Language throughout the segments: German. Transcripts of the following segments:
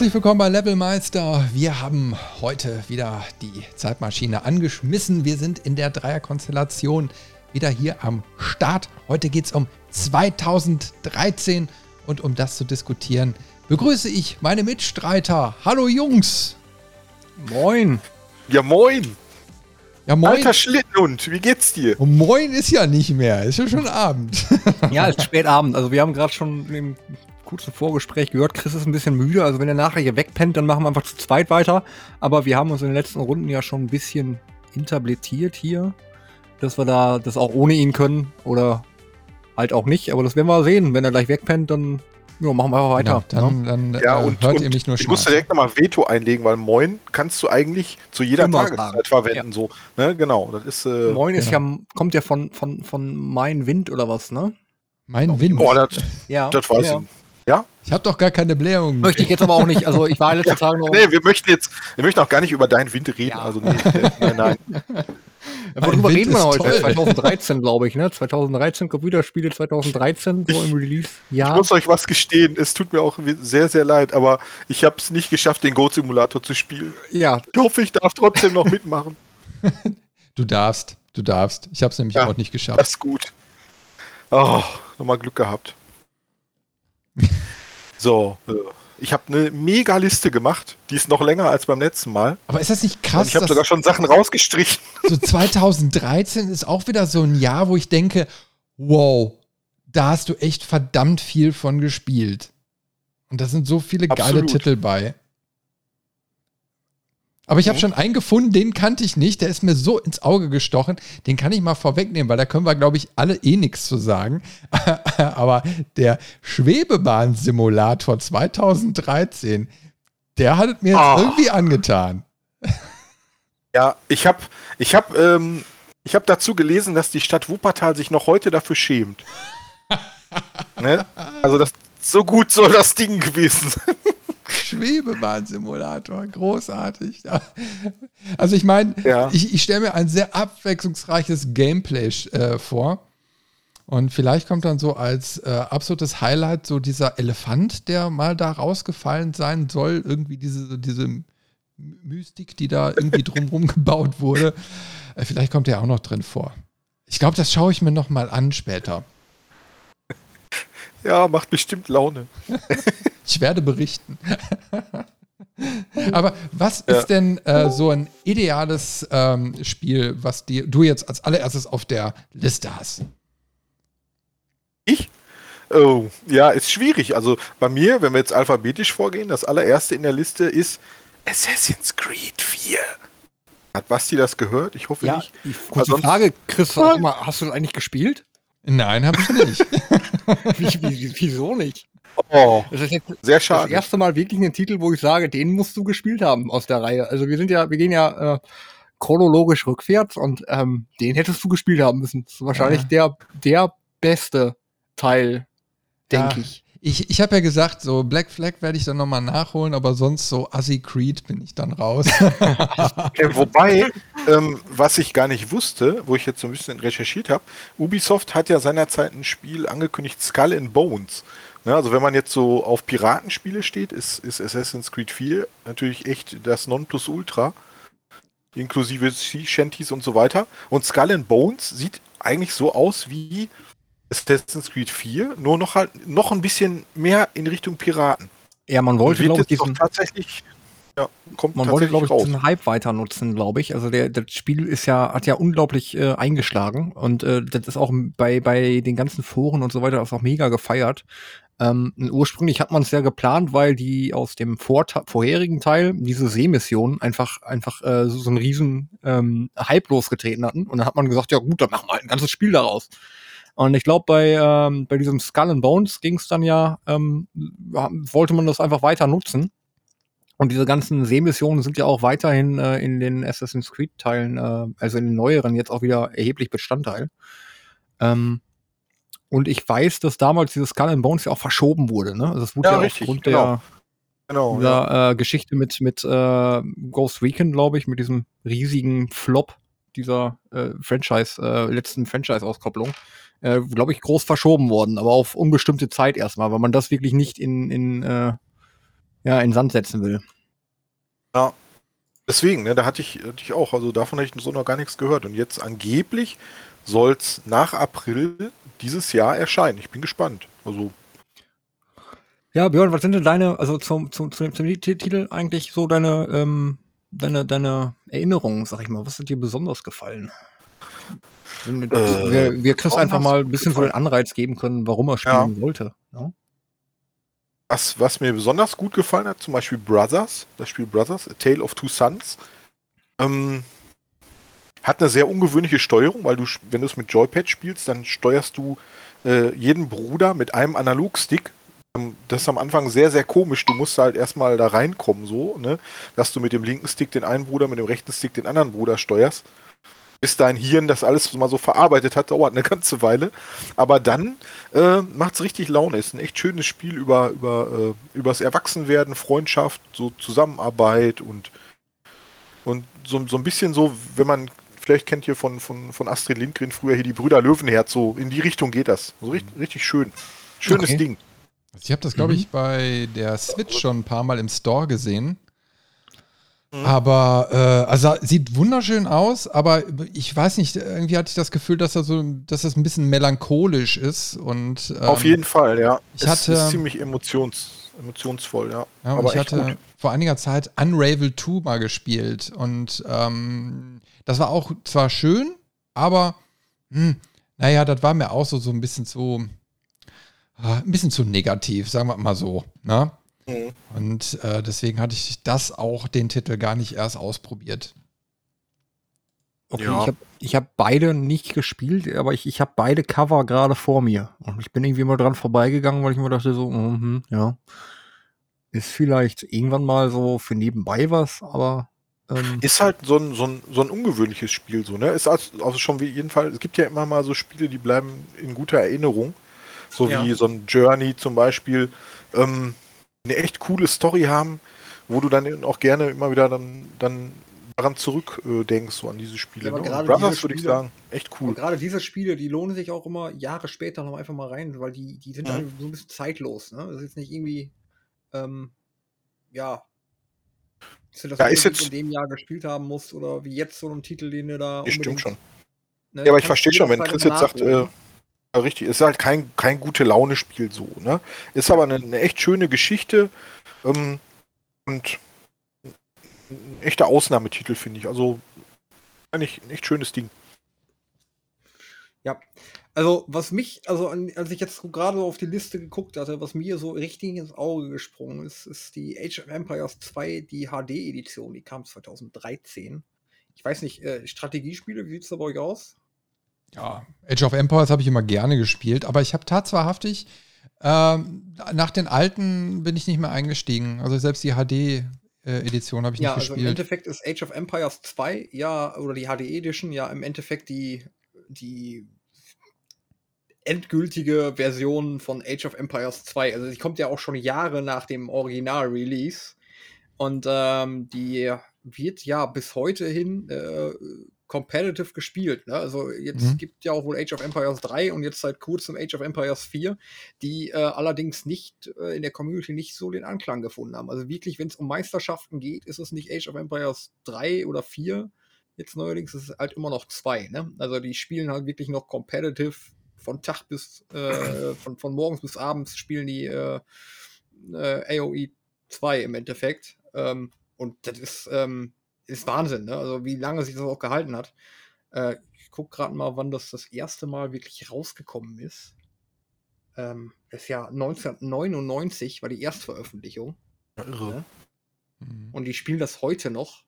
Herzlich willkommen bei Levelmeister. Wir haben heute wieder die Zeitmaschine angeschmissen. Wir sind in der Dreierkonstellation wieder hier am Start. Heute geht es um 2013 und um das zu diskutieren, begrüße ich meine Mitstreiter. Hallo Jungs. Moin. Ja, moin. Ja, moin. Alter Schlittenhund, wie geht's dir? Und moin ist ja nicht mehr, ist ja schon Abend. Ja, es ist spät Abend. Also wir haben gerade schon im kurzen Vorgespräch gehört, Chris ist ein bisschen müde. Also wenn er nachher hier wegpennt, dann machen wir einfach zu zweit weiter. Aber wir haben uns in den letzten Runden ja schon ein bisschen interbletiert hier, dass wir da das auch ohne ihn können oder halt auch nicht. Aber das werden wir sehen. Wenn er gleich wegpennt, dann ja, machen wir einfach weiter. Genau, dann dann Ja, äh, und, hört und ihr mich nur ich muss schnarchen. direkt nochmal Veto einlegen, weil moin kannst du eigentlich zu jeder Immer Tageszeit sagen. verwenden. So, ne? Genau, das ist. Äh, Moin ist ja, kommt ja von, von, von Mein Wind oder was, ne? Mein Wind. Boah, das, Ja. das weiß ja. ich. Ja? Ich habe doch gar keine Blähung. Möchte ich jetzt aber auch nicht. Also ich war letzte Tage noch. Nee, wir möchten jetzt, wir möchten auch gar nicht über deinen Wind reden. Ja. Also nee, äh, nein, nein. Worüber Wind reden wir heute? toll. 2013, glaube ich, ne? 2013, Computerspiele 2013, so im Release. Ich Ja. muss euch was gestehen, es tut mir auch sehr, sehr leid, aber ich habe es nicht geschafft, den Goat-Simulator zu spielen. Ja, Ich hoffe, ich darf trotzdem noch mitmachen. Du darfst, du darfst. Ich habe es nämlich Ja, auch nicht geschafft. Das ist gut. Oh, nochmal Glück gehabt. So, ich habe eine mega Liste gemacht. Die ist noch länger als beim letzten Mal. Aber ist das nicht Und krass, ich habe sogar schon Sachen rausgestrichen. so 2013 ist auch wieder so ein Jahr, wo ich denke, wow, da hast du echt verdammt viel von gespielt. Und da sind so viele geile Absolut. Titel bei. Aber ich habe schon einen gefunden, den kannte ich nicht. Der ist mir so ins Auge gestochen. Den kann ich mal vorwegnehmen, weil da können wir, glaube ich, alle eh nichts zu sagen. Aber der Schwebebahn-Simulator 2013, der hat es mir jetzt Ah. irgendwie angetan. Ja, ich habe ich hab, ähm, ich hab dazu gelesen, dass die Stadt Wuppertal sich noch heute dafür schämt. ne? Also das, so gut soll das Ding gewesen sein. Schwebebahn-Simulator, großartig. Also ich meine, Ja. ich, ich stelle mir ein sehr abwechslungsreiches Gameplay äh, vor. Und vielleicht kommt dann so als äh, absolutes Highlight so dieser Elefant, der mal da rausgefallen sein soll. Irgendwie diese, diese Mystik, die da irgendwie drumherum gebaut wurde. Äh, vielleicht kommt der auch noch drin vor. Ich glaube, das schaue ich mir noch mal an später. Ja, macht bestimmt Laune. Ich werde berichten. Aber was Ja. ist denn äh, so ein ideales ähm, Spiel, was dir, du jetzt als allererstes auf der Liste hast? Ich? Oh, ja, ist schwierig. Also bei mir, wenn wir jetzt alphabetisch vorgehen, das allererste in der Liste ist Assassin's Creed 4. Hat Basti das gehört? Ich hoffe ja. nicht. Die, sonst- Frage, Chris, mal, hast du das eigentlich gespielt? Nein, habe ich nicht. Wie, wie, wieso nicht? Oh, Das ist jetzt sehr das schade. erste Mal wirklich ein Titel, wo ich sage, den musst du gespielt haben aus der Reihe. Also wir sind ja, wir gehen ja äh, chronologisch rückwärts und ähm, den hättest du gespielt haben müssen. Das ist wahrscheinlich der, der beste Teil, denke Ja. ich. Ich, ich habe ja gesagt, so Black Flag werde ich dann nochmal nachholen, aber sonst so Assi Creed bin ich dann raus. Äh, wobei, ähm, was ich gar nicht wusste, wo ich jetzt so ein bisschen recherchiert habe, Ubisoft hat ja seinerzeit ein Spiel angekündigt, Skull and Bones. Ne, also wenn man jetzt so auf Piratenspiele steht, ist, ist Assassin's Creed 4 natürlich echt das Nonplusultra. Inklusive Sea Shanties und so weiter. Und Skull and Bones sieht eigentlich so aus wie Assassin's Creed 4, nur noch halt noch ein bisschen mehr in Richtung Piraten. Ja, man wollte, glaube ich, diesen, tatsächlich Ja, kommt Man wollte, glaube ich, raus. diesen Hype weiter nutzen, glaube ich. Also der, das Spiel ist ja, hat ja unglaublich äh, eingeschlagen und äh, das ist auch bei, bei den ganzen Foren und so weiter auch mega gefeiert. Ähm, ursprünglich hat man es ja geplant, weil die aus dem vor vorherigen Teil diese Seemission einfach einfach äh, so, so einen riesen ähm, Hype losgetreten hatten und dann hat man gesagt, ja gut, dann machen wir halt ein ganzes Spiel daraus. Und ich glaube, bei, ähm, bei diesem Skull and Bones ging es dann ja, ähm, wollte man das einfach weiter nutzen. Und diese ganzen Seemissionen sind ja auch weiterhin äh, in den Assassin's Creed-Teilen, äh, also in den neueren, jetzt auch wieder erheblich Bestandteil. Ähm, und ich weiß, dass damals dieses Skull and Bones ja auch verschoben wurde. Ne? Also das wurde ja, ja richtig, aufgrund genau. der genau, dieser, ja. äh, Geschichte mit, mit äh, Ghost Recon, glaube ich, mit diesem riesigen Flop dieser äh, Franchise, äh, letzten Franchise-Auskopplung, äh, glaube ich, groß verschoben worden, aber auf unbestimmte Zeit erstmal, weil man das wirklich nicht in, in äh, ja, in Sand setzen will. Ja, deswegen, ne, da hatte ich, hatte ich auch, also davon habe ich so noch gar nichts gehört. Und jetzt angeblich soll es nach April dieses Jahr erscheinen. Ich bin gespannt. Also. Ja, Björn, was sind denn deine, also zum, zum, zum, zum Titel eigentlich so deine, ähm, deine, deine Erinnerungen, sag ich mal? Was hat dir besonders gefallen? Äh, wir, wir Chris einfach mal ein bisschen von den Anreiz geben können, warum er spielen ja. wollte. Ja? Ne? Was, was mir besonders gut gefallen hat, zum Beispiel Brothers, das Spiel Brothers, A Tale of Two Sons, ähm, hat eine sehr ungewöhnliche Steuerung, weil du, wenn du es mit Joypad spielst, dann steuerst du äh, jeden Bruder mit einem Analogstick. Ähm, das ist am Anfang sehr, sehr komisch. Du musst halt erstmal da reinkommen, so, ne? Dass du mit dem linken Stick den einen Bruder, mit dem rechten Stick den anderen Bruder steuerst bis dein Hirn das alles mal so verarbeitet hat, dauert eine ganze Weile. Aber dann äh, macht es richtig Laune. Ist ein echt schönes Spiel über, über äh, übers Erwachsenwerden, Freundschaft, so Zusammenarbeit und, und so, so ein bisschen so, wenn man, vielleicht kennt ihr von, von, von Astrid Lindgren früher hier die Brüder Löwenherz, so in die Richtung geht das. So richtig, richtig schön. Schönes okay. Ding. Ich habe das, glaube ich, mhm. bei der Switch schon ein paar Mal im Store gesehen. Mhm. Aber, äh, also sieht wunderschön aus, aber ich weiß nicht, irgendwie hatte ich das Gefühl, dass er so, dass das ein bisschen melancholisch ist und. Ähm, Auf jeden Fall, ja. Ich es hatte, ist ziemlich emotions, emotionsvoll, ja. ja aber ich hatte gut. vor einiger Zeit Unravel 2 mal gespielt und ähm, das war auch zwar schön, aber, hm, naja, das war mir auch so, so ein bisschen zu, äh, ein bisschen zu negativ, sagen wir mal so, ne? Mhm. Und äh, deswegen hatte ich das auch den Titel gar nicht erst ausprobiert. Okay, ja. ich habe ich hab beide nicht gespielt, aber ich, ich habe beide Cover gerade vor mir. Und ich bin irgendwie mal dran vorbeigegangen, weil ich mir dachte, so, mh, ja, ist vielleicht irgendwann mal so für nebenbei was, aber. Ähm ist halt so ein, so, ein, so ein ungewöhnliches Spiel, so, ne? Ist also, also schon wie jeden Fall, es gibt ja immer mal so Spiele, die bleiben in guter Erinnerung. So ja. wie so ein Journey zum Beispiel. Ähm, eine echt coole Story haben, wo du dann auch gerne immer wieder dann, dann daran zurückdenkst, so an diese Spiele. Ja, ne? Brothers würde ich sagen, echt cool. Gerade diese Spiele, die lohnen sich auch immer Jahre später noch einfach mal rein, weil die, die sind mhm. so ein bisschen zeitlos. Ne? Das ist jetzt nicht irgendwie, ähm, ja, dass du das ja, ist jetzt in dem Jahr gespielt haben musst oder wie jetzt so ein Titel, den du da. Stimmt schon. Ne, ja, aber ich verstehe schon, wenn Chris jetzt sagt, äh, Richtig, ist halt kein, kein gute Laune-Spiel so, ne? Ist aber eine, eine echt schöne Geschichte ähm, und ein echter Ausnahmetitel, finde ich. Also eigentlich ein echt schönes Ding. Ja, also was mich, also als ich jetzt gerade auf die Liste geguckt hatte, was mir so richtig ins Auge gesprungen ist, ist die Age of Empires 2, die HD-Edition, die kam 2013. Ich weiß nicht, äh, Strategiespiele, wie sieht es da bei euch aus? Ja, Age of Empires habe ich immer gerne gespielt, aber ich habe tatsächlich ähm, nach den alten bin ich nicht mehr eingestiegen. Also selbst die HD Edition habe ich ja, nicht gespielt. Ja, also im Endeffekt ist Age of Empires 2 ja oder die HD Edition ja im Endeffekt die die endgültige Version von Age of Empires 2. Also die kommt ja auch schon Jahre nach dem Original Release und ähm, die wird ja bis heute hin äh, competitive gespielt. Ne? Also jetzt mhm. gibt ja auch wohl Age of Empires 3 und jetzt seit kurzem Age of Empires 4, die äh, allerdings nicht äh, in der Community nicht so den Anklang gefunden haben. Also wirklich, wenn es um Meisterschaften geht, ist es nicht Age of Empires 3 oder 4. Jetzt neuerdings ist es halt immer noch 2. Ne? Also die spielen halt wirklich noch competitive von Tag bis, äh, von, von morgens bis abends spielen die äh, äh AOE 2 im Endeffekt. Ähm, Und das ist, ähm, ist Wahnsinn, ne? Also wie lange sich das auch gehalten hat. Äh, ich gucke gerade mal, wann das das erste Mal wirklich rausgekommen ist. Ähm, das Jahr 1999 war die Erstveröffentlichung. Irre. Ne? Und die spielen das heute noch.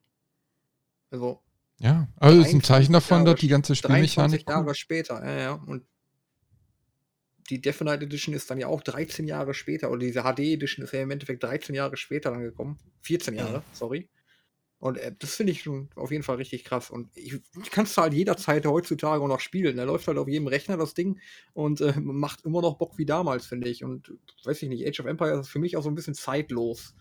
Also Ja, also das ist ein 23 Zeichen davon, Jahre- dass die ganze 23 Spielmechanik. Jahre später, ja, ja. Und die Definite Edition ist dann ja auch 13 Jahre später, oder diese HD Edition ist ja im Endeffekt 13 Jahre später dann gekommen. 14 Jahre, sorry. Und äh, das finde ich schon auf jeden Fall richtig krass. Und ich, ich kann es halt jederzeit heutzutage auch noch spielen. Da läuft halt auf jedem Rechner das Ding und äh, macht immer noch Bock wie damals, finde ich. Und weiß ich nicht, Age of Empires ist für mich auch so ein bisschen zeitlos.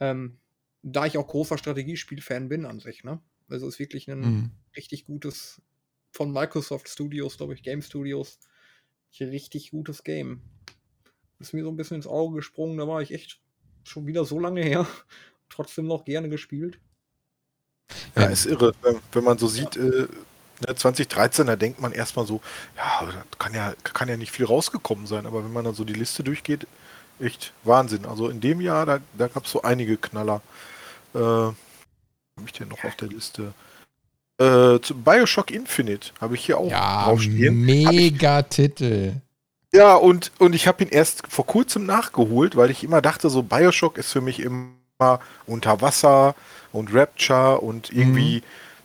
Ähm, da ich auch großer Strategiespiel-Fan bin an sich, ne? Also ist wirklich ein Mhm. richtig gutes von Microsoft Studios, glaube ich, Game Studios. Richtig gutes Game. Ist mir so ein bisschen ins Auge gesprungen, da war ich echt schon wieder so lange her. Trotzdem noch gerne gespielt. Ja, ist irre. Wenn, man so sieht, äh, ne, 2013, da denkt man erstmal so, ja, da kann ja, kann ja nicht viel rausgekommen sein. Aber wenn man dann so die Liste durchgeht, echt Wahnsinn. Also in dem Jahr, da, da gab es so einige Knaller. Äh, habe ich denn noch auf der Liste? Äh, zu Bioshock Infinite habe ich hier auch Ja, draufstehen. Mega Titel. ja, und, und ich habe ihn erst vor kurzem nachgeholt, weil ich immer dachte, so Bioshock ist für mich immer unter Wasser und Rapture und irgendwie,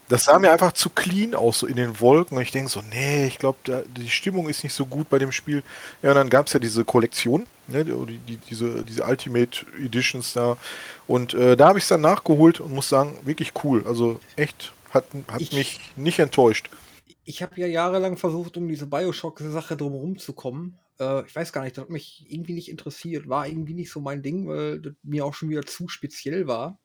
das sah mir einfach zu clean aus, so in den Wolken. Und ich denke so, nee, ich glaube, die Stimmung ist nicht so gut bei dem Spiel. Ja, und dann gab es ja diese Kollektion, ne, die, die, diese, diese Ultimate Editions da. Und äh, da habe ich es dann nachgeholt und muss sagen, wirklich cool. Also echt, hat, hat Ich- mich nicht enttäuscht. Ich habe ja jahrelang versucht, um diese Bioshock-Sache drumherum zu kommen. Äh, ich weiß gar nicht, das hat mich irgendwie nicht interessiert. War irgendwie nicht so mein Ding, weil das mir auch schon wieder zu speziell war.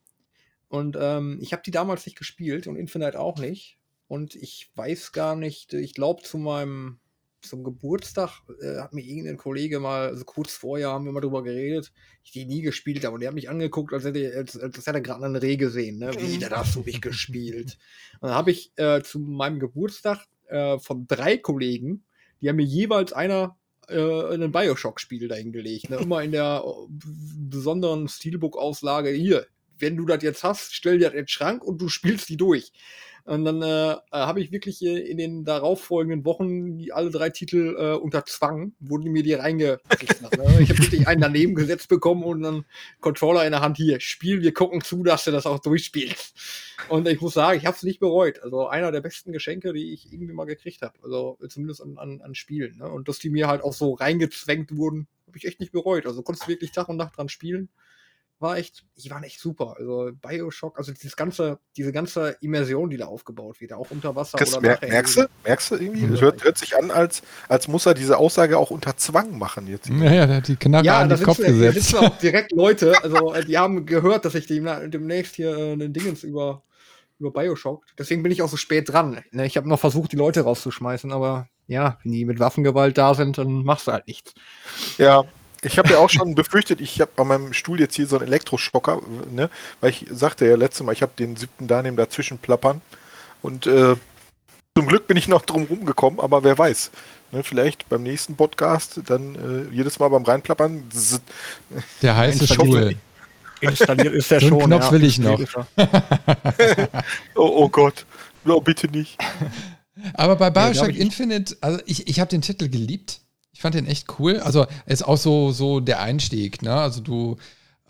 Und ähm, ich habe die damals nicht gespielt und Infinite auch nicht. Und ich weiß gar nicht, ich glaube zu meinem zum Geburtstag äh, hat mir irgendein Kollege mal, also kurz vorher haben wir mal drüber geredet, ich die nie gespielt habe und der hat mich angeguckt, als hätte, er- als, als hätte er gerade einen Reh gesehen, ne? Wie, da hast du nicht gespielt. Und dann habe ich äh, zu meinem Geburtstag äh, von drei Kollegen, die haben mir jeweils einer äh, ein Bioshock-Spiel dahingelegt. Ne? Immer in der äh, besonderen Steelbook-Auslage. Hier, wenn du das jetzt hast, stell dir das in den Schrank und du spielst die durch. Und dann äh, habe ich wirklich äh, in den darauffolgenden Wochen alle drei Titel äh, unter Zwang, wurden mir die reingekriegt. ne? Ich habe wirklich einen daneben gesetzt bekommen und dann Controller in der Hand hier, Spiel, wir gucken zu, dass du das auch durchspielst. Und ich muss sagen, ich habe es nicht bereut. Also einer der besten Geschenke, die ich irgendwie mal gekriegt habe. Also zumindest an, an, an Spielen. Ne? Und dass die mir halt auch so reingezwängt wurden, habe ich echt nicht bereut. Also konntest du wirklich Tag und Nacht dran spielen. War echt, die waren echt super. Also Bioshock, also dieses ganze, diese ganze Immersion, die da aufgebaut wird, auch unter Wasser Chris, oder mer merkst du? Merkst du irgendwie? Mhm. Es hört, hört sich an, als, als muss er diese Aussage auch unter Zwang machen jetzt. Naja, der hat die Knarre Ja, an da den Kopf sitzen, da gesetzt. sitzen auch direkt Leute, also äh, die haben gehört, dass ich demnächst hier äh, einen Dingens über, über Bioshock. Deswegen bin ich auch so spät dran. Ne, ich habe noch versucht, die Leute rauszuschmeißen, aber ja, wenn die mit Waffengewalt da sind, dann machst du halt nichts. Ja, ich habe ja auch schon befürchtet, ich habe bei meinem Stuhl jetzt hier so einen Elektroschocker, ne? weil ich sagte ja letztes Mal, ich habe den siebten daneben dazwischen plappern und äh, zum Glück bin ich noch drum rumgekommen, aber wer weiß. Ne, vielleicht beim nächsten Podcast dann äh, jedes Mal beim Reinplappern. zzz, Der heiße Stuhl. Installiert ist der So schon. Knopf will ich noch. Oh, oh Gott, no, bitte nicht. Aber bei Bioshock nicht. Infinite, also ich, ich habe den Titel geliebt. Ich fand den echt cool. Also ist auch so, so der Einstieg, ne? Also du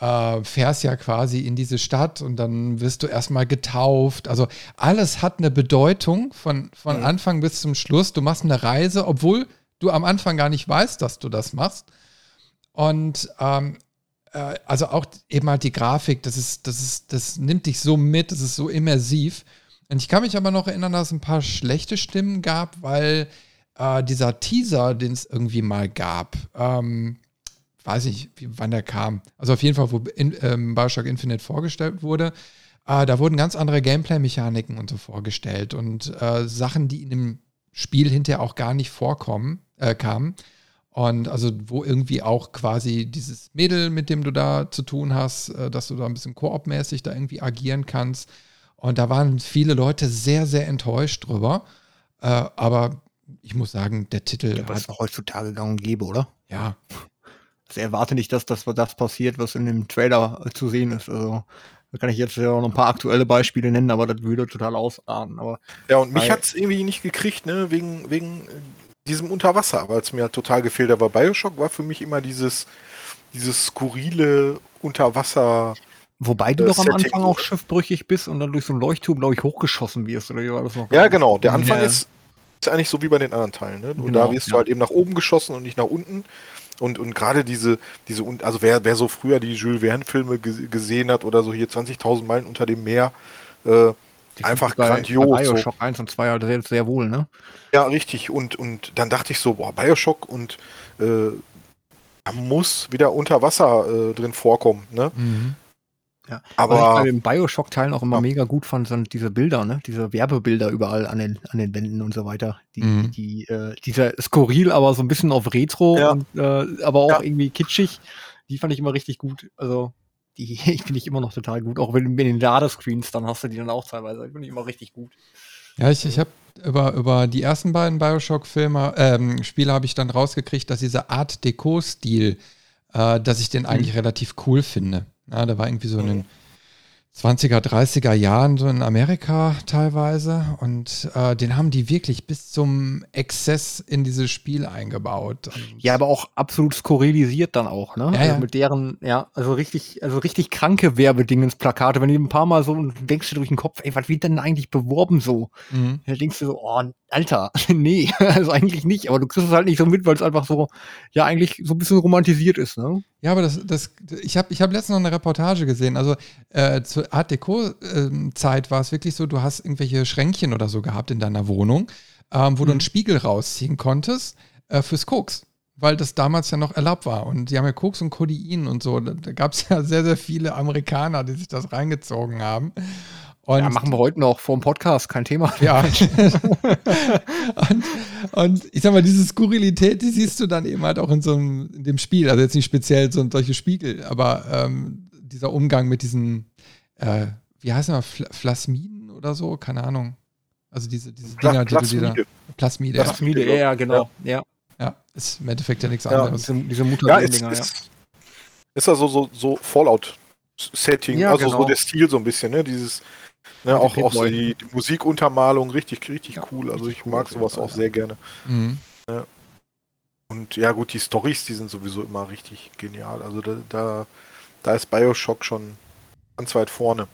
äh, fährst ja quasi in diese Stadt und dann wirst du erstmal getauft. Also alles hat eine Bedeutung von, von Mhm. Anfang bis zum Schluss. Du machst eine Reise, obwohl du am Anfang gar nicht weißt, dass du das machst. Und ähm, äh, also auch eben halt die Grafik, das ist, das ist, das nimmt dich so mit, das ist so immersiv. Und ich kann mich aber noch erinnern, dass es ein paar schlechte Stimmen gab, weil äh, dieser Teaser, den es irgendwie mal gab, ähm, weiß ich, wann der kam. Also auf jeden Fall, wo in, ähm, Bioshock Infinite vorgestellt wurde, äh, da wurden ganz andere Gameplay-Mechaniken und so vorgestellt und äh, Sachen, die in dem Spiel hinterher auch gar nicht vorkommen, äh, kamen. Und also, wo irgendwie auch quasi dieses Mädel, mit dem du da zu tun hast, äh, dass du da ein bisschen koop-mäßig da irgendwie agieren kannst. Und da waren viele Leute sehr, sehr enttäuscht drüber. Äh, aber ich muss sagen, der Titel ist doch heutzutage gang und gäbe, oder? ja, Also erwarte nicht, dass das, das passiert, was in dem Trailer zu sehen ist. Also, Da kann ich jetzt ja auch noch ein paar aktuelle Beispiele nennen, aber das würde total ausarten. Aber Ja, und mich hat es irgendwie nicht gekriegt, ne, wegen, wegen äh, diesem Unterwasser, weil es mir halt total gefehlt hat. Aber Bioshock war für mich immer dieses, dieses skurrile Unterwasser. wobei du Äh, doch am. Anfang auch schiffbrüchig bist und dann durch so einen Leuchtturm, glaube ich, hochgeschossen wirst. Oder wie war das noch? Ja, genau. Der Anfang Ja. ist, ist eigentlich so wie bei den anderen Teilen. Ne? Nur Genau, da wirst ja. du halt eben nach oben geschossen und nicht nach unten. Und, und gerade diese, diese, also wer, wer so früher die Jules Verne-Filme ge gesehen hat oder so hier 20.000 Meilen unter dem Meer, äh, Die einfach bei, grandios. Bei so. Bioshock 1 und 2 halt sehr, sehr wohl, ne? Ja, richtig. Und, und dann dachte ich so, boah, Bioshock und äh, da muss wieder unter Wasser äh, drin vorkommen. Ne? Mhm. Ja. Was ich bei Aber den Bioshock-Teilen auch immer Ja. mega gut fand, sind diese Bilder, ne? Diese Werbebilder überall an den, an den Wänden und so weiter. Die, Mhm. die, äh, dieser skurril, aber so ein bisschen auf Retro Ja. und äh, aber auch irgendwie kitschig. Die fand ich immer richtig gut. Also, die finde ich immer noch total gut. Auch wenn du mit den Ladescreens, dann hast du die dann auch teilweise. Die finde ich immer richtig gut. Ja, ich, ich habe über, über die ersten beiden Bioshock-Filme, ähm, Spiele habe ich dann rausgekriegt, dass dieser Art Deco-Stil, äh, dass ich den eigentlich relativ cool finde. Ja, der war irgendwie so in den 20er, 30er Jahren so in Amerika teilweise und äh, den haben die wirklich bis zum Exzess in dieses Spiel eingebaut. Und Ja, aber auch absolut skurrilisiert dann auch, ne? Ja, also ja. mit deren, ja, also richtig, also richtig kranke Werbedingensplakate, wenn du ein paar Mal so und denkst dir durch den Kopf, ey, was wird denn eigentlich beworben so? Mhm. Da denkst du so, oh, Alter, nee, also eigentlich nicht, aber du kriegst es halt nicht so mit, weil es einfach so, ja, eigentlich so ein bisschen romantisiert ist, ne? Ja, aber das, das, ich habe ich hab letztens noch eine Reportage gesehen. Also äh, zur Art Deco-Zeit war es wirklich so, du hast irgendwelche Schränkchen oder so gehabt in deiner Wohnung, ähm, wo du einen Spiegel rausziehen konntest äh, fürs Koks. Weil das damals ja noch erlaubt war. Und die haben ja Koks und Codein und so. Da, da gab es ja sehr, sehr viele Amerikaner, die sich das reingezogen haben. Und ja, machen wir heute noch vor dem Podcast, kein Thema. ja. und, und ich sag mal, diese Skurrilität, die siehst du dann eben halt auch in so einem, in dem Spiel. Also jetzt nicht speziell so solche Spiegel, aber ähm, dieser Umgang mit diesen, äh, wie heißt das, Fl Plasmiden oder so? Keine Ahnung. Also diese, diese Dinger, die du dir da. Plasmide. Plasmide, ja. Plasmide, ja, ja, genau. Ja, ja. Ist im Endeffekt ja nichts Ja, anderes. diese, diese Ja, ist, ja. ist, also so, so Fallout-Setting, Ja, also so genau. der Stil so ein bisschen, ne? Dieses, ne, auch, auch so die, die Musikuntermalung, richtig, richtig Ja, cool. Also ich mag sowas auch ja. sehr gerne. Mhm. Und ja gut, die Stories, die sind sowieso immer richtig genial. Also da, da, da ist Bioshock schon ganz weit vorne.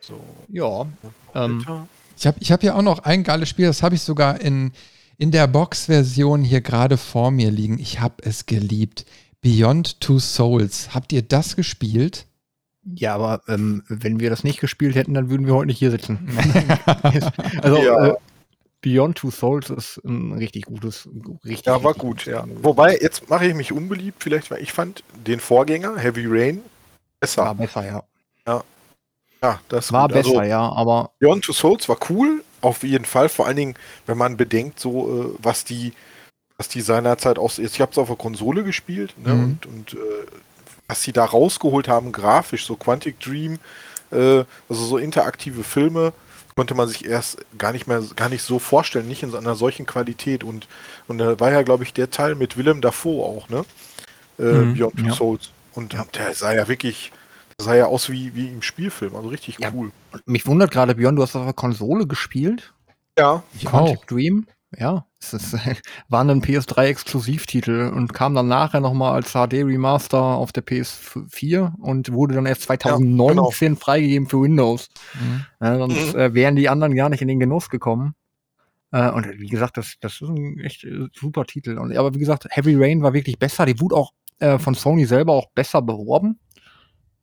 So. Ja, ähm. Ich habe ich hab hier auch noch ein geiles Spiel, das habe ich sogar in, in der Box-Version hier gerade vor mir liegen. Ich habe es geliebt. Beyond Two Souls. Habt ihr das gespielt? ja, aber ähm, wenn wir das nicht gespielt hätten, dann würden wir heute nicht hier sitzen. also, Ja. äh, Beyond Two Souls ist ein richtig gutes, richtig. Ja, war richtig gut, ja. Wobei, jetzt mache ich mich unbeliebt, vielleicht, weil ich fand den Vorgänger, Heavy Rain, besser. War besser, ja. Ja, das ist War gut. besser, Also, ja, aber Beyond Two Souls war cool, auf jeden Fall. Vor allen Dingen, wenn man bedenkt, so äh, was die, was die seinerzeit aus. Ich habe es auf der Konsole gespielt ne, Mhm. und, und äh, was sie da rausgeholt haben, grafisch, so Quantic Dream, äh, also so interaktive Filme, konnte man sich erst gar nicht mehr, gar nicht so vorstellen, nicht in so einer solchen Qualität. Und, und da war ja, glaube ich, der Teil mit Willem Dafoe auch, ne? Äh, Mhm, Beyond Two ja. Souls. Und Ja. der sah ja wirklich, der sah ja aus wie, wie im Spielfilm, also richtig Ja. cool. mich wundert gerade, Björn, du hast auf der Konsole gespielt. Ja, Ich Quantic Dream. Ja, es ist, war ein PS3-Exklusivtitel und kam dann nachher nochmal als HD-Remaster auf der PS4 und wurde dann erst 2019 freigegeben für Windows. Mhm. Ja, sonst Mhm. äh, wären die anderen gar nicht in den Genuss gekommen. Äh, und wie gesagt, das, das ist ein echt äh, super Titel. Und, aber wie gesagt, Heavy Rain war wirklich besser. Die wurde auch äh, von Sony selber auch besser beworben.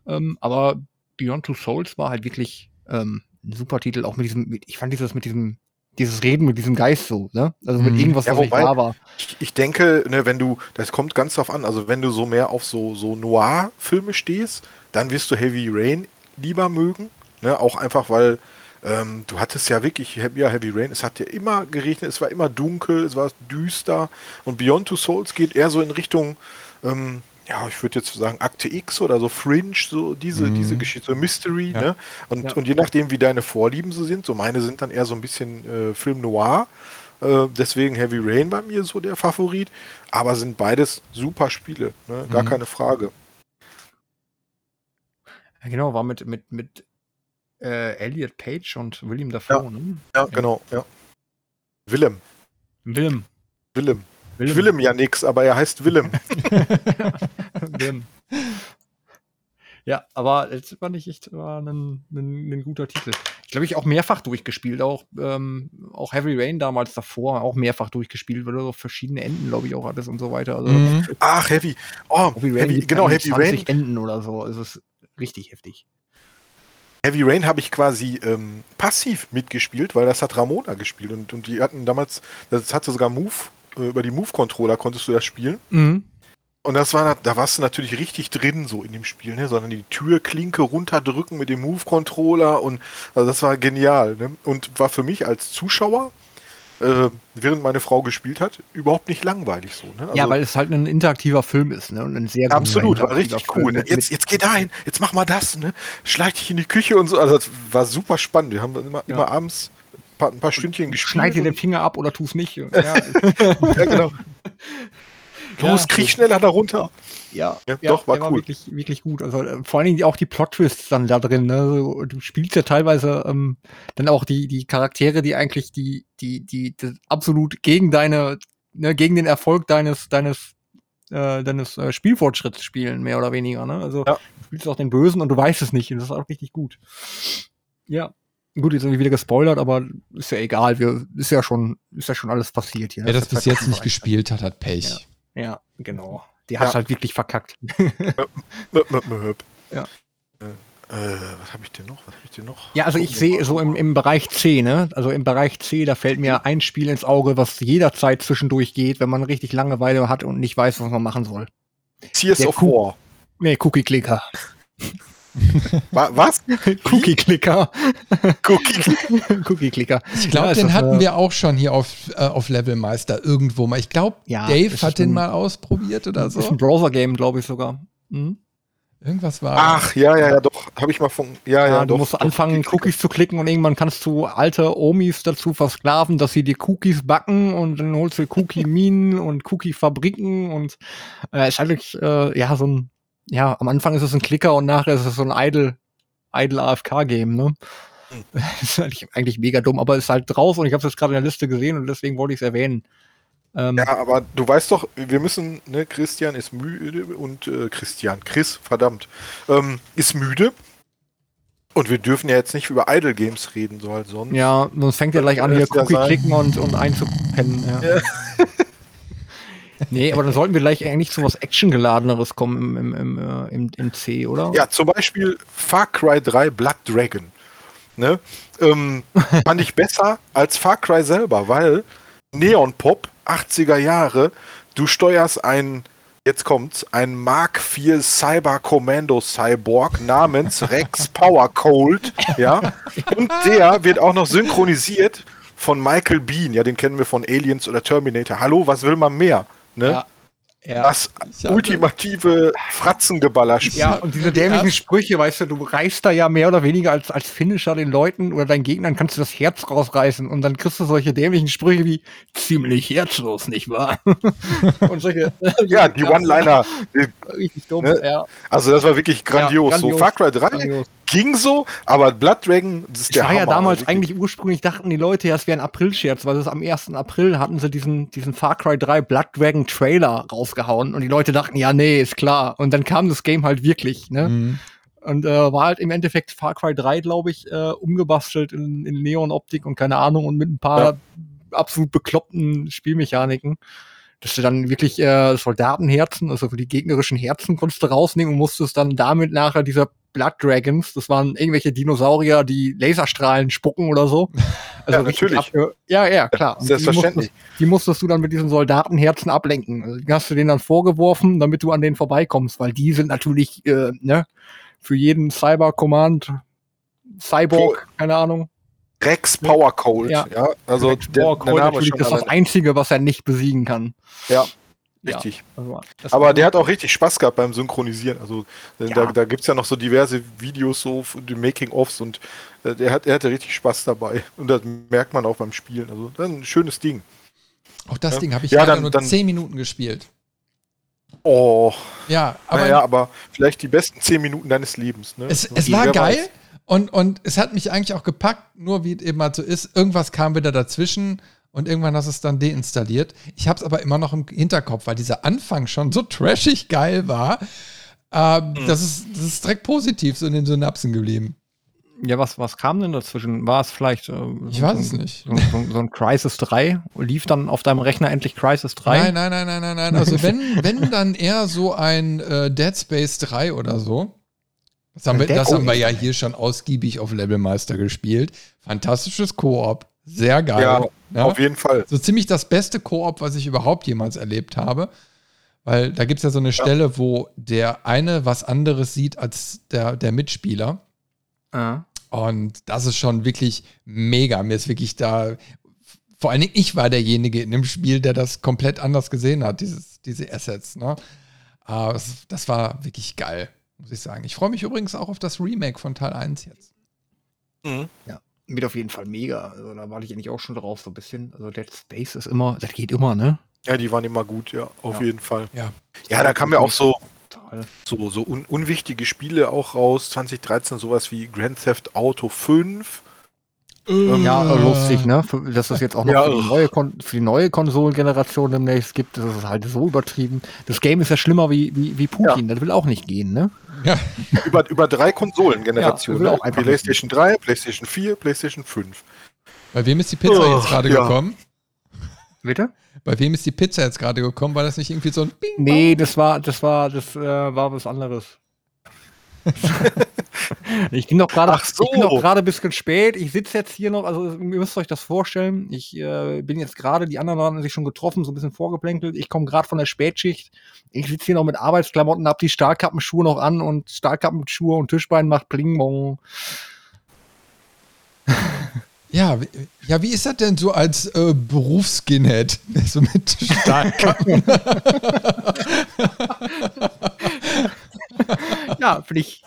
Ähm, aber Beyond Two Souls war halt wirklich ähm, ein super Titel. Auch mit diesem, mit, ich fand dieses mit diesem, dieses Reden mit diesem Geist so, ne? Also mit Mhm. irgendwas, Ja, was nicht wobei- wahr war. Ich, ich denke, ne, wenn du, das kommt ganz drauf an, also wenn du so mehr auf so, so Noir-Filme stehst, dann wirst du Heavy Rain lieber mögen. Ne? Auch einfach, weil ähm, du hattest ja wirklich, ja, Heavy Rain, es hat ja immer geregnet, es war immer dunkel, es war düster und Beyond Two Souls geht eher so in Richtung, ähm, ja, ich würde jetzt sagen Akte X oder so Fringe, so diese, Mhm. diese Geschichte, so Mystery, Ja. ne? Und, Ja. und je nachdem, wie deine Vorlieben so sind, so meine sind dann eher so ein bisschen äh, Film Noir, äh, deswegen Heavy Rain bei mir so der Favorit. Aber sind beides super Spiele, ne? gar Mhm. keine Frage. Ja, genau, war mit, mit, mit äh, Elliot Page und William Dafoe, Ja. ne? Ja, genau, ja. Willem. Willem. Willem. Willem, Willem ja nix, aber er heißt Willem. Willem. Ja, aber jetzt fand ich echt war ein, ein, ein guter Titel. Ich glaube, ich auch mehrfach durchgespielt, auch, ähm, auch Heavy Rain damals davor, auch mehrfach durchgespielt, weil du so verschiedene Enden, glaube ich, auch hattest und so weiter. Also Mhm. Ach, Heavy. Oh, Heavy Rain, Heavy, genau, Heavy Rain. 20 Enden oder so. Es ist richtig heftig. Heavy Rain habe ich quasi ähm, passiv mitgespielt, weil das hat Ramona gespielt und, und die hatten damals, das hatte sogar Move, über die Move-Controller konntest du das spielen. Mhm. Und das war, da warst du natürlich richtig drin so in dem Spiel, ne? sondern die Türklinke runterdrücken mit dem Move-Controller und also das war genial. Ne? Und war für mich als Zuschauer, äh, während meine Frau gespielt hat, überhaupt nicht langweilig so. Ne? ja, Also- weil es halt ein interaktiver Film ist, ne? Und ein sehr Absolut, war richtig interaktiver cool. Film Ne? Jetzt, jetzt geh dahin, jetzt mach mal das, ne? Schleich dich in die Küche und so. Also das war super spannend. Wir haben immer, Ja. immer abends paar, ein paar Stündchen gespielt. Schneid dir den Finger ab oder tu's nicht. Ja, ja, genau. Los, krieg schneller da runter. ja, Ja, doch, war der cool. wirklich, wirklich gut. Also äh, vor allen Dingen auch die Plot-Twists dann da drin. Ne? So, du spielst ja teilweise ähm, dann auch die, die Charaktere, die eigentlich die, die, die, die absolut gegen deine, ne, gegen den Erfolg deines, deines, äh, deines äh, Spielfortschritts spielen, mehr oder weniger. Ne? Also Ja. du spielst auch den Bösen und du weißt es nicht. Und das ist auch richtig gut. Ja. Gut, jetzt sind wir wieder gespoilert, aber ist ja egal. Wir, ist ja schon, ist ja schon alles passiert hier. Wer das ist bis ja jetzt nicht gespielt hat, hat Pech. Ja, genau. Die hat Ja. halt wirklich verkackt. Ja. Äh, äh, was habe ich denn noch? Was hab ich denn noch? Ja, also ich sehe so im, im Bereich C, ne? Also im Bereich C, da fällt mir ein Spiel ins Auge, was jederzeit zwischendurch geht, wenn man richtig Langeweile hat und nicht weiß, was man machen soll. Tears Der of War. Nee, Cookie Clicker. Wa- Was? Cookie Clicker. Cookie. Cookie Clicker. Ich glaube, Ja, den hatten wir auch schon hier auf, äh, auf Levelmeister irgendwo mal. Ich glaube, Ja, Dave hat den mal ausprobiert oder Das ist so. ein Browser-Game, glaube ich sogar. Mhm. Irgendwas war. Ach, ja, ja, ja, doch. Habe ich mal von. Ja, ja, Ja, du doch. musst doch, anfangen, Cookies zu klicken und irgendwann kannst du alte Omis dazu versklaven, dass sie die Cookies backen und dann holst du Cookie-Minen und Cookie-Fabriken und äh, ist eigentlich, äh, ja, so ein, ja, am Anfang ist es ein Klicker und nachher ist es so ein Idle, Idle AFK-Game, ne? ist eigentlich, eigentlich mega dumm, aber ist halt drauf und ich habe es jetzt gerade in der Liste gesehen und deswegen wollte ich es erwähnen. Ähm, Ja, aber du weißt doch, wir müssen, ne, Christian ist müde und äh, Christian, Chris, verdammt, ähm, ist müde. Und wir dürfen ja jetzt nicht über Idle Games reden, so halt sonst. Ja, sonst fängt er gleich an, hier ja Cookie klicken und, und einzupennen. Ja. nee, aber dann sollten wir gleich eigentlich zu was Actiongeladeneres kommen im, im, im, äh, im, im C, oder? Ja, zum Beispiel Far Cry 3 Blood Dragon. Ne? Ähm, fand ich besser als Far Cry selber, weil Neon Pop, 80er Jahre, du steuerst ein, jetzt kommt's, ein Mark IV Cyber Commando Cyborg namens Rex Power Cold, ja, und der wird auch noch synchronisiert von Michael Bean, ja, den kennen wir von Aliens oder Terminator. Hallo, was will man mehr? Ne? Ja. Ja. Das ultimative Fratzengeballerspiel. Ja, und diese dämlichen Sprüche, weißt du, du reißt da ja mehr oder weniger als, als Finisher den Leuten oder deinen Gegnern kannst du das Herz rausreißen und dann kriegst du solche dämlichen Sprüche wie ziemlich herzlos, nicht wahr? und solche, Ja, die One-Liner. richtig dumm, Ne? ja. Also das war wirklich grandios. Ja, So grandios. Far Cry 3 Grandios. Ging so, aber Blood Dragon, das ist Es der war ja Hammer. damals Wirklich. eigentlich ursprünglich dachten die Leute ja, es wäre ein April-Scherz, weil es am 1. April hatten sie diesen, diesen Far Cry 3 Blood Dragon Trailer rausgehauen und die Leute dachten, ja, nee, ist klar. Und dann kam das Game halt wirklich, ne? Mhm. Und äh, war halt im Endeffekt Far Cry 3, glaube ich, äh, umgebastelt in, in Neon-Optik und keine Ahnung und mit ein paar Ja. absolut bekloppten Spielmechaniken. Dass du dann wirklich äh, Soldatenherzen, also für die gegnerischen Herzen konntest du rausnehmen und musstest dann damit nachher dieser Blood Dragons, das waren irgendwelche Dinosaurier, die Laserstrahlen spucken oder so. Also Ja, natürlich. abge- Ja, ja, klar. Und die Selbstverständlich. musstest, die musstest du dann mit diesen Soldatenherzen ablenken. Also, die hast du denen dann vorgeworfen, damit du an denen vorbeikommst, weil die sind natürlich, äh, ne, für jeden Cyber Command, Cyborg, keine Ahnung. Rex Power Cold. Ja. Ja, also Rex der, Power der Cold Name natürlich ist das alleine. Einzige, was er nicht besiegen kann. Ja. Richtig. Also, das Aber der hat auch richtig Spaß gehabt beim Synchronisieren. Also äh, Ja. da, da gibt es ja noch so diverse Videos, so die Making-ofs und äh, der hat, er hatte richtig Spaß dabei. Und das merkt man auch beim Spielen. Also das ist ein schönes Ding. Auch das Ja. Ding habe ich Ja, leider dann- nur dann- 10 Minuten gespielt. Oh. Ja, aber, naja, aber vielleicht die besten zehn Minuten deines Lebens. Ne? Es, es war geil und, und es hat mich eigentlich auch gepackt, nur wie es eben halt so ist. Irgendwas kam wieder dazwischen und irgendwann hast du es dann deinstalliert. Ich habe es aber immer noch im Hinterkopf, weil dieser Anfang schon so trashig geil war. Äh, mhm. das, ist, das ist direkt positiv so in den Synapsen geblieben. Ja, was, was kam denn dazwischen? War es vielleicht. Äh, ich weiß es nicht. So, so, so, ein Crisis 3? Lief dann auf deinem Rechner endlich Crisis 3? Nein, nein, nein, nein, nein, nein. Also, wenn, wenn dann eher so ein äh, Dead Space 3 oder so. Das haben, wir, das haben wir ja hier schon ausgiebig auf Levelmeister gespielt. Fantastisches Koop. Sehr geil. Ja, ja, auf jeden Fall. So ziemlich das beste Koop, was ich überhaupt jemals erlebt habe. Weil da gibt es ja so eine ja. Stelle, wo der eine was anderes sieht als der, der Mitspieler. Ah. Und das ist schon wirklich mega. Mir ist wirklich da, vor allen Dingen ich war derjenige in dem Spiel, der das komplett anders gesehen hat, dieses, diese Assets. Ne? Aber das, das war wirklich geil, muss ich sagen. Ich freue mich übrigens auch auf das Remake von Teil 1 jetzt. Mhm. Ja. Wird auf jeden Fall mega. Also da warte ich eigentlich auch schon drauf, so ein bisschen. Also Dead Space ist immer, das geht immer, ne? Ja, die waren immer gut, ja, auf ja. jeden Fall. Ja, ja da kam ja auch so, so, so un unwichtige Spiele auch raus. 2013 sowas wie Grand Theft Auto 5. Ähm, ja, lustig, ne? Dass es jetzt auch noch ja, für, die neue für, die neue Konsolengeneration demnächst gibt, das ist halt so übertrieben. Das Game ist ja schlimmer wie, wie, wie Putin, ja. das will auch nicht gehen, ne? Ja. über, über drei Konsolengenerationen. Ja, PlayStation 3, PlayStation 4, PlayStation 5. Bei wem ist die Pizza oh, jetzt gerade gekommen? Bitte? Bei wem ist die Pizza jetzt gerade gekommen? War das nicht irgendwie so ein Bing? Nee, das war, das war, das äh, war was anderes. ich bin doch gerade so. gerade ein bisschen spät. Ich sitze jetzt hier noch, also ihr müsst euch das vorstellen. Ich äh, bin jetzt gerade, die anderen haben sich schon getroffen, so ein bisschen vorgeplänkelt. Ich komme gerade von der Spätschicht. Ich sitze hier noch mit Arbeitsklamotten, hab die Stahlkappenschuhe noch an und Stahlkappenschuhe und Tischbein macht Pling Ja, ja, wie ist das denn so als äh, Berufsskinhead? So mit Stahlkappen. Ja, finde ich,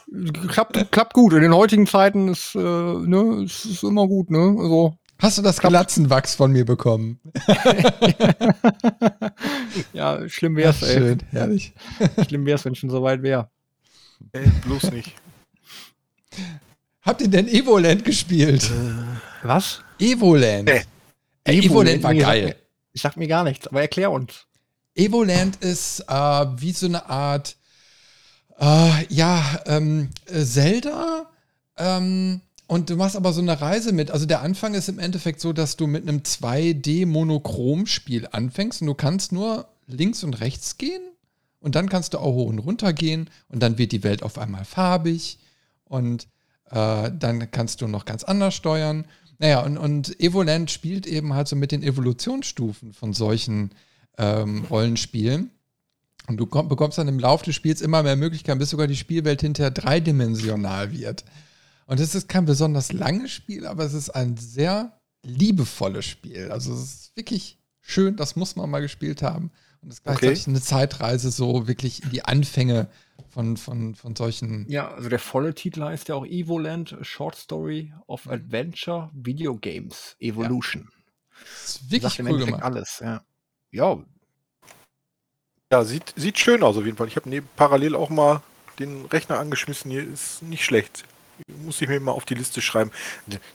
klappt, klappt gut. In den heutigen Zeiten ist, äh, ne, ist, ist immer gut, ne? Also, Hast du das Glatzenwachs von mir bekommen? ja, schlimm wär's, Ach, ey. Schön, herrlich. Schlimm wär's, wenn es schon so weit wäre. Ey, bloß nicht. Habt ihr denn Evoland gespielt? Äh, was? Evoland. Nee. Ey, Evoland war geil. Ich sag mir gar nichts, aber erklär uns. Evoland ist äh, wie so eine Art, äh, ja, ähm, Zelda. Ähm, und du machst aber so eine Reise mit. Also der Anfang ist im Endeffekt so, dass du mit einem 2D-Monochrom-Spiel anfängst und du kannst nur links und rechts gehen. Und dann kannst du auch hoch und runter gehen und dann wird die Welt auf einmal farbig. Und äh, dann kannst du noch ganz anders steuern. Naja, und, und Evoland spielt eben halt so mit den Evolutionsstufen von solchen ähm, Rollenspielen. Und du komm, bekommst dann im Laufe des Spiels immer mehr Möglichkeiten, bis sogar die Spielwelt hinterher dreidimensional wird. Und es ist kein besonders langes Spiel, aber es ist ein sehr liebevolles Spiel. Also es ist wirklich schön, das muss man mal gespielt haben. Und es ist gleichzeitig okay. eine Zeitreise so wirklich in die Anfänge von, von, von solchen. Ja, also der volle Titel heißt ja auch Evoland, Short Story of Adventure Video Games Evolution. Ja. Das ist wirklich Sagt cool gemacht. alles, ja. Ja. Ja, sieht, sieht schön aus auf jeden Fall. Ich habe parallel auch mal den Rechner angeschmissen. Hier ist nicht schlecht. Muss ich mir mal auf die Liste schreiben.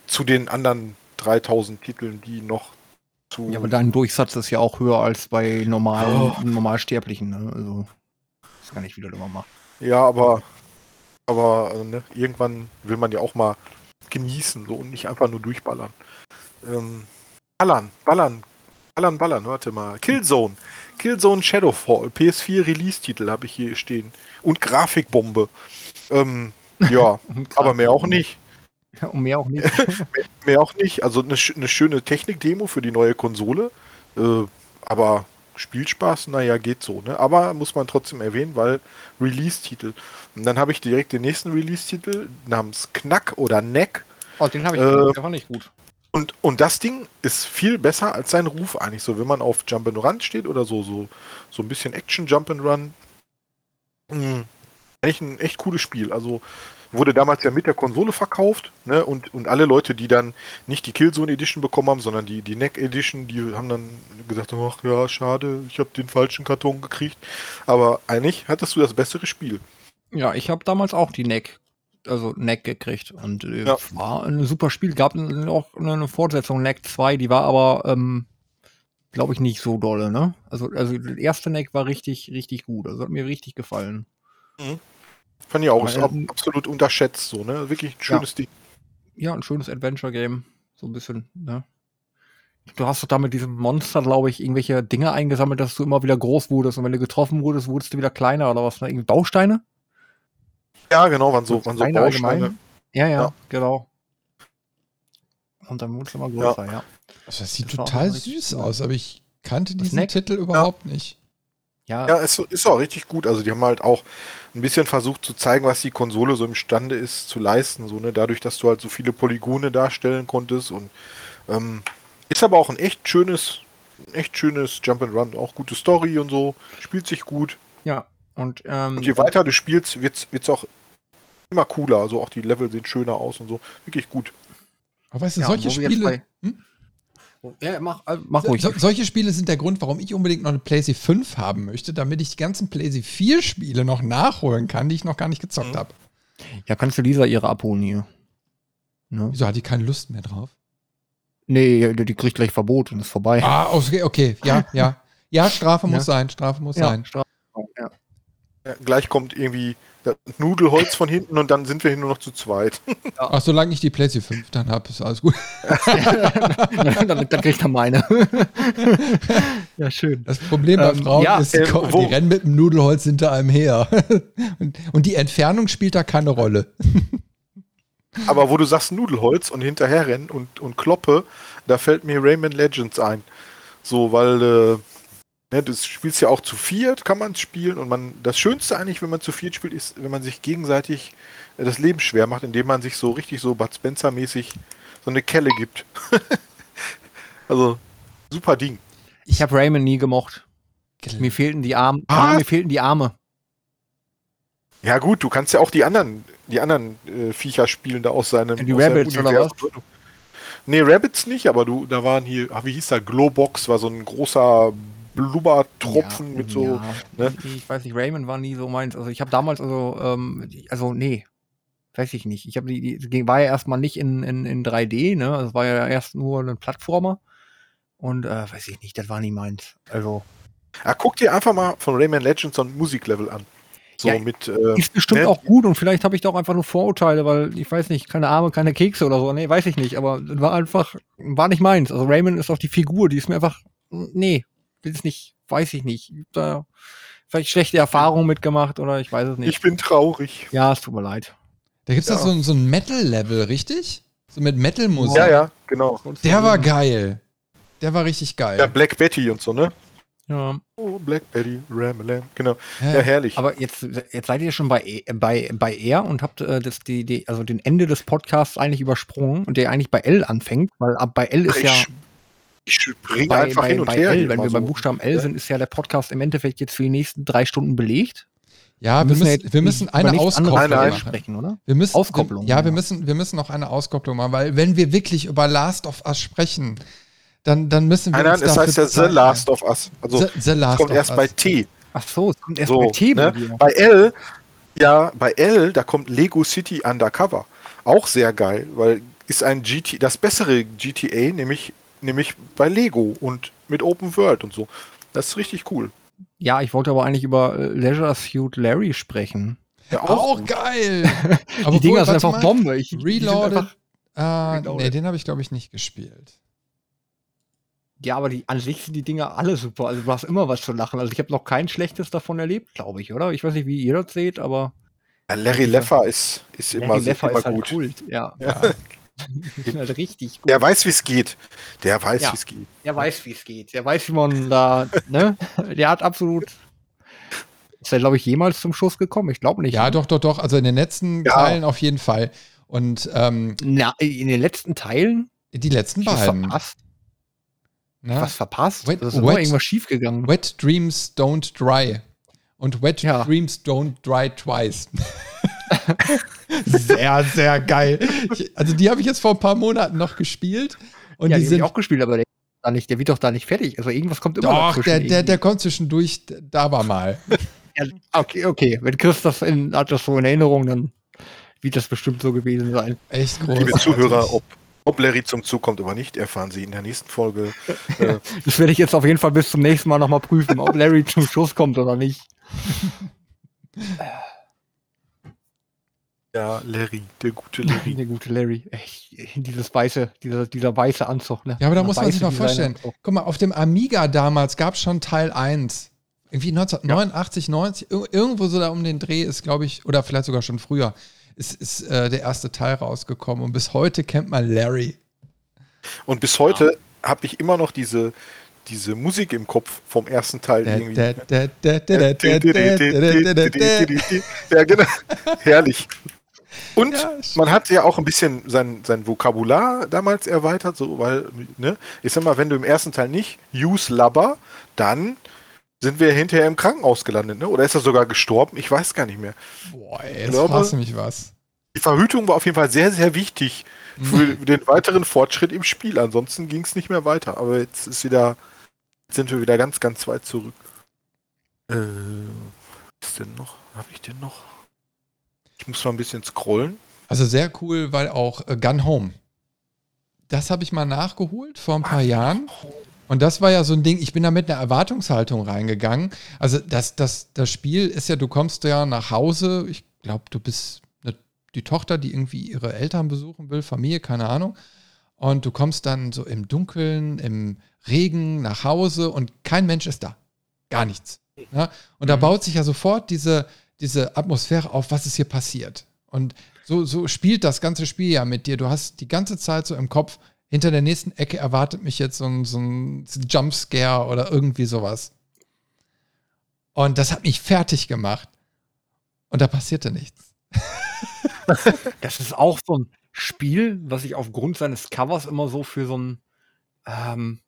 Zu den anderen 3000 Titeln, die noch zu. Ja, aber dein Durchsatz ist ja auch höher als bei normalen, oh. Normalsterblichen. Ne? Also gar nicht, wie du das immer machst. Ja, aber, aber äh, ne, irgendwann will man ja auch mal genießen so, und nicht einfach nur durchballern. Ähm, ballern, ballern, ballern, ballern, warte mal. Killzone. Killzone Shadowfall, PS4 Release-Titel habe ich hier stehen. Und Grafikbombe. Ähm, ja, aber mehr auch nicht. Ja, und mehr auch nicht. mehr, mehr, auch nicht. Also eine, eine schöne Technik-Demo für die neue Konsole. Äh, aber Spielspaß, naja, geht so, ne? Aber muss man trotzdem erwähnen, weil Release-Titel. Und dann habe ich direkt den nächsten Release-Titel namens Knack oder Neck. Oh, den habe ich, äh, war nicht gut. Und, und das Ding ist viel besser als sein Ruf eigentlich. So, wenn man auf Jump and Run steht oder so, so, so ein bisschen Action Jump and Run. Mh, hm, eigentlich ein echt cooles Spiel. Also wurde damals ja mit der Konsole verkauft, ne? Und, und alle Leute, die dann nicht die Killzone Edition bekommen haben, sondern die, die Neck Edition, die haben dann gesagt, ach ja, schade, ich habe den falschen Karton gekriegt. Aber eigentlich hattest du das bessere Spiel. Ja, ich habe damals auch die Neck, also Neck gekriegt und äh, Ja. war ein super Spiel. Gab auch eine Fortsetzung, Neck 2, die war aber, ähm, glaube ich, nicht so dolle, ne? Also, also der erste Neck war richtig, richtig gut. Also hat mir richtig gefallen. Fand ich auch, ist ab- ähm, absolut unterschätzt, so, ne? Wirklich ein schönes Ding. Ja, ein schönes Adventure-Game. So ein bisschen, ne? Du hast doch da mit diesem Monster, glaube ich, irgendwelche Dinge eingesammelt, dass du immer wieder groß wurdest. Und wenn du getroffen wurdest, wurdest du wieder kleiner oder was? Ne? Irgendwie Bausteine? Ja, genau, waren so, waren so Steine Bausteine. allgemein? Ja, ja, Ja. genau. Und dann wurdest du immer größer, ja. Also das sieht Das total süß cool. aus, aber ich kannte diesen Neck? Titel überhaupt nicht. Ja, Ja, es ist auch richtig gut. Also die haben halt auch ein bisschen versucht zu zeigen, was die Konsole so imstande ist zu leisten. So, ne? Dadurch, dass du halt so viele Polygone darstellen konntest. Und ähm, ist aber auch ein echt schönes, ein echt schönes Jump'n'Run. Auch gute Story und so. Spielt sich gut. ja. Und, ähm, Und je weiter du spielst, wird es auch immer cooler. Also auch die Level sehen schöner aus und so. Wirklich gut. Aber weißt du, Ja, solche Spiele, hm? ja, mach, äh, mach ruhig. so, solche Spiele sind der Grund, warum ich unbedingt noch eine PlayStation 5 haben möchte, damit ich die ganzen PlayStation 4 Spiele noch nachholen kann, die ich noch gar nicht gezockt Mhm. habe. Ja, kannst du Lisa ihre abholen hier? Ne? Wieso hat die keine Lust mehr drauf? Nee, die, die kriegt gleich Verbot und ist vorbei. Ah, okay, okay, ja, ja. Ja, Strafe muss Ja. sein, Strafe muss ja, sein. Strafe. Ja. Ja, gleich kommt irgendwie das Nudelholz von hinten und dann sind wir hier nur noch zu zweit. Ach, solange ich die PlayStation 5 dann habe, ist alles gut. dann, dann, dann kriegt er meine. ja, schön. Das Problem bei Ähm, Frauen ja, ist, äh, die, rennen mit dem Nudelholz hinter einem her. und, und die Entfernung spielt da keine Rolle. Aber wo du sagst Nudelholz und hinterher rennen und, und kloppe, da fällt mir Rayman Legends ein. So, weil äh, ne, du spielst ja auch zu viert, kann man spielen und man das Schönste eigentlich, wenn man zu viert spielt, ist, wenn man sich gegenseitig äh, das Leben schwer macht, indem man sich so richtig so Bud Spencer mäßig so eine Kelle gibt. also super Ding. Ich habe Raymond nie gemocht. Mir fehlten die Arme. Was? Ja, mir fehlten die Arme. Ja gut, du kannst ja auch die anderen, die anderen äh, Viecher spielen da aus seinem, Die aus seinem Rabbits oder Universum. Nee, Rabbits nicht, aber du, da waren hier, ah, wie hieß der, Glowbox, war so ein großer Blubbertropfen Ja, mit so. ja. ne? Ich, weiß nicht, Raymond war nie so meins. Also ich habe damals, also, ähm, also nee, weiß ich nicht. Ich habe die, die war ja erstmal nicht in, in, in 3D, ne? Also es war ja erst nur ein Plattformer. Und äh, weiß ich nicht, das war nie meins. Also Ah, guck dir einfach mal von Rayman Legends so ein Musiklevel an. So Ja, mit. Äh, ist bestimmt ne? auch gut und vielleicht habe ich da auch einfach nur Vorurteile, weil ich weiß nicht, keine Arme, keine Kekse oder so. Nee, weiß ich nicht, aber das war einfach, war nicht meins. Also Raymond ist auch die Figur, die ist mir einfach, nee, will es nicht, weiß ich nicht. Ich hab Da vielleicht schlechte Erfahrungen mitgemacht oder ich weiß es nicht. ich bin traurig. ja, es tut mir leid. Da gibt es Ja. doch so, ein- so ein Metal-Level, richtig? So mit Metal-Musik. Ja, ja, genau. Der war geil. Der war richtig geil. Ja, Black Betty und so, ne? Ja. Oh, Black Betty, Ramalam, genau. Ja. Ja, herrlich. Aber jetzt, jetzt seid ihr schon bei, bei, bei R und habt äh, das, die, die, also den Ende des Podcasts eigentlich übersprungen und der eigentlich bei L anfängt, weil ab bei L ist ich, ja. Ich spring bei, einfach bei, hin und bei her. L, wenn wir beim so. Buchstaben L Ja. sind, ist ja der Podcast im Endeffekt jetzt für die nächsten drei Stunden belegt. Ja, wir ja müssen, jetzt wir müssen eine Auskopplung machen. sprechen, oder? Wir müssen, Auskopplung, Ja, wir ja. müssen, wir müssen noch eine Auskopplung machen, weil wenn wir wirklich über Last of Us sprechen, dann, dann müssen wir Nein, nein, uns es dafür heißt ja The Last of Us. Also. The, The es Last kommt of erst Us. bei T. Ach so, es kommt erst So, bei T ne? Bei L, ja, bei L, da kommt Lego City Undercover. Auch sehr geil, weil ist ein GT, das bessere GTA, nämlich, nämlich bei Lego und mit Open World und so. Das ist richtig cool. Ja, ich wollte aber eigentlich über äh, Leisure Suit Larry sprechen. Ja, Auch, gut. geil. die Aber Dinger sind einfach mal. Bombe. Ich, Reloaded. einfach- Äh, Reloaded. nee, den habe ich, glaube ich, nicht gespielt. Ja, aber die, an sich sind die Dinger alle super. Also du hast immer was zu lachen. Also ich habe noch kein schlechtes davon erlebt, glaube ich, oder? Ich weiß nicht, wie ihr das seht, aber Ja, Larry Leffer ist, ist immer, Larry Leffer immer ist halt gut. Kult. Ja, Ja. die sind halt richtig gut. Der weiß, wie es geht. Der weiß, Ja. wie es geht. Der weiß, wie es geht. Der weiß, wie man da, ne? Der hat absolut. Ist er, glaube ich, jemals zum Schuss gekommen? Ich glaube nicht. Ja, doch, doch, doch. Also in den letzten Ja. Teilen auf jeden Fall. Und ähm, Na, in den letzten Teilen? die letzten Was beiden. verpasst? Ne? Was verpasst? Wet- da ist wet- irgendwas schiefgegangen. Wet Dreams Don't Dry. und Wet Ja. Dreams Don't Dry Twice. sehr, sehr geil. Ich, also die habe ich jetzt vor ein paar Monaten noch gespielt. Und ja, die die sind ich auch gespielt, aber der, da nicht, der wird doch da nicht fertig. Also irgendwas kommt immer doch, dazwischen der, der, der kommt zwischendurch, da war mal. Ja, okay, okay. Wenn Chris das in, hat das so in Erinnerung, dann wird das bestimmt so gewesen sein. Echt groß. Liebe Zuhörer, ob, ob Larry zum Zug kommt oder nicht, erfahren Sie in der nächsten Folge. Äh, Das werde ich jetzt auf jeden Fall bis zum nächsten Mal nochmal prüfen, ob Larry zum Schuss kommt oder nicht. Ja, Larry, der gute Larry. Der gute Larry. Echt, dieses weiße, dieser, dieser weiße Anzug, ne? Ja, aber da muss man sich mal vorstellen. Anzug. Guck mal, auf dem Amiga damals gab es schon Teil 1. Irgendwie 1989, ja. 90, irgendwo so da um den Dreh ist, glaube ich, oder vielleicht sogar schon früher, ist, ist äh, der erste Teil rausgekommen. Und bis heute kennt man Larry. Und bis heute ah. habe ich immer noch diese, diese Musik im Kopf vom ersten Teil. Ja, genau. Herrlich. Und Ja, man hat ja auch ein bisschen sein, sein Vokabular damals erweitert, so, weil, ne, ich sag mal, wenn du im ersten Teil nicht use Labber, dann sind wir hinterher im Krankenhaus gelandet, ne? Oder ist er sogar gestorben? Ich weiß gar nicht mehr. Boah, ey, jetzt fragst du mich was. Die Verhütung war auf jeden Fall sehr, sehr wichtig für den weiteren Fortschritt im Spiel. Ansonsten ging es nicht mehr weiter. Aber jetzt ist wieder, jetzt sind wir wieder ganz, ganz weit zurück. Äh, was ist denn noch? Habe ich denn noch? Ich muss mal ein bisschen scrollen. Also sehr cool, weil auch äh, Gun Home. Das habe ich mal nachgeholt vor ein paar Jahren. Und das war ja so ein Ding, ich bin da mit einer Erwartungshaltung reingegangen. Also das, das, das Spiel ist ja, du kommst ja nach Hause, ich glaube, du bist eine, die Tochter, die irgendwie ihre Eltern besuchen will, Familie, keine Ahnung. Und du kommst dann so im Dunkeln, im Regen nach Hause und kein Mensch ist da. Gar nichts. Ja? Und da baut sich ja sofort diese, diese Atmosphäre auf, was ist hier passiert. Und so, so spielt das ganze Spiel ja mit dir. Du hast die ganze Zeit so im Kopf, hinter der nächsten Ecke erwartet mich jetzt so ein, so ein Jumpscare oder irgendwie sowas. Und das hat mich fertig gemacht. Und da passierte nichts. Das ist auch so ein Spiel, was ich aufgrund seines Covers immer so für so ein, ähm,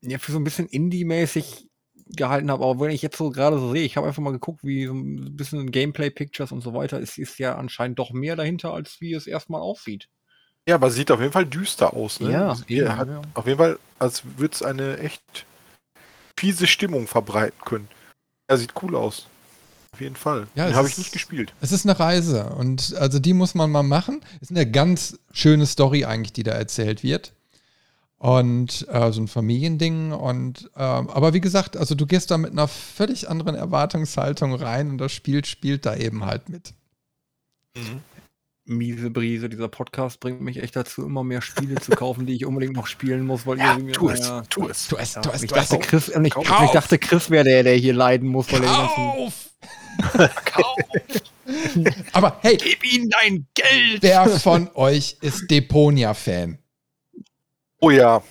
ja, für so ein bisschen Indie-mäßig gehalten habe. Aber wenn ich jetzt so gerade so sehe, ich habe einfach mal geguckt, wie so ein bisschen Gameplay-Pictures und so weiter, ist, ist ja anscheinend doch mehr dahinter, als wie es erstmal aussieht. Ja, aber sieht auf jeden Fall düster aus. Ne? Ja, Also, er hat ja. auf jeden Fall, als würde es eine echt fiese Stimmung verbreiten können. Er sieht cool aus. Auf jeden Fall. Ja, es habe ich nicht gespielt. Es ist eine Reise und also die muss man mal machen. Es ist eine ganz schöne Story eigentlich, die da erzählt wird. Und äh, so ein Familiending. Und ähm, aber wie gesagt, also du gehst da mit einer völlig anderen Erwartungshaltung rein und das Spiel spielt da eben halt mit. Miese Brise, dieser Podcast bringt mich echt dazu, immer mehr Spiele zu kaufen, die ich unbedingt noch spielen muss, weil Ja, irgendwie- tu es, naja. tu es. Ja, du hast, ich, dachte, Chris, ich, ich dachte, Chris wäre der, der hier leiden muss, weil er Kauf! aber hey, Gib ihm dein Geld! wer von euch ist Deponia-Fan? Oh ja,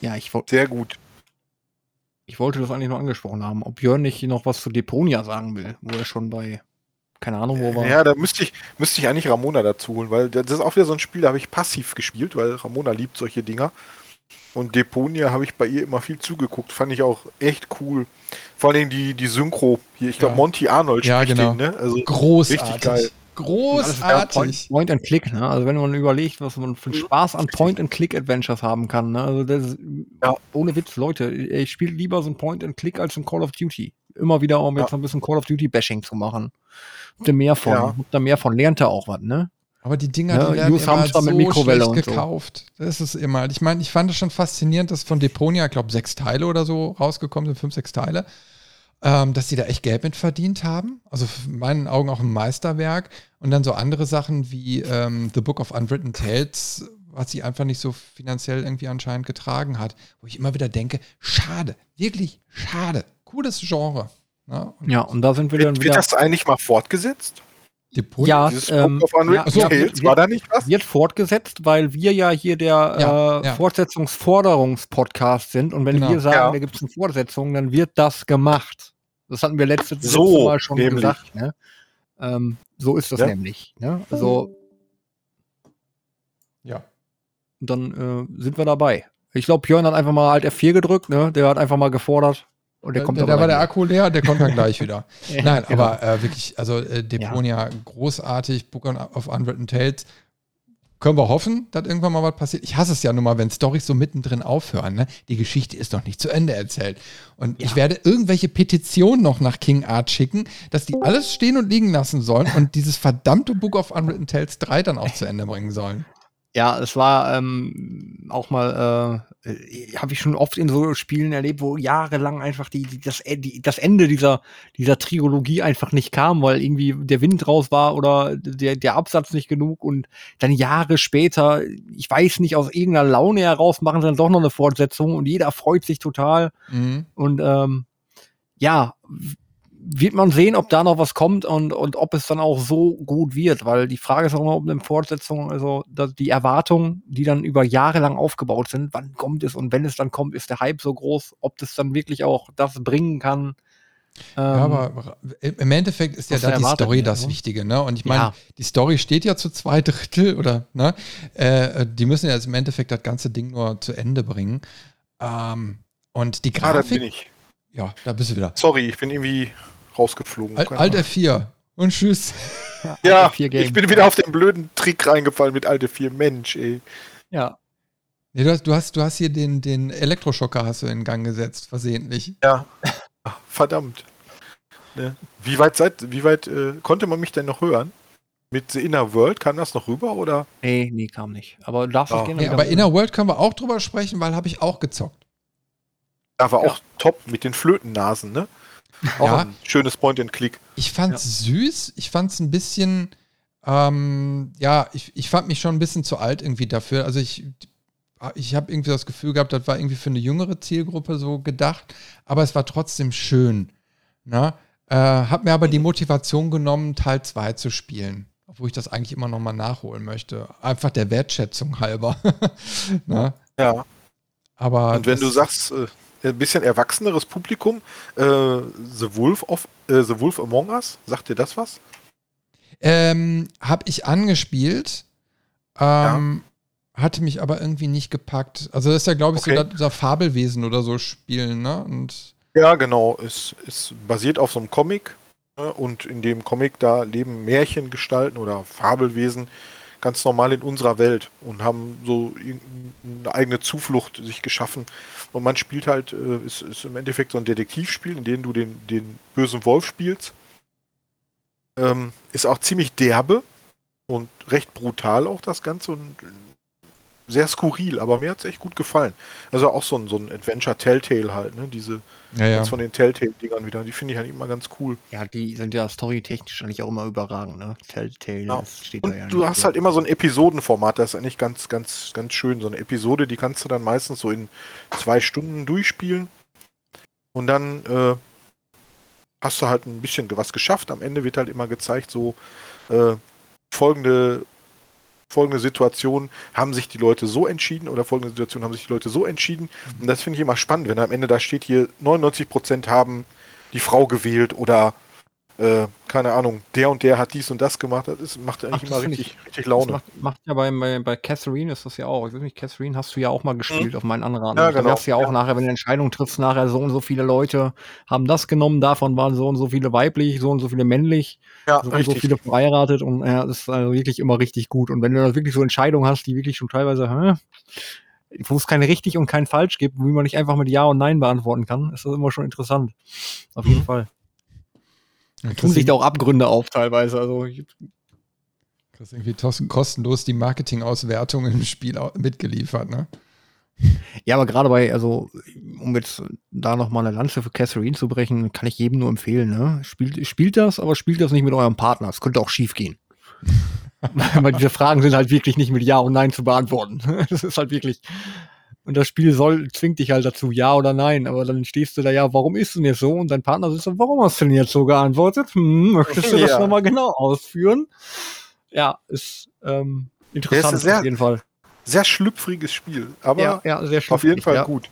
Ja, ich, woll- sehr gut. ich wollte das eigentlich noch angesprochen haben, ob Jörn nicht noch was zu Deponia sagen will, wo er schon bei, keine Ahnung, wo war. Ja, da müsste ich, müsste ich eigentlich Ramona dazu holen, weil das ist auch wieder so ein Spiel, da habe ich passiv gespielt, weil Ramona liebt solche Dinger. Und Deponia habe ich bei ihr immer viel zugeguckt, fand ich auch echt cool. Vor allem die, die Synchro hier, ich glaube Ja. Monty Arnold Ja, spricht genau. den, ne? Also, Großartig. Richtig geil. Großartig. Point, Point and Click, ne? Also wenn man überlegt, was man für einen Spaß an Point and Click Adventures haben kann, ne? Also das ist, Ja. ohne Witz, Leute, ich spiele lieber so ein Point and Click als ein Call of Duty. Immer wieder, um Ja. jetzt so ein bisschen Call of Duty Bashing zu machen. Habt ihr mehr von? Ja. Habt ihr mehr von? Lernt ihr auch was, ne? Aber die Dinger, Ja, die werden Use immer Hamster mit so Mikrowelle schlecht und so. gekauft. Das ist immer. Ich meine, ich fand es schon faszinierend, dass von Deponia, ich glaube, sechs Teile oder so rausgekommen sind, fünf, sechs Teile, ähm, dass die da echt Geld mit verdient haben. Also in meinen Augen auch ein Meisterwerk. Und dann so andere Sachen wie ähm, The Book of Unwritten Tales, was sie einfach nicht so finanziell irgendwie anscheinend getragen hat. Wo ich immer wieder denke, schade, wirklich schade. Cooles Genre. Ne? Und Ja, und da sind wir dann wird, wieder. wird das eigentlich mal fortgesetzt? Ja, Deponia, Dieses ähm, Book of Unwritten ja, so, Tales, wird- war da nicht was? wird fortgesetzt, weil wir ja hier der Ja, äh, ja. Fortsetzungsforderungspodcast sind. Und wenn Genau. wir sagen, Ja. da gibt es eine Fortsetzung, dann wird das gemacht. Das hatten wir letzte, letzte So, Mal schon nämlich. gesagt. Ne? Ähm, so ist das Ja. nämlich. Ne? Also ja. dann äh, sind wir dabei. Ich glaube, Björn hat einfach mal Alt F4 gedrückt. Ne? Der hat einfach mal gefordert. Und der Da- kommt da aber war der Akku leer, der kommt dann gleich wieder. Ja, Nein, genau. aber äh, wirklich, also äh, Deponia großartig, Book on- of Unwritten Tales. Können wir hoffen, dass irgendwann mal was passiert. Ich hasse es ja nun mal, wenn Storys so mittendrin aufhören. Ne? Die Geschichte ist noch nicht zu Ende erzählt. Und ich Ja. werde irgendwelche Petitionen noch nach King Art schicken, dass die alles stehen und liegen lassen sollen und dieses verdammte Book of Unwritten Tales 3 dann auch zu Ende bringen sollen. Ja, es war ähm, auch mal, äh, habe ich schon oft in so Spielen erlebt, wo jahrelang einfach die, die, das, die, das Ende dieser, dieser Trilogie einfach nicht kam, weil irgendwie der Wind raus war oder der, der Absatz nicht genug und dann Jahre später, ich weiß nicht, aus irgendeiner Laune heraus machen sie dann doch noch eine Fortsetzung und jeder freut sich total. Mhm. Und ähm, ja, wird man sehen, ob da noch was kommt und, und ob es dann auch so gut wird, weil die Frage ist auch immer, ob eine Fortsetzung, also die Erwartungen, die dann über Jahre lang aufgebaut sind, wann kommt es und wenn es dann kommt, ist der Hype so groß, ob das dann wirklich auch das bringen kann. Ja, Ähm, aber im Endeffekt ist ja da die Story wird, das ne? Wichtige, ne? Und ich meine, Ja. die Story steht ja zu zwei Drittel oder, ne? Äh, die müssen ja jetzt im Endeffekt das ganze Ding nur zu Ende bringen. Ähm, und die Ah, Grafik, ich. Ja, da bist du wieder. Sorry, ich bin irgendwie rausgeflogen. Al Alt Ahnung. F4 und tschüss. ja, Game. ich bin wieder auf den blöden Trick reingefallen mit alte 4. Mensch, ey. ja. Nee, du, hast, du, hast, du hast hier den, den Elektroschocker hast du in Gang gesetzt, versehentlich. Ja. Ach, verdammt. Ne? Wie weit seid, wie weit äh, konnte man mich denn noch hören? Mit The Inner World kam das noch rüber oder? Nee, nee, kam nicht. Aber Ah. es gerne Nee, aber. Inner World können wir auch drüber sprechen, weil habe ich auch gezockt. Da war Ja. auch top mit den Flötennasen, ne? Auch Ja. ein schönes Point-and-Click. Ich fand's süß, ich fand's ein bisschen, ähm, ja, ich, ich fand mich schon ein bisschen zu alt irgendwie dafür. Also ich, ich habe irgendwie das Gefühl gehabt, das war irgendwie für eine jüngere Zielgruppe so gedacht, aber es war trotzdem schön. Ne? Äh, hab mir aber die Motivation genommen, Teil 2 zu spielen. Obwohl ich das eigentlich immer noch mal nachholen möchte. Einfach der Wertschätzung halber. ne? Ja. Aber Und wenn du sagst, äh, ein bisschen erwachseneres Publikum, äh, The Wolf of äh, The Wolf Among Us, sagt dir das was? Ähm, habe ich angespielt, ähm, hatte mich aber irgendwie nicht gepackt. Also das ist ja, glaube ich, Okay. so dieser Fabelwesen oder so spielen, ne? Und Ja, genau. Es ist basiert auf so einem Comic. Ne? Und in dem Comic, da leben Märchengestalten oder Fabelwesen ganz normal in unserer Welt und haben so eine eigene Zuflucht sich geschaffen. Und man spielt halt, äh, ist, ist im Endeffekt so ein Detektivspiel, in dem du den, den bösen Wolf spielst. Ähm, ist auch ziemlich derbe und recht brutal auch das Ganze und sehr skurril, aber mir hat es echt gut gefallen. Also auch so ein, so ein Adventure Telltale halt, ne? Diese ja, ja. Jetzt von den Telltale-Dingern wieder. Die finde ich halt immer ganz cool. Ja, die sind ja storytechnisch eigentlich auch immer überragend, ne? Telltale, Ja. steht Und da ja du hast so. halt immer so ein Episodenformat, das ist eigentlich ganz, ganz, ganz schön. So eine Episode, die kannst du dann meistens so in zwei Stunden durchspielen. Und dann äh, hast du halt ein bisschen was geschafft. Am Ende wird halt immer gezeigt, so äh, folgende, folgende Situation haben sich die Leute so entschieden oder folgende Situation haben sich die Leute so entschieden. Und das finde ich immer spannend, wenn am Ende da steht hier, 99% haben die Frau gewählt oder äh, keine Ahnung, der und der hat dies und das gemacht. Das ist, macht eigentlich Ach, immer richtig, richtig Das Laune. macht, macht ja bei, bei, bei Catherine ist das ja auch. Ich weiß nicht, Catherine hast du ja auch mal gespielt auf meinen Anraten. Ja, Da genau. hast du ja auch Ja. nachher, wenn du eine Entscheidung triffst, nachher so und so viele Leute haben das genommen, davon waren so und so viele weiblich, so und so viele männlich, Ja, so und so richtig. viele verheiratet und ja, das ist also wirklich immer richtig gut. Und wenn du da wirklich so Entscheidungen hast, die wirklich schon teilweise, hä, wo es keine richtig und kein falsch gibt, wie man nicht einfach mit Ja und Nein beantworten kann, ist das immer schon interessant. Auf jeden Mhm. Fall. Dann Tun sich da auch Abgründe auf teilweise. Also ich, kriegst irgendwie kostenlos die Marketingauswertung im Spiel mitgeliefert, ne? Ja, aber gerade bei, also, um jetzt da nochmal eine Lanze für Catherine zu brechen, kann ich jedem nur empfehlen, ne? Spielt, spielt das, aber spielt das nicht mit eurem Partner. Es könnte auch schief gehen. Weil diese Fragen sind halt wirklich nicht mit Ja und Nein zu beantworten. Das ist halt wirklich. Und das Spiel soll, zwingt dich halt dazu, ja oder nein. Aber dann stehst du da, ja, warum ist denn jetzt so? Und dein Partner sitzt so, warum hast du denn jetzt so geantwortet? Hm, möchtest du das Ja. nochmal genau ausführen? Ja, ist ähm, interessant sehr- auf jeden Fall. Sehr schlüpfriges Spiel, aber ja, ja, sehr auf jeden Fall ja. gut.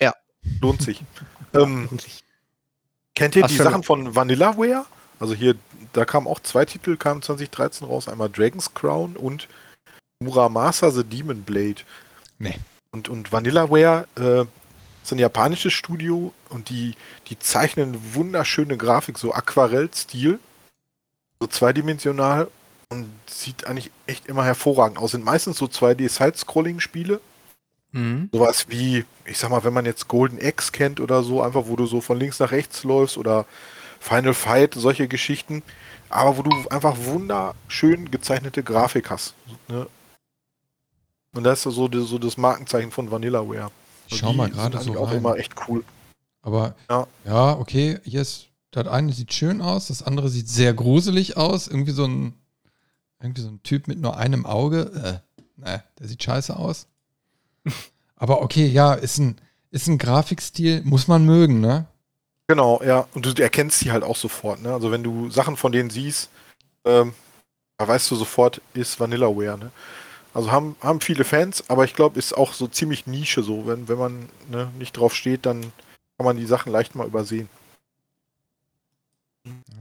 Ja. Lohnt sich. ähm, Und sich- kennt ihr Ach, die. Sachen von Vanillaware? Also hier, da kamen auch zwei Titel, kamen 2013 raus. Einmal Dragon's Crown und Muramasa The Demon Blade. Nee. Und, und Vanillaware äh, ist ein japanisches Studio und die, die zeichnen wunderschöne Grafik, so Aquarell-Stil, so zweidimensional und sieht eigentlich echt immer hervorragend aus. Sind meistens so 2D-Side-Scrolling-Spiele. Mhm. Sowas wie, ich sag mal, wenn man jetzt Golden Axe kennt oder so, einfach wo du so von links nach rechts läufst oder Final Fight, solche Geschichten. Aber wo du einfach wunderschön gezeichnete Grafik hast. Ne? Und das ist so, so das Markenzeichen von Vanillaware. Ich schau mal gerade so auch rein. immer echt cool. Aber ja. ja, okay, hier ist das eine sieht schön aus, das andere sieht sehr gruselig aus. Irgendwie so ein, irgendwie so ein Typ mit nur einem Auge. Äh, ne, der sieht scheiße aus. Aber okay, ja, ist ein, ist ein Grafikstil, muss man mögen, ne? Genau, ja. Und du erkennst sie halt auch sofort, ne? Also wenn du Sachen von denen siehst, ähm, da weißt du sofort, ist Vanillaware, ne? Also haben, haben viele Fans, aber ich glaube, ist auch so ziemlich Nische so. Wenn, wenn man ne, nicht drauf steht, dann kann man die Sachen leicht mal übersehen.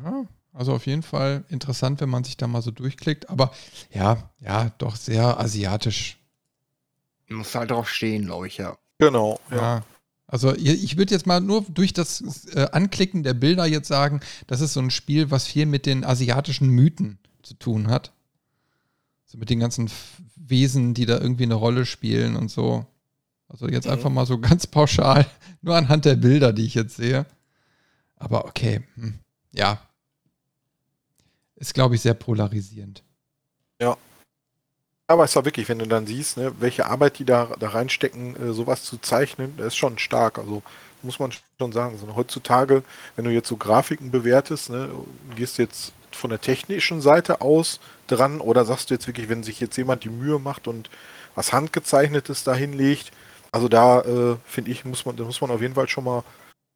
Ja, also auf jeden Fall interessant, wenn man sich da mal so durchklickt. Aber ja, ja, doch sehr asiatisch. Muss halt drauf stehen, glaube ich, ja. Genau, ja. ja. Also ich würde jetzt mal nur durch das äh, Anklicken der Bilder jetzt sagen, das ist so ein Spiel, was viel mit den asiatischen Mythen zu tun hat. So mit den ganzen Wesen, die da irgendwie eine Rolle spielen und so. Also jetzt mhm. einfach mal so ganz pauschal, nur anhand der Bilder, die ich jetzt sehe. Aber okay, hm. ja. Ist, glaube ich, sehr polarisierend. Ja. Aber es war wirklich, wenn du dann siehst, ne, welche Arbeit die da, da reinstecken, äh, sowas zu zeichnen, das ist schon stark. Also muss man schon sagen. So, heutzutage, wenn du jetzt so Grafiken bewertest, ne, gehst jetzt von der technischen Seite aus dran oder sagst du jetzt wirklich, wenn sich jetzt jemand die Mühe macht und was Handgezeichnetes da hinlegt, also da äh, finde ich, muss man, da muss man auf jeden Fall schon mal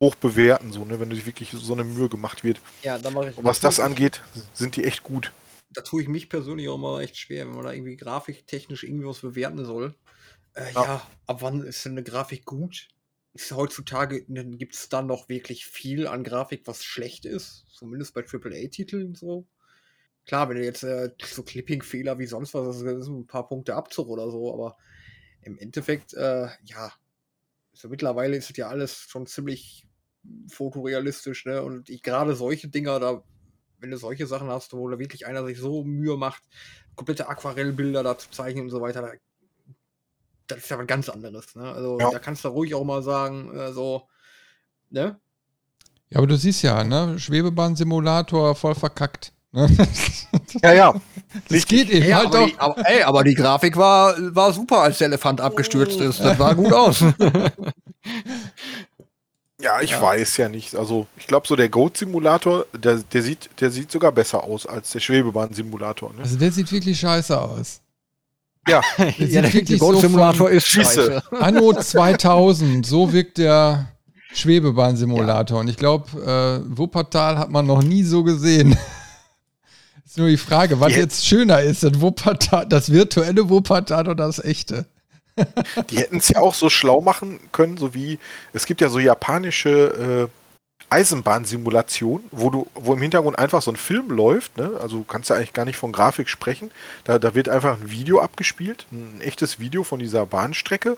hoch bewerten, so, ne, wenn sich wirklich so eine Mühe gemacht wird. Ja, dann mache ich. Und was das angeht, sind die echt gut. Da tue ich mich persönlich auch mal echt schwer, wenn man da irgendwie grafiktechnisch irgendwie was bewerten soll. Äh, ja. ja. ab wann ist denn eine Grafik gut? Ist heutzutage gibt es dann noch wirklich viel an Grafik, was schlecht ist, zumindest bei AAA-Titeln so. Klar, wenn du jetzt äh, so Clipping-Fehler wie sonst was, das ist ein paar Punkte Abzug oder so, aber im Endeffekt, äh, ja, so mittlerweile ist ja alles schon ziemlich fotorealistisch, ne? Und gerade solche Dinger, da, wenn du solche Sachen hast, wo da wirklich einer sich so Mühe macht, komplette Aquarellbilder da zu zeichnen und so weiter, da, das ist ja was ganz anderes, ne? Also ja. da kannst du ruhig auch mal sagen, äh, so, ne? Ja, aber du siehst ja, ne? Schwebebahn-Simulator voll verkackt. Ne? Ja, ja. Das geht eben ja, halt aber, die, aber, ey, aber die Grafik war, war super, als der Elefant abgestürzt ist. Das sah gut aus. Ja, ich ja. weiß ja nicht. Also, ich glaube, so der Goat-Simulator, der, der, sieht, der sieht sogar besser aus als der Schwebebahn-Simulator. Ne? Also, der sieht wirklich scheiße aus. Ja, der, ja, der Goat-Simulator so ist scheiße. Anno 2000, so wirkt der Schwebebahn-Simulator. Ja. Und ich glaube, äh, Wuppertal hat man noch nie so gesehen. Ist nur die Frage, was die jetzt schöner ist, das, Wuppertal, das virtuelle Wuppertal oder das echte? die hätten es ja auch so schlau machen können, so wie es gibt ja so japanische äh, Eisenbahnsimulationen, wo du, wo im Hintergrund einfach so ein Film läuft, ne? Also du kannst ja eigentlich gar nicht von Grafik sprechen. Da, da wird einfach ein Video abgespielt, ein echtes Video von dieser Bahnstrecke.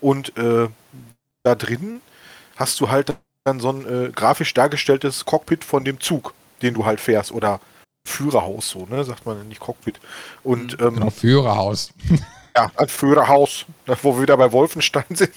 Und äh, da drin hast du halt dann so ein äh, grafisch dargestelltes Cockpit von dem Zug, den du halt fährst. Oder Führerhaus, so, ne? Sagt man nicht Cockpit. Und, mhm. ähm, genau, Führerhaus. ja, ein Führerhaus, wo wir wieder bei Wolfenstein sind.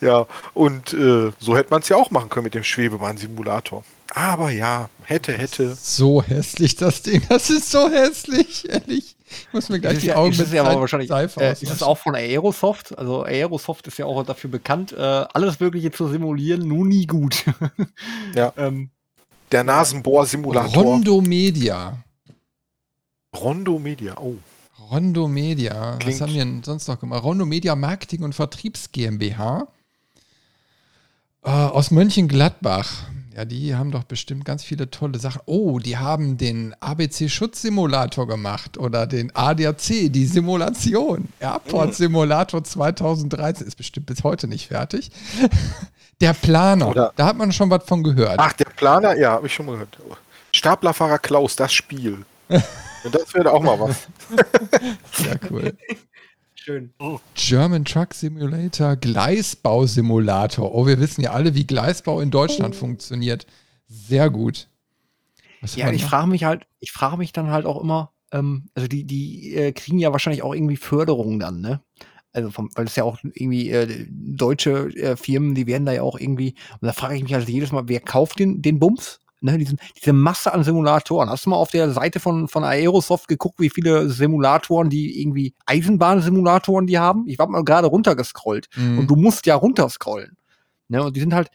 ja, und äh, so hätte man es ja auch machen können mit dem Schwebebahn-Simulator. Aber ja, hätte, hätte. So hässlich, das Ding. Das ist so hässlich, ehrlich. Ich muss mir gleich die Augen ist mit ja aber wahrscheinlich, Seife äh, Ist es auch von Aerosoft? Also Aerosoft ist ja auch dafür bekannt, äh, alles Mögliche zu simulieren, nur nie gut. ja. ähm, Der Nasenbohr-Simulator. Rondo Media. Rondo Media, oh. Rondo Media. Klingt. Was haben wir denn sonst noch gemacht? Rondo Media Marketing und Vertriebs GmbH. Äh, aus Mönchengladbach. Ja, die haben doch bestimmt ganz viele tolle Sachen. Oh, die haben den ABC-Schutzsimulator gemacht oder den ADAC, die Simulation. Airport Simulator 2013 ist bestimmt bis heute nicht fertig. Der Planer, oder da hat man schon was von gehört. Ach, der Planer, ja, habe ich schon mal gehört. Staplerfahrer Klaus, das Spiel. das wäre auch mal was. Ja, cool. Schön. German Truck Simulator, Gleisbau-Simulator. Oh, wir wissen ja alle, wie Gleisbau in Deutschland funktioniert. Sehr gut. Was ja, ich frage mich halt, ich frage mich dann halt auch immer, ähm, also die, die äh, kriegen ja wahrscheinlich auch irgendwie Förderungen dann, ne? Also vom, weil es ja auch irgendwie äh, deutsche äh, Firmen, die werden da ja auch irgendwie, und da frage ich mich halt jedes Mal, wer kauft den, den Bums? Ne, diesen, diese Masse an Simulatoren. Hast du mal auf der Seite von, von Aerosoft geguckt, wie viele Simulatoren, die irgendwie Eisenbahnsimulatoren die haben? Ich war mal gerade runtergescrollt. Mhm. Und du musst ja runterscrollen. Ne, und die sind halt,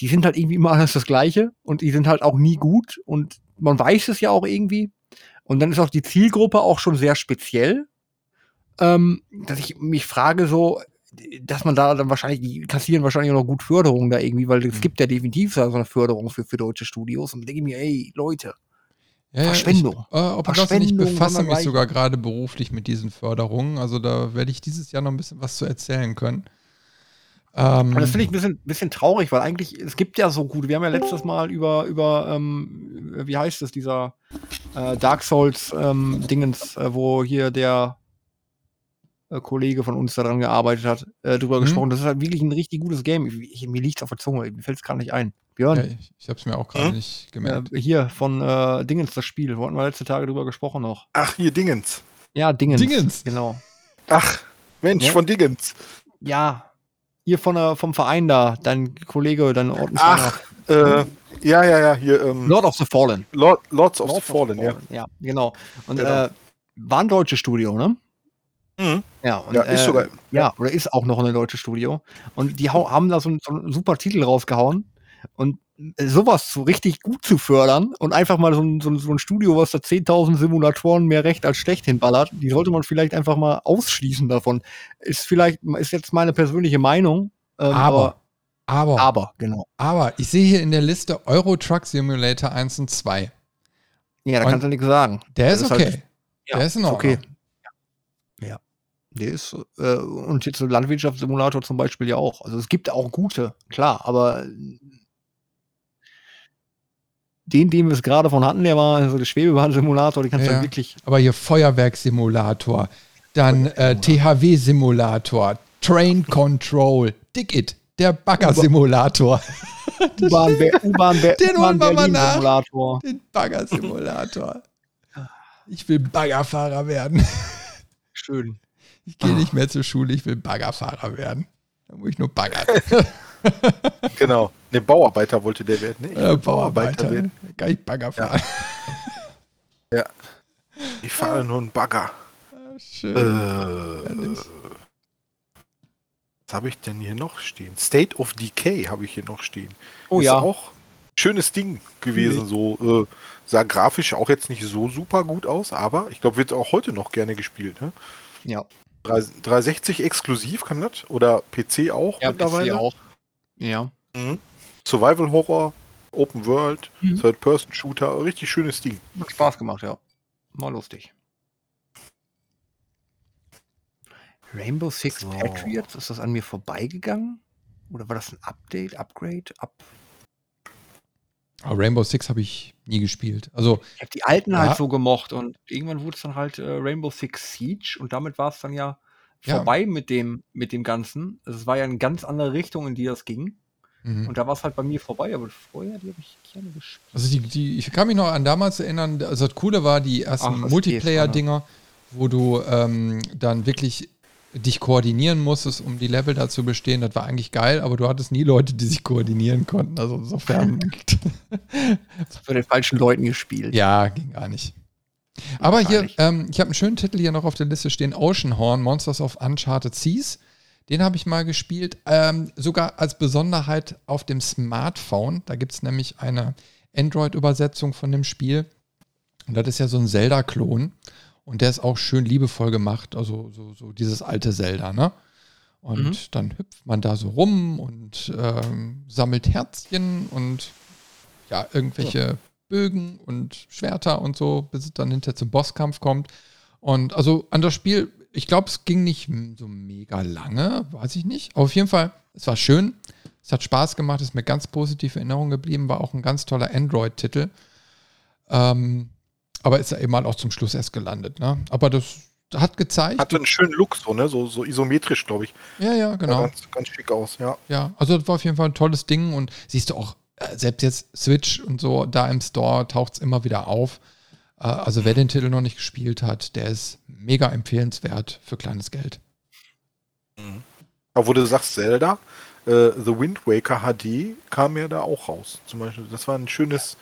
die sind halt irgendwie immer alles das Gleiche und die sind halt auch nie gut und man weiß es ja auch irgendwie. Und dann ist auch die Zielgruppe auch schon sehr speziell, ähm, dass ich mich frage so, dass man da dann wahrscheinlich, die kassieren wahrscheinlich auch noch gut Förderung da irgendwie, weil es mhm. gibt ja definitiv so eine Förderung für, für deutsche Studios und denke mir, ey, Leute, ja, Verschwendung. Ich, äh, ob Verschwendung, ich befasse mich sogar gerade beruflich mit diesen Förderungen. Also da werde ich dieses Jahr noch ein bisschen was zu erzählen können. Ähm, das finde ich ein bisschen, bisschen traurig, weil eigentlich, es gibt ja so gut, wir haben ja letztes Mal über, über ähm, wie heißt es, dieser äh, Dark Souls ähm, Dingens, äh, wo hier der Kollege von uns daran gearbeitet hat, äh, drüber mhm. gesprochen. Das ist halt wirklich ein richtig gutes Game. Ich, ich, mir liegt auf der Zunge, mir fällt es gar nicht ein. Björn. Ja, ich ich habe es mir auch gerade hm? nicht gemerkt. Äh, hier, von äh, Dingens, das Spiel. Wo hatten wir letzte Tage drüber gesprochen noch? Ach, hier, Dingens. Ja, Dingens. Dingens. Genau. Ach, Mensch, ja? von Dingens. Ja, hier von der, vom Verein da, dein Kollege, dein Ordensfahrer. Ach, äh, ja, ja, ja, hier. Ähm, Lord of the Fallen. Lord, Lords of Lord the Fallen, of the Fallen ja. Ja, genau. Und genau. Äh, war ein deutsches Studio, ne? Mhm. Ja, und, ja, ist äh, sogar. Ja, oder ist auch noch ein deutsches Studio. Und die haben da so, so einen super Titel rausgehauen. Und äh, sowas so richtig gut zu fördern und einfach mal so ein, so ein, Studio, was da 10.000 Simulatoren mehr recht als schlecht hinballert, die sollte man vielleicht einfach mal ausschließen davon. Ist vielleicht, ist jetzt meine persönliche Meinung. Ähm, aber, aber, aber, genau. Aber ich sehe hier in der Liste Euro Truck Simulator 1 und 2. Ja, da und kannst du nichts sagen. Der ist, ist okay. Halt, ja, der ist in Ordnung. Okay. Der ist, äh, und jetzt so Landwirtschaftssimulator zum Beispiel ja auch. Also es gibt auch gute, klar, aber den, den wir es gerade von hatten, der war also der Schwebebahn-Simulator, die kannst ja, du wirklich. Aber hier Feuerwerksimulator, dann äh, THW-Simulator, Train Control, Dig It, der Bagger-Simulator. U-Bahn, U-Bahn, den holen wir mal nach. Simulator. Den Bagger-Simulator. Ich will Baggerfahrer werden. Schön. Ich gehe nicht mehr zur Schule, ich will Baggerfahrer werden. Da muss ich nur baggern. genau. Ne, Bauarbeiter wollte der werden. Ne? Ich äh, Bauarbeiter, werden. Kann ich Bagger fahren. Ja. ja. Ich fahre nur einen Bagger. Ah, schön. Äh, was habe ich denn hier noch stehen? State of Decay habe ich hier noch stehen. Oh Ist ja. auch schönes Ding gewesen. Mhm. So äh, sah grafisch auch jetzt nicht so super gut aus, aber ich glaube, wird auch heute noch gerne gespielt. Ne? Ja. 360 exklusiv kann das? Oder PC auch ja, mittlerweile? PC auch. Ja. Mhm. Survival Horror, Open World, mhm. Third-Person-Shooter, richtig schönes Ding. Hat Spaß gemacht, ja. Mal lustig. Rainbow Six so. Patriots, ist das an mir vorbeigegangen? Oder war das ein Update, Upgrade, Up? Rainbow Six habe ich nie gespielt. Also ich habe die alten halt ja. halt so gemocht und irgendwann wurde es dann halt äh, Rainbow Six Siege und damit war es dann ja vorbei ja. mit dem mit dem Ganzen. Also es war ja eine ganz andere Richtung, in die das ging. Mhm. Und da war es halt bei mir vorbei, aber vorher, die habe ich gerne gespielt. Also die, die, ich kann mich noch an damals erinnern, also das Coole war die ersten Multiplayer-Dinger, wo du ähm, dann wirklich dich koordinieren musstest, um die Level da zu bestehen. Das war eigentlich geil, aber du hattest nie Leute, die sich koordinieren konnten. Also insofern. Für den falschen Leuten gespielt. Ja, ging gar nicht. Aber hier, ähm, ich habe einen schönen Titel hier noch auf der Liste stehen: Oceanhorn, Monsters of Uncharted Seas. Den habe ich mal gespielt, ähm, sogar als Besonderheit auf dem Smartphone. Da gibt es nämlich eine Android-Übersetzung von dem Spiel. Und das ist ja so ein Zelda-Klon. Und der ist auch schön liebevoll gemacht, also so, so dieses alte Zelda, ne? Und mhm. dann hüpft man da so rum und ähm, sammelt Herzchen und ja, irgendwelche ja. Bögen und Schwerter und so, bis es dann hinterher zum Bosskampf kommt. Und also an das Spiel, ich glaube, es ging nicht so mega lange, weiß ich nicht. Aber auf jeden Fall, es war schön. Es hat Spaß gemacht, ist mir ganz positive Erinnerung geblieben, war auch ein ganz toller Android-Titel. Ähm, aber ist ja eben halt auch zum Schluss erst gelandet. Ne? Aber das, hat gezeigt. Hatte einen schönen Look, so, ne? So, so isometrisch, glaube ich. Ja, ja, genau. ganz, ganz schick aus, ja. Ja, also das war auf jeden Fall ein tolles Ding und siehst du auch, äh, selbst jetzt Switch und so, da im Store taucht es immer wieder auf. Äh, also wer den Titel noch nicht gespielt hat, der ist mega empfehlenswert für kleines Geld. Mhm. Aber wo du sagst Zelda, äh, The Wind Waker HD kam ja da auch raus. Zum Beispiel, das war ein schönes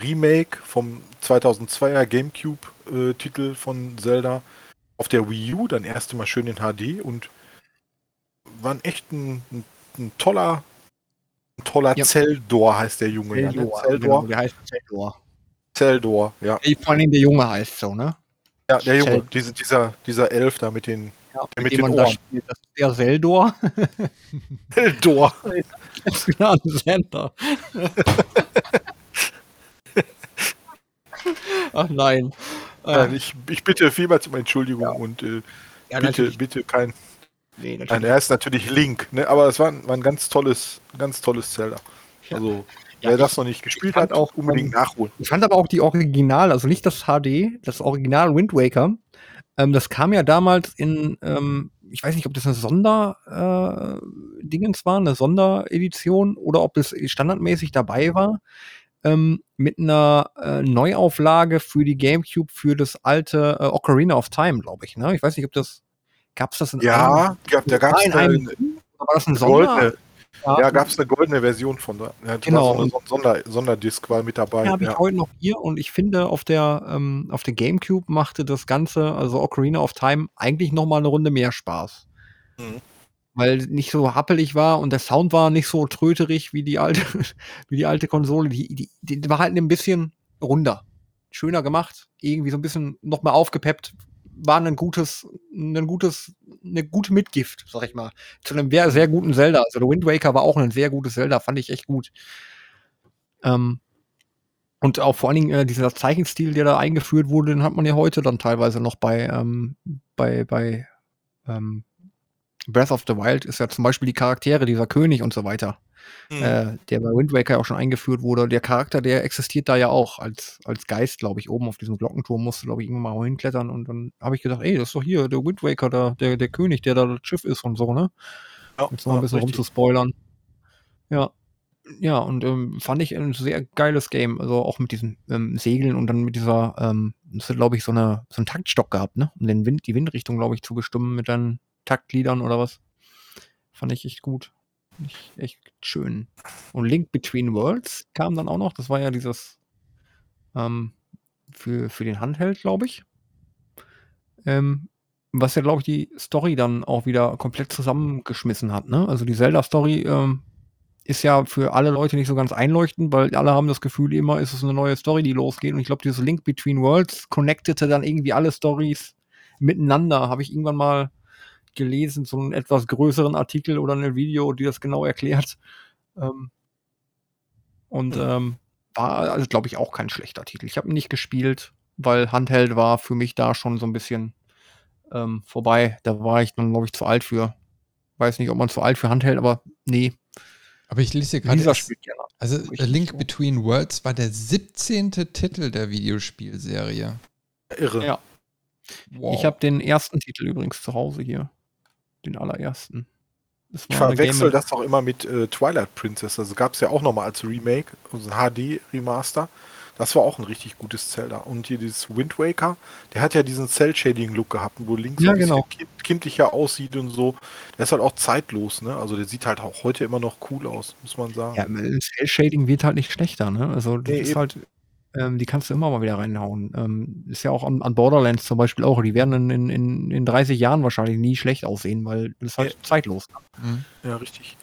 Remake vom 2002er GameCube-Titel von Zelda auf der Wii U, dann erste Mal schön in HD und war echt ein, ein, ein toller, ein toller ja. Zeldor heißt der Junge. Zeldor, ja, Zeldor. Genau, der heißt Zeldor. Zeldor, ja. Vor allem der Junge heißt so, ne? Ja, der Junge, diese, dieser, dieser Elf da mit den, ja, mit, mit den Ohren. Das, spielt, das ist der Seldor. Seldor. Das ist genau ein Sender. Ach nein. nein ich, ich bitte vielmals um Entschuldigung ja. und äh, ja, bitte, bitte kein. Nee, nein, er ist natürlich Link, ne? aber es war, war ein ganz tolles, ganz tolles Zelda. Also ja, Wer das noch nicht gespielt hat, auch unbedingt nachholen. Ich fand aber auch die Original, also nicht das HD, das Original Wind Waker. Ähm, das kam ja damals in, ähm, ich weiß nicht, ob das eine Sonderdingens äh, war, eine Sonderedition oder ob das standardmäßig dabei war. Ähm, mit einer äh, Neuauflage für die GameCube für das alte äh, Ocarina of Time, glaube ich. Ne? Ich weiß nicht, ob das gab es das in Ja, einem, da gab es eine, war das ein Sonder? Ja, ja gab es eine goldene Version von da. Ja, genau. So eine Sonder, Sonderdisk war mit dabei. Ja, habe ich heute noch hier und ich finde, auf der, ähm, auf der Gamecube machte das Ganze, also Ocarina of Time, eigentlich noch mal eine Runde mehr Spaß. Mhm. Weil nicht so happelig war und der Sound war nicht so tröterig wie die alte, wie die alte Konsole. Die, die, die war halt ein bisschen runder. Schöner gemacht, irgendwie so ein bisschen noch mal aufgepeppt, waren ein gutes, ein gutes, eine gute Mitgift, sag ich mal, zu einem sehr, sehr guten Zelda. Also der Wind Waker war auch ein sehr gutes Zelda, fand ich echt gut. Ähm, und auch vor allen Dingen äh, dieser Zeichenstil, der da eingeführt wurde, den hat man ja heute dann teilweise noch bei, ähm, bei, bei ähm, Breath of the Wild ist ja zum Beispiel die Charaktere, dieser König und so weiter mhm. äh, der bei Wind Waker auch schon eingeführt wurde. Der Charakter, der existiert da ja auch als, als Geist, glaube ich, oben auf diesem Glockenturm musste, glaube ich, irgendwann mal hinklettern und dann habe ich gedacht, ey, das ist doch hier der Wind Waker, der, der, der König, der da das Schiff ist und so, ne? Ja, Jetzt noch ein bisschen rumzuspoilern. Ja. Ja, und ähm, fand ich ein sehr geiles Game. Also auch mit diesen ähm, Segeln und dann mit dieser, ähm, das hat, glaube ich, so, eine, so einen Taktstock gehabt, ne? Um den Wind, die Windrichtung, glaube ich, zu bestimmen mit deinen Taktliedern oder was. Fand ich echt gut ich echt schön. Und Link Between Worlds kam dann auch noch. Das war ja dieses ähm, für, für den Handheld, glaube ich. Ähm, was ja, glaube ich, die Story dann auch wieder komplett zusammengeschmissen hat. Ne? Also die Zelda-Story ähm, ist ja für alle Leute nicht so ganz einleuchtend, weil alle haben das Gefühl, immer ist es eine neue Story, die losgeht. Und ich glaube, dieses Link Between Worlds connectete dann irgendwie alle Stories miteinander. Habe ich irgendwann mal gelesen, so einen etwas größeren Artikel oder ein Video, die das genau erklärt. Ähm, und mhm. ähm, war, also glaube ich, auch kein schlechter Titel. Ich habe ihn nicht gespielt, weil Handheld war für mich da schon so ein bisschen ähm, vorbei. Da war ich dann, glaube ich, zu alt für. Weiß nicht, ob man zu alt für Handheld, aber nee. Aber ich lese gerade. Dieser spielt gerne. Also A Link Between Worlds war der 17. Titel der Videospielserie. Irre. Ja. Wow. Ich habe den ersten Titel übrigens zu Hause hier den allerersten. Ich verwechsel das auch immer mit äh, Twilight Princess. Also gab es ja auch nochmal als Remake, also HD-Remaster. Das war auch ein richtig gutes Zelda. Und hier dieses Wind Waker, der hat ja diesen Cell-Shading-Look gehabt, wo links ja, genau. kind, kindlicher aussieht und so. Der ist halt auch zeitlos, ne? Also der sieht halt auch heute immer noch cool aus, muss man sagen. Ja, Cell-Shading wird halt nicht schlechter, ne? Also das nee, ist eben. halt ähm, die kannst du immer mal wieder reinhauen. Ähm, ist ja auch an, an, Borderlands zum Beispiel auch. Die werden in, in, in 30 Jahren wahrscheinlich nie schlecht aussehen, weil das halt ja. zeitlos. Mhm. Ja, richtig.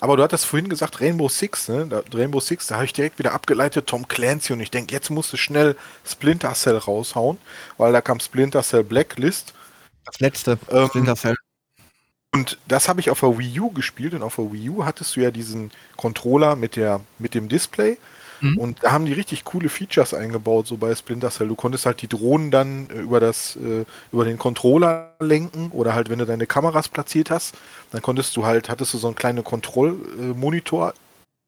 Aber du hattest vorhin gesagt Rainbow Six, ne? Da, Rainbow Six, da habe ich direkt wieder abgeleitet Tom Clancy und ich denke, jetzt musst du schnell Splinter Cell raushauen, weil da kam Splinter Cell Blacklist. Das letzte ähm, Splinter Cell. Und das habe ich auf der Wii U gespielt und auf der Wii U hattest du ja diesen Controller mit, der, mit dem Display Mhm. Und da haben die richtig coole Features eingebaut, so bei Splinter Cell. Du konntest halt die Drohnen dann äh, über das, äh, über den Controller lenken oder halt, wenn du deine Kameras platziert hast, dann konntest du halt, hattest du so einen kleinen Kontrollmonitor,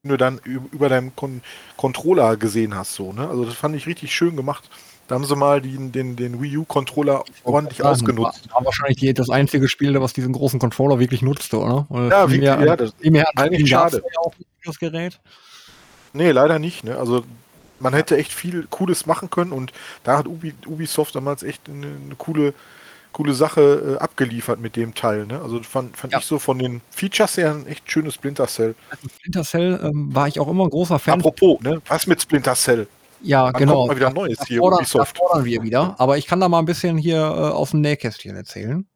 den du dann über deinen Con Controller gesehen hast, so, ne? Also das fand ich richtig schön gemacht. Da haben sie mal den, den, den Wii U-Controller ordentlich War- ausgenutzt. War wahrscheinlich die, das einzige Spiel, was diesen großen Controller wirklich nutzte, oder? Ja, mehr- ja, das- an eigentlich schade. für das Gerät. Nee, leider nicht. Ne? Also man hätte echt viel Cooles machen können und da hat Ubi, Ubisoft damals echt eine, eine coole, coole Sache äh, abgeliefert mit dem Teil. Ne? Also fand, fand Ja. ich so von den Features her ein echt schönes Splinter Cell. Splinter Cell ähm, war ich auch immer ein großer Fan. Apropos, ne? was mit Splinter Cell? ja, Wann genau. kommt mal wieder Neues hier, fordern, Ubisoft? fordern wir wieder. Aber ich kann da mal ein bisschen hier äh, aus dem Nähkästchen erzählen.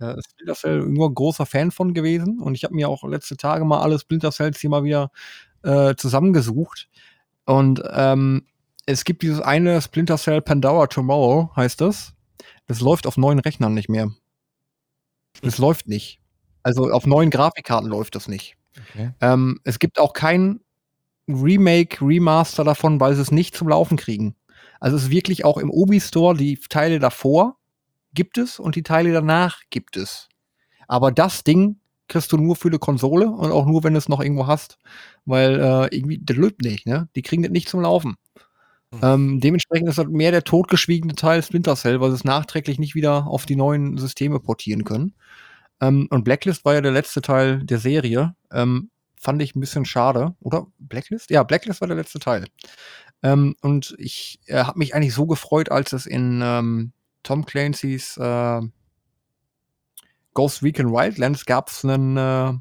Ja. äh, Splinter Cell nur großer Fan von gewesen. Und ich habe mir auch letzte Tage mal alle Splinter Cells hier mal wieder äh, zusammengesucht. Und ähm, es gibt dieses eine Splinter Cell Pandora Tomorrow, heißt das. Das läuft auf neuen Rechnern nicht mehr. Das läuft nicht. Also auf neuen Grafikkarten läuft das nicht. Okay. Ähm, es gibt auch kein Remake, Remaster davon, weil sie es nicht zum Laufen kriegen. Also es ist wirklich auch im Obi Store die Teile davor gibt es und die Teile danach gibt es. Aber das Ding kriegst du nur für eine Konsole und auch nur, wenn du es noch irgendwo hast, weil äh, irgendwie das läuft nicht, ne? Die kriegen das nicht zum Laufen. Hm. Ähm, dementsprechend ist das mehr der totgeschwiegene Teil Splinter Cell, weil sie es nachträglich nicht wieder auf die neuen Systeme portieren können. Ähm, und Blacklist war ja der letzte Teil der Serie. Ähm, fand ich ein bisschen schade. Oder Blacklist? Ja, Blacklist war der letzte Teil. Ähm, und ich äh, habe mich eigentlich so gefreut, als es in ähm, Tom Clancy's äh, Ghost Recon Wildlands gab es einen, äh, einen,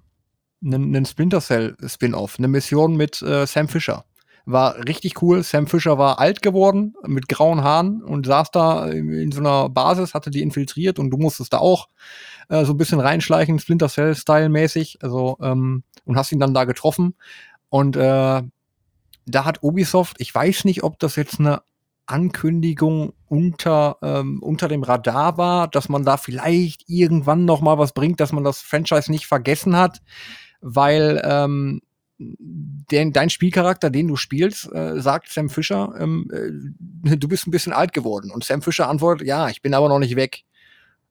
einen Splinter Cell Spin-off, eine Mission mit äh, Sam Fisher. War richtig cool. Sam Fisher war alt geworden, mit grauen Haaren und saß da in, in so einer Basis, hatte die infiltriert und du musstest da auch äh, so ein bisschen reinschleichen, Splinter Cell-Style mäßig. Also, ähm, und hast ihn dann da getroffen. Und äh, da hat Ubisoft, ich weiß nicht, ob das jetzt eine Ankündigung unter, ähm, unter dem Radar war, dass man da vielleicht irgendwann noch mal was bringt, dass man das Franchise nicht vergessen hat, weil ähm, den, dein Spielcharakter, den du spielst, äh, sagt Sam Fisher, ähm, äh, du bist ein bisschen alt geworden. Und Sam Fisher antwortet, ja, ich bin aber noch nicht weg.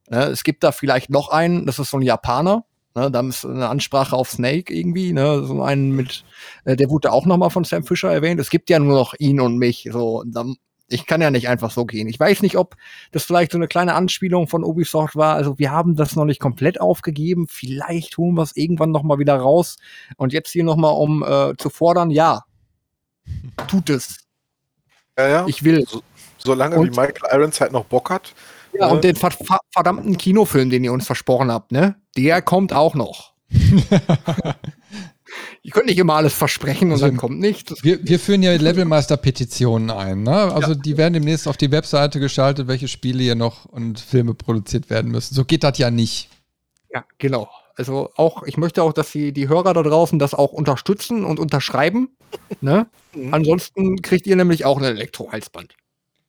Ne, es gibt da vielleicht noch einen, das ist so ein Japaner. Ne, da ist eine Ansprache auf Snake irgendwie, ne, so einen mit, äh, der wurde auch noch mal von Sam Fisher erwähnt. Es gibt ja nur noch ihn und mich. So, und dann, ich kann ja nicht einfach so gehen. Ich weiß nicht, ob das vielleicht so eine kleine Anspielung von Ubisoft war. Also wir haben das noch nicht komplett aufgegeben. Vielleicht holen wir es irgendwann noch mal wieder raus. Und jetzt hier noch mal, um äh, zu fordern, ja, tut es. Ja, ja. Ich will. So, solange Und- wie Michael Irons halt noch Bock hat. Ja, Äh, und den ver ver verdammten Kinofilm, den ihr uns versprochen habt, ne? Der kommt auch noch. ihr könnt nicht immer alles versprechen und Also- dann kommt nichts. Wir, wir führen ja Levelmeister-Petitionen ein. Ne? Also die werden demnächst auf die Webseite geschaltet, welche Spiele hier noch und Filme produziert werden müssen. So geht das ja nicht. Ja, genau. Also auch, ich möchte auch, dass die, die Hörer da draußen das auch unterstützen und unterschreiben. Ne? Mhm. Ansonsten kriegt ihr nämlich auch ein Elektrohalsband.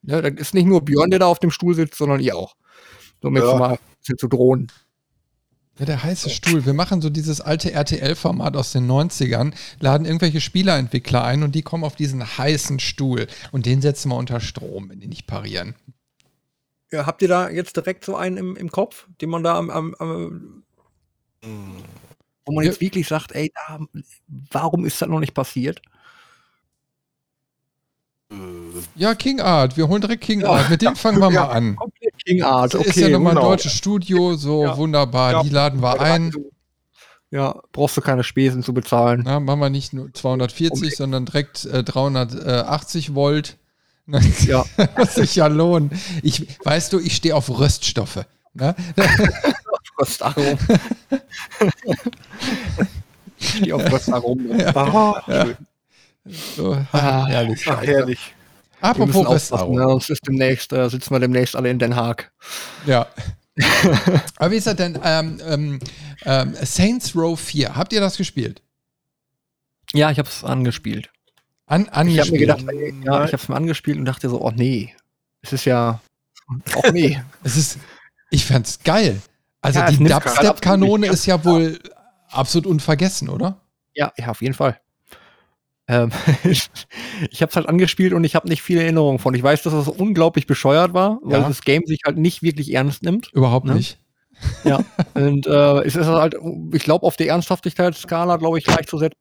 Ne? Das ist nicht nur Björn, der da auf dem Stuhl sitzt, sondern ihr auch. So um jetzt Ja. mal ein bisschen zu drohen. Ja, der heiße Stuhl. Wir machen so dieses alte RTL-Format aus den 90ern, laden irgendwelche Spieleentwickler ein und die kommen auf diesen heißen Stuhl. Und den setzen wir unter Strom, wenn die nicht parieren. Ja, habt ihr da jetzt direkt so einen im, im Kopf, den man da am, am, am wo man Ja. jetzt wirklich sagt, ey, da, warum ist das noch nicht passiert? Ja, King Art. Wir holen direkt King Ja. Art. Mit dem fangen wir mal an. King Art, Das okay. ist ja nochmal ein genau. deutsches Studio, so Ja. wunderbar. Ja. Die laden wir ein. Ja, brauchst du keine Spesen zu bezahlen. Na, machen wir nicht nur 240, sondern direkt äh, 380 Volt. Ja. Das sich ja lohnen. Ich, weißt du, ich stehe auf Röststoffe. Ne? Röstarom. Die auf Röstarom. Ah, So, Ah, herrlich. ach, herrlich. Apropos Röstaromen. ne? sonst ist demnächst, äh, sitzen wir demnächst alle in Den Haag. Ja. Aber wie ist das denn? Ähm, ähm, ähm, Saints Row 4, habt ihr das gespielt? Ja, ich hab's angespielt. An, Ich habe angespielt. mir gedacht, ey, ja, ich hab's mir angespielt und dachte so, oh nee. Es ist ja, oh nee. es ist, ich fand's geil. Also Ja, es die Dubstep-Kanone ist ja wohl absolut unvergessen, oder? Ja, ja, auf jeden Fall. Ähm, ich habe es halt angespielt und ich habe nicht viele Erinnerungen von. Ich weiß, dass das unglaublich bescheuert war, weil Ja. das Game sich halt nicht wirklich ernst nimmt. Überhaupt Ne? nicht. Ja. und äh, es ist halt, ich glaube, auf der Ernsthaftigkeitsskala, glaube ich, gleichzusetzen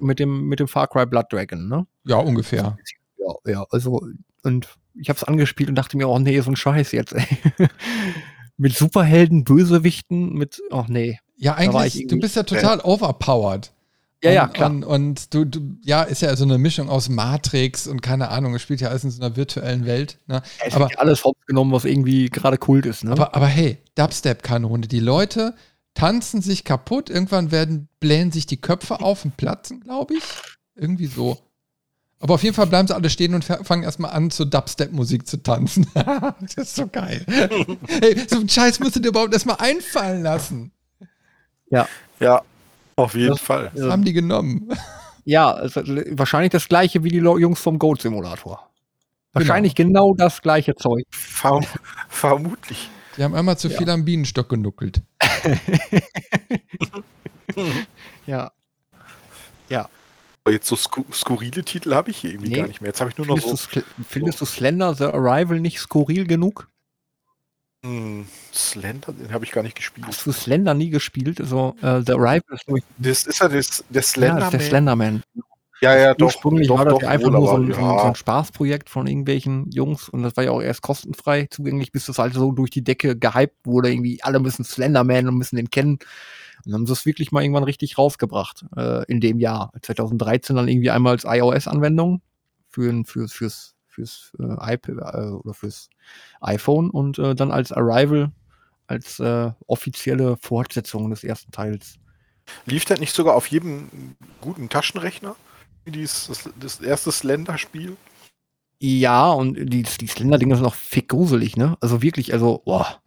mit, dem mit dem Far Cry Blood Dragon. Ne? Ja, ungefähr. Ja, ja. Also und ich habe es angespielt und dachte mir, oh nee, so ein Scheiß jetzt, ey. mit Superhelden, Bösewichten, mit, oh nee. Ja, eigentlich, du bist ja total overpowered. Ja, ja, und, klar. Und, und du, du, ja, ist ja so eine Mischung aus Matrix und keine Ahnung, es spielt ja alles in so einer virtuellen Welt. Ne? Es aber, wird ja alles hops genommen, was irgendwie gerade Kult ist, ne? aber, aber hey, Dubstep-Kanone. Die Leute tanzen sich kaputt, irgendwann werden, blähen sich die Köpfe auf und platzen, glaube ich. Irgendwie so. Aber auf jeden Fall bleiben sie alle stehen und fa- fangen erstmal an, zur Dubstep-Musik zu tanzen. das ist so geil. hey, so einen Scheiß musst du dir überhaupt erstmal einfallen lassen. Ja, auf jeden Fall. Das haben die genommen. Ja, wahrscheinlich das gleiche wie die Jungs vom Goat Simulator. Wahrscheinlich genau, das gleiche Zeug. Verm vermutlich. Die haben einmal zu viel am Bienenstock genuckelt. Ja. Aber jetzt so sku skurrile Titel habe ich hier irgendwie Nee. gar nicht mehr. Jetzt habe ich nur noch Findest, so du, findest du Slender The Arrival nicht skurril genug? Hm, Slender, den habe ich gar nicht gespielt. Hast du Slender nie gespielt? Also, äh, The nämlich Das ist ja das, der ja, Slender. das ist der Slenderman. ja, ja, doch. Ursprünglich doch, war das doch, ja einfach nur so ein, so, ein, so ja. ein Spaßprojekt von irgendwelchen Jungs und das war ja auch erst kostenfrei zugänglich, bis das halt so durch die Decke gehypt wurde. Irgendwie alle müssen Slenderman und müssen den kennen. Und dann haben sie es wirklich mal irgendwann richtig rausgebracht äh, in dem Jahr. 2013 dann irgendwie einmal als iOS-Anwendung für, ein- fürs, fürs, äh, iPad äh, oder fürs iPhone und äh, dann als Arrival als äh, offizielle Fortsetzung des ersten Teils. Lief das nicht sogar auf jedem guten Taschenrechner? Wie Dieses, das, das erste Slender-Spiel? Ja, und die, die Slender-Dinger sind auch fick gruselig, ne? Also wirklich, also, boah.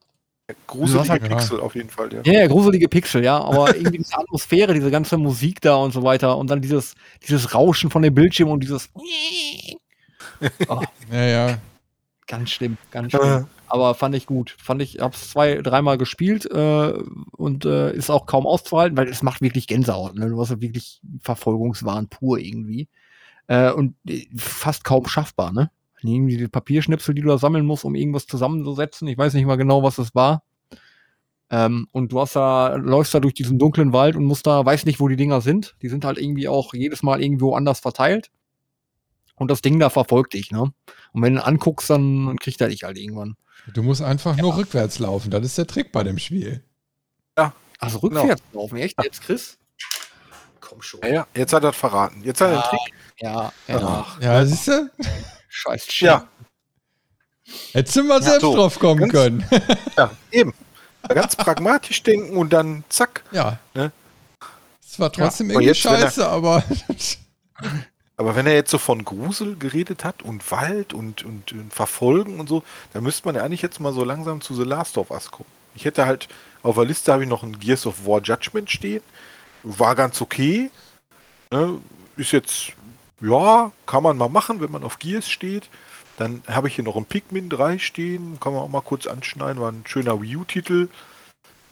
Gruselige halt- Pixel auf jeden Fall, ja. Ja, ja, gruselige Pixel, ja, aber irgendwie diese Atmosphäre, diese ganze Musik da und so weiter und dann dieses, dieses Rauschen von dem Bildschirm und dieses oh, Ja, ja. ganz schlimm, ganz schlimm. Aber fand ich gut. Fand ich, hab's zwei, dreimal gespielt äh, und äh, ist auch kaum auszuhalten, weil es macht wirklich Gänsehaut. Ne? Du hast ja wirklich Verfolgungswahn pur irgendwie. Äh, und äh, fast kaum schaffbar, ne? Irgendwie die Papierschnipsel, die du da sammeln musst, um irgendwas zusammenzusetzen. Ich weiß nicht mal genau, was das war. Ähm, und du hast da, läufst da durch diesen dunklen Wald und musst da, weiß nicht, wo die Dinger sind. Die sind halt irgendwie auch jedes Mal irgendwo anders verteilt. Und das Ding da verfolgt dich, ne? Und wenn du anguckst, dann, kriegt er dich halt irgendwann. Du musst einfach nur rückwärts laufen. Das ist der Trick bei dem Spiel. Also rückwärts laufen, echt jetzt, Chris? Komm schon. Ja, ja, jetzt hat er das verraten. Jetzt hat er den Trick. Ja, ja. Ja, siehst du? Scheiß Shit. Ja, Hättest du mal selbst so. drauf kommen Ganz- können. ja, eben. Ganz pragmatisch denken und dann zack. ja. Ne? Es war trotzdem irgendwie jetzt, scheiße, aber Aber wenn er jetzt so von Grusel geredet hat und Wald und, und, und Verfolgen und so, dann müsste man ja eigentlich jetzt mal so langsam zu The Last of Us kommen. Ich hätte halt, auf der Liste habe ich noch ein Gears of War Judgment stehen. War ganz okay. Ne? Ist jetzt, ja, kann man mal machen, wenn man auf Gears steht. Dann habe ich hier noch ein Pikmin 3 stehen, kann man auch mal kurz anschneiden, war ein schöner Wii U-Titel.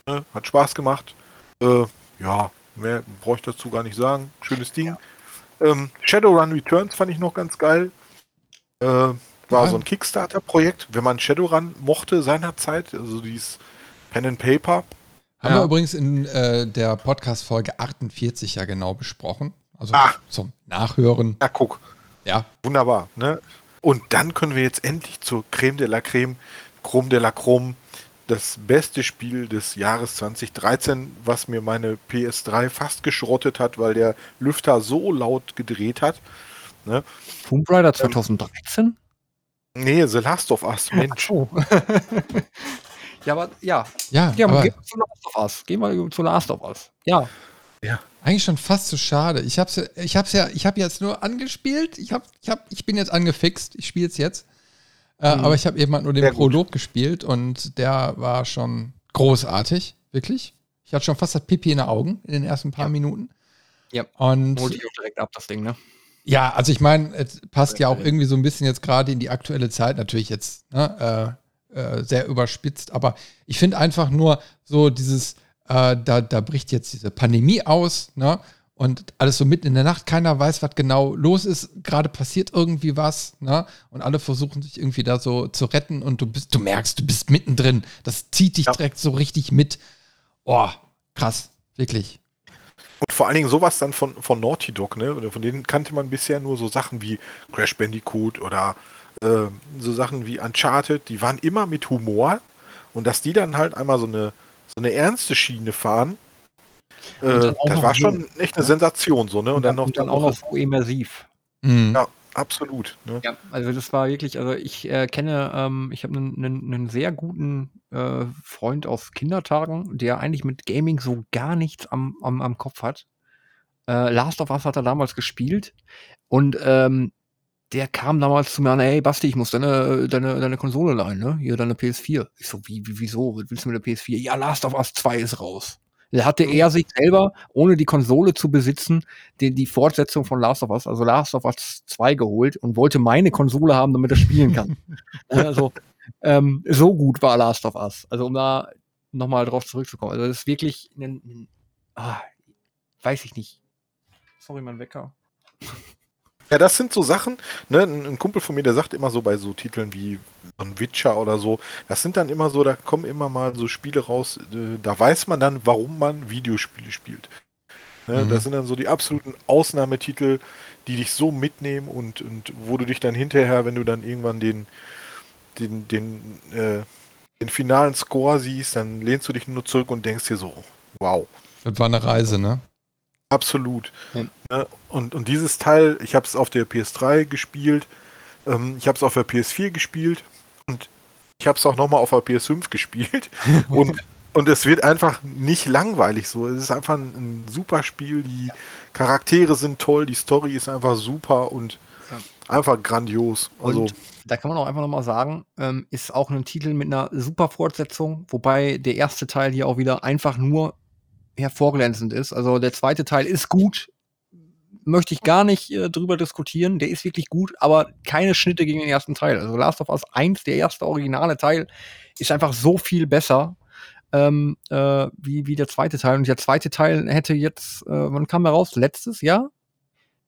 Ne? Hat Spaß gemacht. Äh, ja, mehr brauche ich dazu gar nicht sagen. Schönes Ding. Ähm, Shadowrun Returns fand ich noch ganz geil. Äh, war Ja. so ein Kickstarter-Projekt, wenn man Shadowrun mochte seinerzeit, also dieses Pen and Paper. haben Ja. wir übrigens in äh, der Podcast-Folge 48 ja genau besprochen. Also Ah. zum Nachhören. Na guck, Ja, wunderbar. Ne? Und dann können wir jetzt endlich zur Creme de la Creme, Chrome de la Chrome, das beste Spiel des Jahres 2013, was mir meine PS3 fast geschrottet hat, weil der Lüfter so laut gedreht hat. Ne? Tomb Raider 2013? Nee, The Last of Us, Mensch. Oh. ja, aber ja. ja, Ja, aber aber gehen wir zu Last of Us. Gehen wir zu Last of Us. Ja. eigentlich schon fast zu schade. Ich hab's, ja- ich hab's ja, ich habe jetzt nur angespielt. Ich hab, ich hab, ich bin jetzt angefixt. Ich spiele es jetzt. Äh, Mhm. Aber ich habe eben halt nur den Sehr gut. Prolog gespielt und der war schon großartig, wirklich. Ich hatte schon fast das Pipi in den Augen in den ersten paar Ja. Minuten. Ja. Und Holt dich auch direkt ab, das Ding, ne? Ja, also ich meine, es passt ja auch irgendwie so ein bisschen jetzt gerade in die aktuelle Zeit, natürlich jetzt ne, äh, äh, sehr überspitzt, aber ich finde einfach nur so dieses, äh, da, da bricht jetzt diese Pandemie aus, ne? Und alles so mitten in der Nacht, keiner weiß, was genau los ist, gerade passiert irgendwie was, ne? Und alle versuchen sich irgendwie da so zu retten und du bist, du merkst, du bist mittendrin. Das zieht dich Ja. direkt so richtig mit. Oh, krass, wirklich. Und vor allen Dingen sowas dann von, von Naughty Dog, ne? Von denen kannte man bisher nur so Sachen wie Crash Bandicoot oder äh, so Sachen wie Uncharted, die waren immer mit Humor und dass die dann halt einmal so eine, so eine ernste Schiene fahren, das war schon echt eine Sensation so, ne? Und, und dann, dann, noch, dann auch noch so immersiv. Mhm. Ja, absolut. Ne? Ja, also das war wirklich, also ich äh, kenne, ähm, ich habe einen, sehr guten äh, Freund aus Kindertagen, der eigentlich mit Gaming so gar nichts am, am, am Kopf hat. Äh, Last of Us hat er damals gespielt und ähm, der kam damals zu mir an, hey Basti, ich muss deine, deine, deine Konsole leihen, ne? Hier deine PS4. Ich so, wie, wie, wieso? Was willst du mit der PS4? Ja, Last of Us 2 ist raus. Da hatte mhm. er sich selber, ohne die Konsole zu besitzen, die, die Fortsetzung von Last of Us, also Last of Us 2 geholt und wollte meine Konsole haben, damit er spielen kann. also, ähm, so gut war Last of Us. Also, um da nochmal drauf zurückzukommen. Also, das ist wirklich ein, ein ah, weiß ich nicht. Sorry, mein Wecker. Ja, das sind so Sachen, ne, ein Kumpel von mir, der sagt immer so bei so Titeln wie ein Witcher oder so, das sind dann immer so, da kommen immer mal so Spiele raus, äh, da weiß man dann, warum man Videospiele spielt. Ne, mhm. Das sind dann so die absoluten Ausnahmetitel, die dich so mitnehmen und, und wo du dich dann hinterher, wenn du dann irgendwann den, den, den, äh, den finalen Score siehst, dann lehnst du dich nur zurück und denkst dir so, wow. Das war eine Reise, ne? Absolut. Ja. Und, und dieses Teil, ich habe es auf der PS3 gespielt, ähm, ich habe es auf der PS4 gespielt und ich habe es auch nochmal auf der PS5 gespielt. und, und es wird einfach nicht langweilig so. Es ist einfach ein, ein super Spiel. Die Charaktere sind toll, die Story ist einfach super und ja. einfach grandios. Also, und da kann man auch einfach nochmal sagen, ähm, ist auch ein Titel mit einer super Fortsetzung, wobei der erste Teil hier auch wieder einfach nur hervorglänzend ist. Also der zweite Teil ist gut, möchte ich gar nicht äh, drüber diskutieren. Der ist wirklich gut, aber keine Schnitte gegen den ersten Teil. Also Last of Us 1, der erste originale Teil, ist einfach so viel besser ähm, äh, wie, wie der zweite Teil. Und der zweite Teil hätte jetzt, äh, wann kam er raus? Letztes Jahr?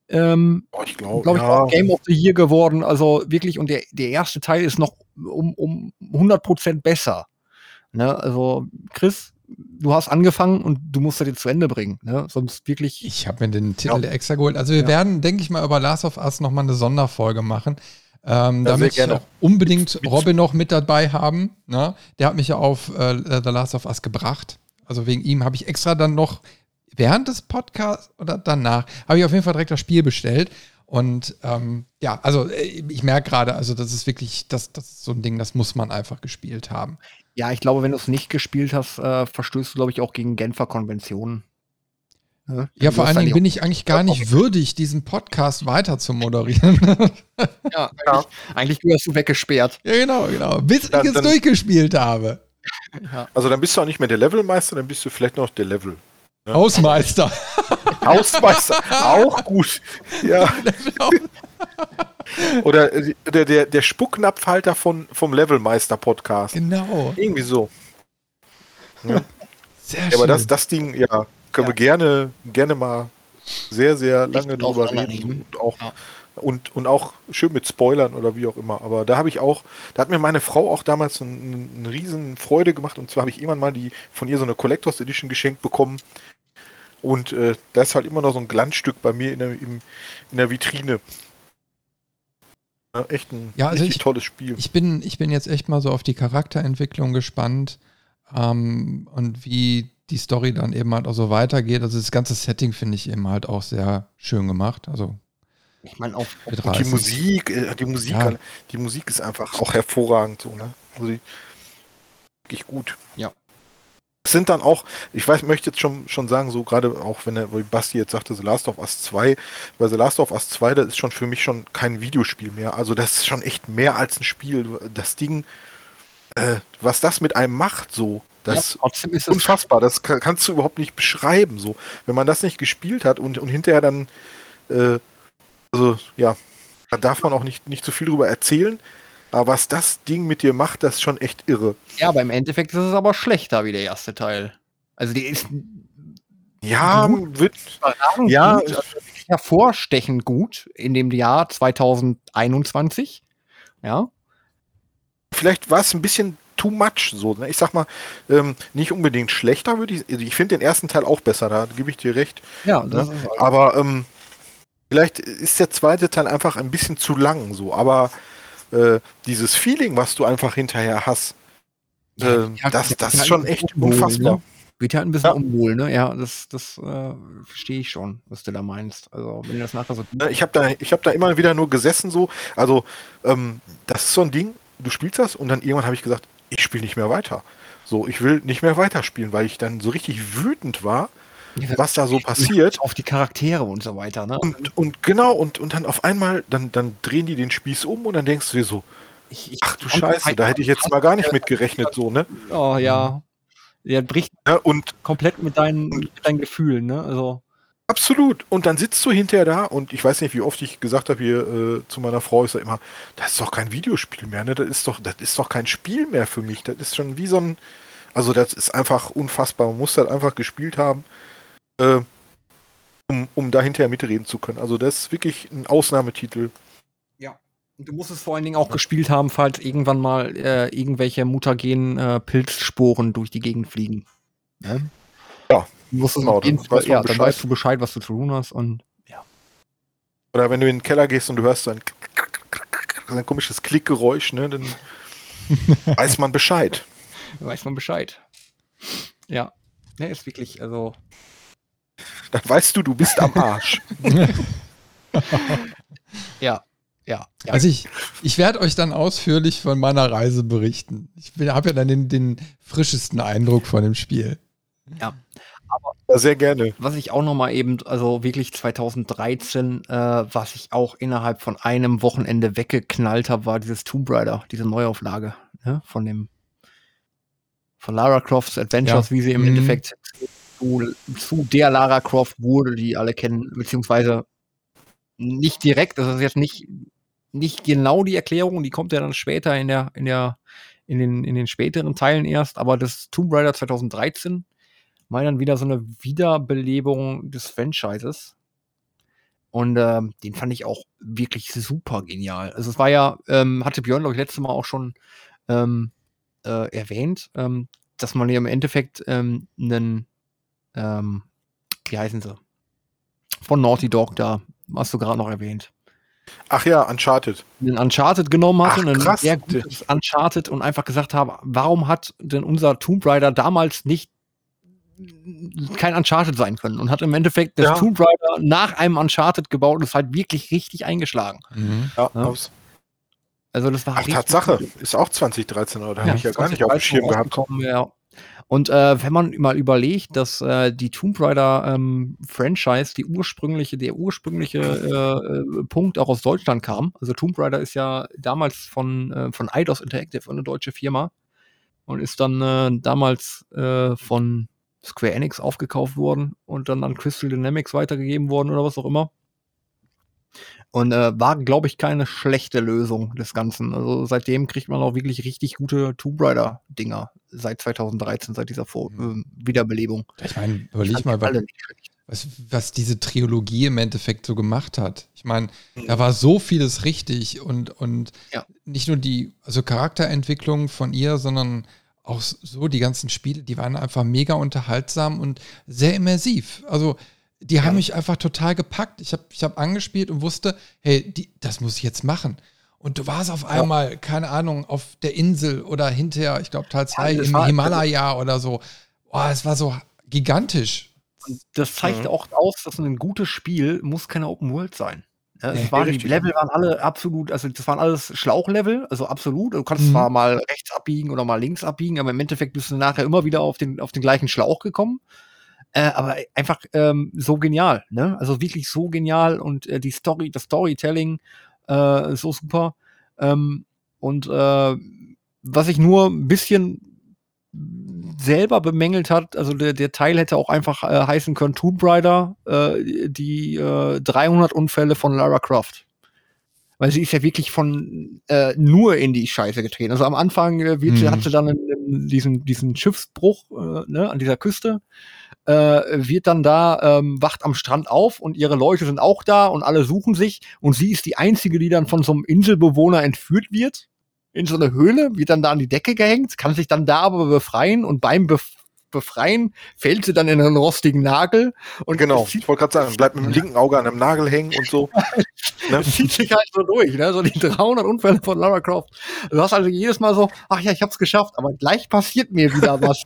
Ähm, oh, ich glaube, glaub, ja. Game of the Year geworden. Also wirklich, und der, der erste Teil ist noch um, um 100% besser. Ne? Also, Chris, du hast angefangen und du musst das jetzt zu Ende bringen. Ne? Sonst wirklich. Ich habe mir den Titel ja. extra geholt. Also wir ja. werden, denke ich mal, über Last of Us nochmal eine Sonderfolge machen. Ähm, ja, damit ich unbedingt mit, Robin noch mit dabei haben. Ne? Der hat mich ja auf äh, The Last of Us gebracht. Also wegen ihm habe ich extra dann noch während des Podcasts oder danach, habe ich auf jeden Fall direkt das Spiel bestellt. Und ähm, ja, also äh, ich merke gerade, also das ist wirklich, das, das ist so ein Ding, das muss man einfach gespielt haben. Ja, ich glaube, wenn du es nicht gespielt hast, äh, verstößt du, glaube ich, auch gegen Genfer Konventionen. Ja, ja vor allen Dingen bin ich eigentlich gar nicht würdig, diesen Podcast weiter zu moderieren. ja, eigentlich, eigentlich wärst du weggesperrt. Ja, genau, genau. Bis dann, ich es durchgespielt habe. Ja. Also dann bist du auch nicht mehr der Levelmeister, dann bist du vielleicht noch der Level. Ne? Hausmeister. Hausmeister, auch gut. Ja. Oder der, der, der Spucknapfhalter von, vom Levelmeister-Podcast. Genau. Irgendwie so. Ja. Sehr ja, schön. Aber das, das Ding, ja, können ja. wir gerne, gerne mal sehr, sehr lange Nicht drüber reden. Und auch, ja. und, und auch schön mit Spoilern oder wie auch immer. Aber da habe ich auch, da hat mir meine Frau auch damals eine ein riesen Freude gemacht. Und zwar habe ich irgendwann mal die von ihr so eine Collectors Edition geschenkt bekommen. Und äh, da ist halt immer noch so ein Glanzstück bei mir in der, in, in der Vitrine. Ja, echt ein ja, also richtig ich, tolles Spiel. Ich bin, ich bin jetzt echt mal so auf die Charakterentwicklung gespannt ähm, und wie die Story dann eben halt auch so weitergeht. Also das ganze Setting finde ich eben halt auch sehr schön gemacht. Also ich meine auch die Musik, äh, die Musik, ja. die Musik ist einfach auch hervorragend so, ne? Also wirklich gut. Ja sind dann auch, ich weiß, möchte jetzt schon, schon sagen, so gerade auch wenn er, wie Basti jetzt sagte, The Last of Us 2, weil The Last of Us 2, das ist schon für mich schon kein Videospiel mehr. Also das ist schon echt mehr als ein Spiel. Das Ding, äh, was das mit einem macht, so, das ja, ist unfassbar. Das kann, kannst du überhaupt nicht beschreiben, so. Wenn man das nicht gespielt hat und, und hinterher dann, äh, also ja, da darf man auch nicht, nicht zu viel drüber erzählen. Aber was das Ding mit dir macht, das ist schon echt irre. Ja, aber im Endeffekt ist es aber schlechter wie der erste Teil. Also die ist. Ja, gut, wird. Ja, gut, also hervorstechend gut in dem Jahr 2021. Ja. Vielleicht war es ein bisschen too much so. Ne? Ich sag mal, ähm, nicht unbedingt schlechter würde ich. Also ich finde den ersten Teil auch besser, da gebe ich dir recht. Ja, ne? aber ähm, vielleicht ist der zweite Teil einfach ein bisschen zu lang so. Aber äh, dieses Feeling, was du einfach hinterher hast, Ja, äh, ja, das, das ist schon echt unwohl, unfassbar. ne? Wird ja ein bisschen Ja. unwohl, ne? Ja, das, das äh, verstehe ich schon, was du da meinst. Also, wenn du das nachher so Ne, Ich habe da, ich hab da immer wieder nur gesessen so. Also ähm, das ist so ein Ding, du spielst das und dann irgendwann habe ich gesagt, ich spiele nicht mehr weiter. So, ich will nicht mehr weiterspielen, weil ich dann so richtig wütend war, was da so passiert. auf die Charaktere und so weiter, ne? Und, und genau, und, und dann auf einmal, dann, dann drehen die den Spieß um und dann denkst du dir so, ach du Scheiße, da hätte ich jetzt mal gar nicht mit gerechnet, so, ne? Oh ja. Der bricht Ja, und komplett mit deinen, mit deinen Gefühlen, ne? Also. Absolut. Und dann sitzt du hinterher da und ich weiß nicht, wie oft ich gesagt habe hier äh, zu meiner Frau, ich sage immer, das ist doch kein Videospiel mehr, ne? Das ist doch, das ist doch kein Spiel mehr für mich. Das ist schon wie so ein, also das ist einfach unfassbar. Man muss das einfach gespielt haben, äh, um, um da hinterher mitreden zu können. Also das ist wirklich ein Ausnahmetitel. Und du musst es vor allen Dingen auch gespielt haben, falls irgendwann mal äh, irgendwelche mutagenen äh, Pilzsporen durch die Gegend fliegen. Ne? Ja, Du musst es genau, dann Fall, weiß man ja, dann weißt du Bescheid, was du zu tun hast und ja. Oder wenn du in den Keller gehst und du hörst so ein, so ein komisches Klickgeräusch, ne? Dann weiß man Bescheid. weiß man Bescheid. Ja. Ne, ist wirklich, also. Dann weißt du, du bist am Arsch. Ja. Ja. ja. Also ich, ich werde euch dann ausführlich von meiner Reise berichten. Ich habe ja dann den, den frischesten Eindruck von dem Spiel. Ja, sehr gerne. was ich auch noch mal eben, also wirklich 2013, äh, was ich auch innerhalb von einem Wochenende weggeknallt habe, war dieses Tomb Raider, diese Neuauflage ne? von dem von Lara Crofts Adventures, Ja. wie sie im Mhm. Endeffekt zu, zu der Lara Croft wurde, die alle kennen, beziehungsweise nicht direkt, das ist jetzt nicht nicht genau die Erklärung, die kommt ja dann später in der in der in den in den späteren Teilen erst, aber das Tomb Raider 2013 mal dann wieder so eine Wiederbelebung des Franchises. Und ähm, den fand ich auch wirklich super genial. Also es war ja, ähm, hatte Björn, glaube ich, letztes Mal auch schon ähm, äh, erwähnt, ähm, dass man ja im Endeffekt ähm, einen, ähm, wie heißen sie? Von Naughty Dog da, hast du gerade noch erwähnt. Ach ja, Uncharted. einen Uncharted genommen hatte, Ach, einen krass. sehr gutes Uncharted und einfach gesagt habe, warum hat denn unser Tomb Raider damals nicht kein Uncharted sein können und hat im Endeffekt das Ja. Tomb Raider nach einem Uncharted gebaut und ist halt wirklich richtig eingeschlagen. Ja, Ja. aus- Also das war Ach, Tatsache. gut. Ist auch 2013, oder? Habe ich ja gar nicht auf dem 2013 Schirm gehabt. Ja. Und äh, wenn man mal überlegt, dass äh, die Tomb Raider ähm, Franchise, die ursprüngliche, der ursprüngliche äh, äh, Punkt auch aus Deutschland kam. Also Tomb Raider ist ja damals von, äh, von Eidos Interactive, eine deutsche Firma, und ist dann äh, damals äh, von Square Enix aufgekauft worden und dann an Crystal Dynamics weitergegeben worden oder was auch immer. Und äh, war, glaube ich, keine schlechte Lösung des Ganzen. Also seitdem kriegt man auch wirklich richtig gute Tomb Raider-Dinger seit 2013, seit dieser Vor Mhm. äh, Wiederbelebung. Ich meine, Ich überleg mal, was, was, was diese Trilogie im Endeffekt so gemacht hat. Ich meine, da war so vieles richtig und, und Ja. nicht nur die also Charakterentwicklung von ihr, sondern auch so die ganzen Spiele, die waren einfach mega unterhaltsam und sehr immersiv. Also die haben mich einfach total gepackt. Ich habe ich hab angespielt und wusste, hey, die, das muss ich jetzt machen. Und du warst auf einmal, keine Ahnung, auf der Insel oder hinterher, ich glaube Teil 2 das im war- Himalaya oder so. Oh, es war so gigantisch. Das zeigt Mhm. auch aus, dass ein gutes Spiel muss keine Open World sein. Ja, es Nee, waren, die. Level waren alle absolut, also das waren alles Schlauchlevel, also absolut. Du kannst Mhm. zwar mal rechts abbiegen oder mal links abbiegen, aber im Endeffekt bist du nachher immer wieder auf den, auf den gleichen Schlauch gekommen. Äh, aber einfach ähm, so genial, ne? Also wirklich so genial und äh, die Story, das Storytelling äh, so super. Ähm, und äh, was ich nur ein bisschen selber bemängelt hat, also der, der Teil hätte auch einfach äh, heißen können Tomb Raider, äh, die äh, 300 Unfälle von Lara Croft. Weil sie ist ja wirklich von äh, nur in die Scheiße getreten. Also am Anfang äh, wird, sie- Mhm. hat sie dann einen, diesen, diesen Schiffsbruch äh, ne, an dieser Küste, äh, wird dann da, ähm, wacht am Strand auf und ihre Leute sind auch da und alle suchen sich und sie ist die Einzige, die dann von so einem Inselbewohner entführt wird in so eine Höhle, wird dann da an die Decke gehängt, kann sich dann da aber befreien und beim Bef Befreien fällt sie dann in einen rostigen Nagel und Genau, sieht ich wollte gerade sagen, bleibt mit dem linken Auge an einem Nagel hängen und so. Ne? Das zieht sich halt so durch, ne? So die 300 Unfälle von Lara Croft. Du hast also jedes Mal so, ach ja, ich hab's geschafft, aber gleich passiert mir wieder was.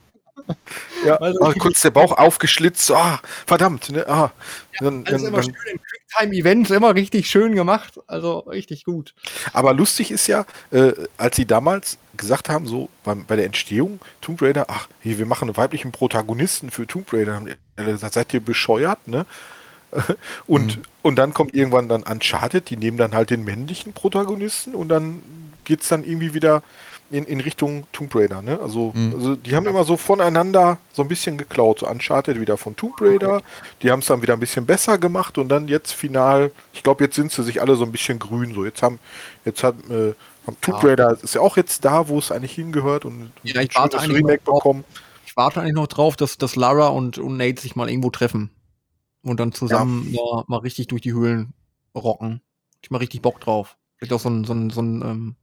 Ja, also, oh, kurz der Bauch aufgeschlitzt, ah, verdammt, ne? Ah. Ja, dann, dann, immer dann, schön in Quicktime-Events, immer richtig schön gemacht, also richtig gut. Aber lustig ist ja, äh, als sie damals gesagt haben, so beim, bei der Entstehung, Tomb Raider, ach, hier, wir machen einen weiblichen Protagonisten für Tomb Raider, haben die gesagt, seid ihr bescheuert, ne? Und, mhm. und dann kommt irgendwann dann Uncharted, die nehmen dann halt den männlichen Protagonisten und dann geht es dann irgendwie wieder in, in Richtung Tomb Raider. Ne? Also, mhm. also die haben immer so voneinander so ein bisschen geklaut. So Uncharted wieder von Tomb Raider. Die haben es dann wieder ein bisschen besser gemacht und dann jetzt final, ich glaube, jetzt sind sie sich alle so ein bisschen grün. So, jetzt haben, jetzt hat äh, Tomb Raider ist ja auch jetzt da, wo es eigentlich hingehört und ja, ich warte eigentlich Remake bekommen. Ich warte eigentlich noch drauf, dass, dass Lara und, und Nate sich mal irgendwo treffen. Und dann zusammen ja. mal, mal richtig durch die Höhlen rocken. Ich mal richtig Bock drauf. Vielleicht auch so ein, so ein, so ein ähm,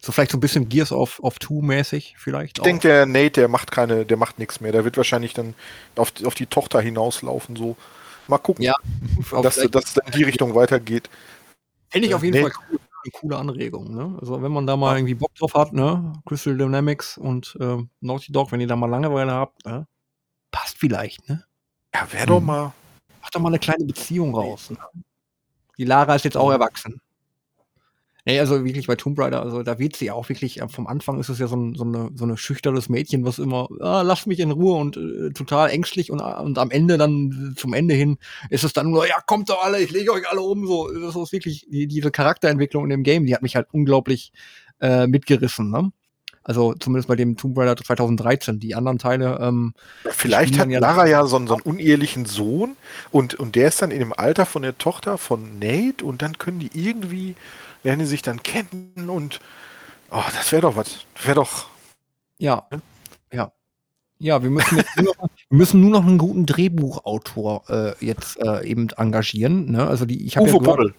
so vielleicht so ein bisschen Gears of, of Two mäßig vielleicht. Ich denke, der Nate, der macht keine, der macht nichts mehr. Der wird wahrscheinlich dann auf, auf die Tochter hinauslaufen. So, mal gucken, ja, dass, dass dann in die Richtung weitergeht. Finde ich auf jeden Nate. Fall cool. Eine coole Anregung. Ne? Also wenn man da mal irgendwie Bock drauf hat, ne? Crystal Dynamics und äh, Naughty Dog, wenn ihr da mal Langeweile habt, ne? passt vielleicht, ne? Ja, wäre doch hm. mal. Mach doch mal eine kleine Beziehung raus. Ne? Die Lara ist jetzt auch erwachsen. Nee, also wirklich bei Tomb Raider, also da wird sie auch wirklich, äh, vom Anfang ist es ja so, ein, so, eine, so eine schüchternes Mädchen, was immer, ah, lass mich in Ruhe und äh, total ängstlich und, und am Ende dann, zum Ende hin, ist es dann nur, ja, kommt doch alle, ich lege euch alle um, so, das ist wirklich, die, diese Charakterentwicklung in dem Game, die hat mich halt unglaublich äh, mitgerissen, ne? Also zumindest bei dem Tomb Raider 2013. Die anderen Teile. Ähm, Vielleicht hat ja Lara ja so einen, so einen, unehelichen Sohn und, und der ist dann in dem Alter von der Tochter von Nate und dann können die irgendwie lernen die sich dann kennen und oh, das wäre doch was. Wäre doch. Ja. Ja. Ja, wir müssen, nur noch, wir müssen nur noch einen guten Drehbuchautor äh, jetzt äh, eben engagieren. Ne? Also die, ich Uwe ja Boll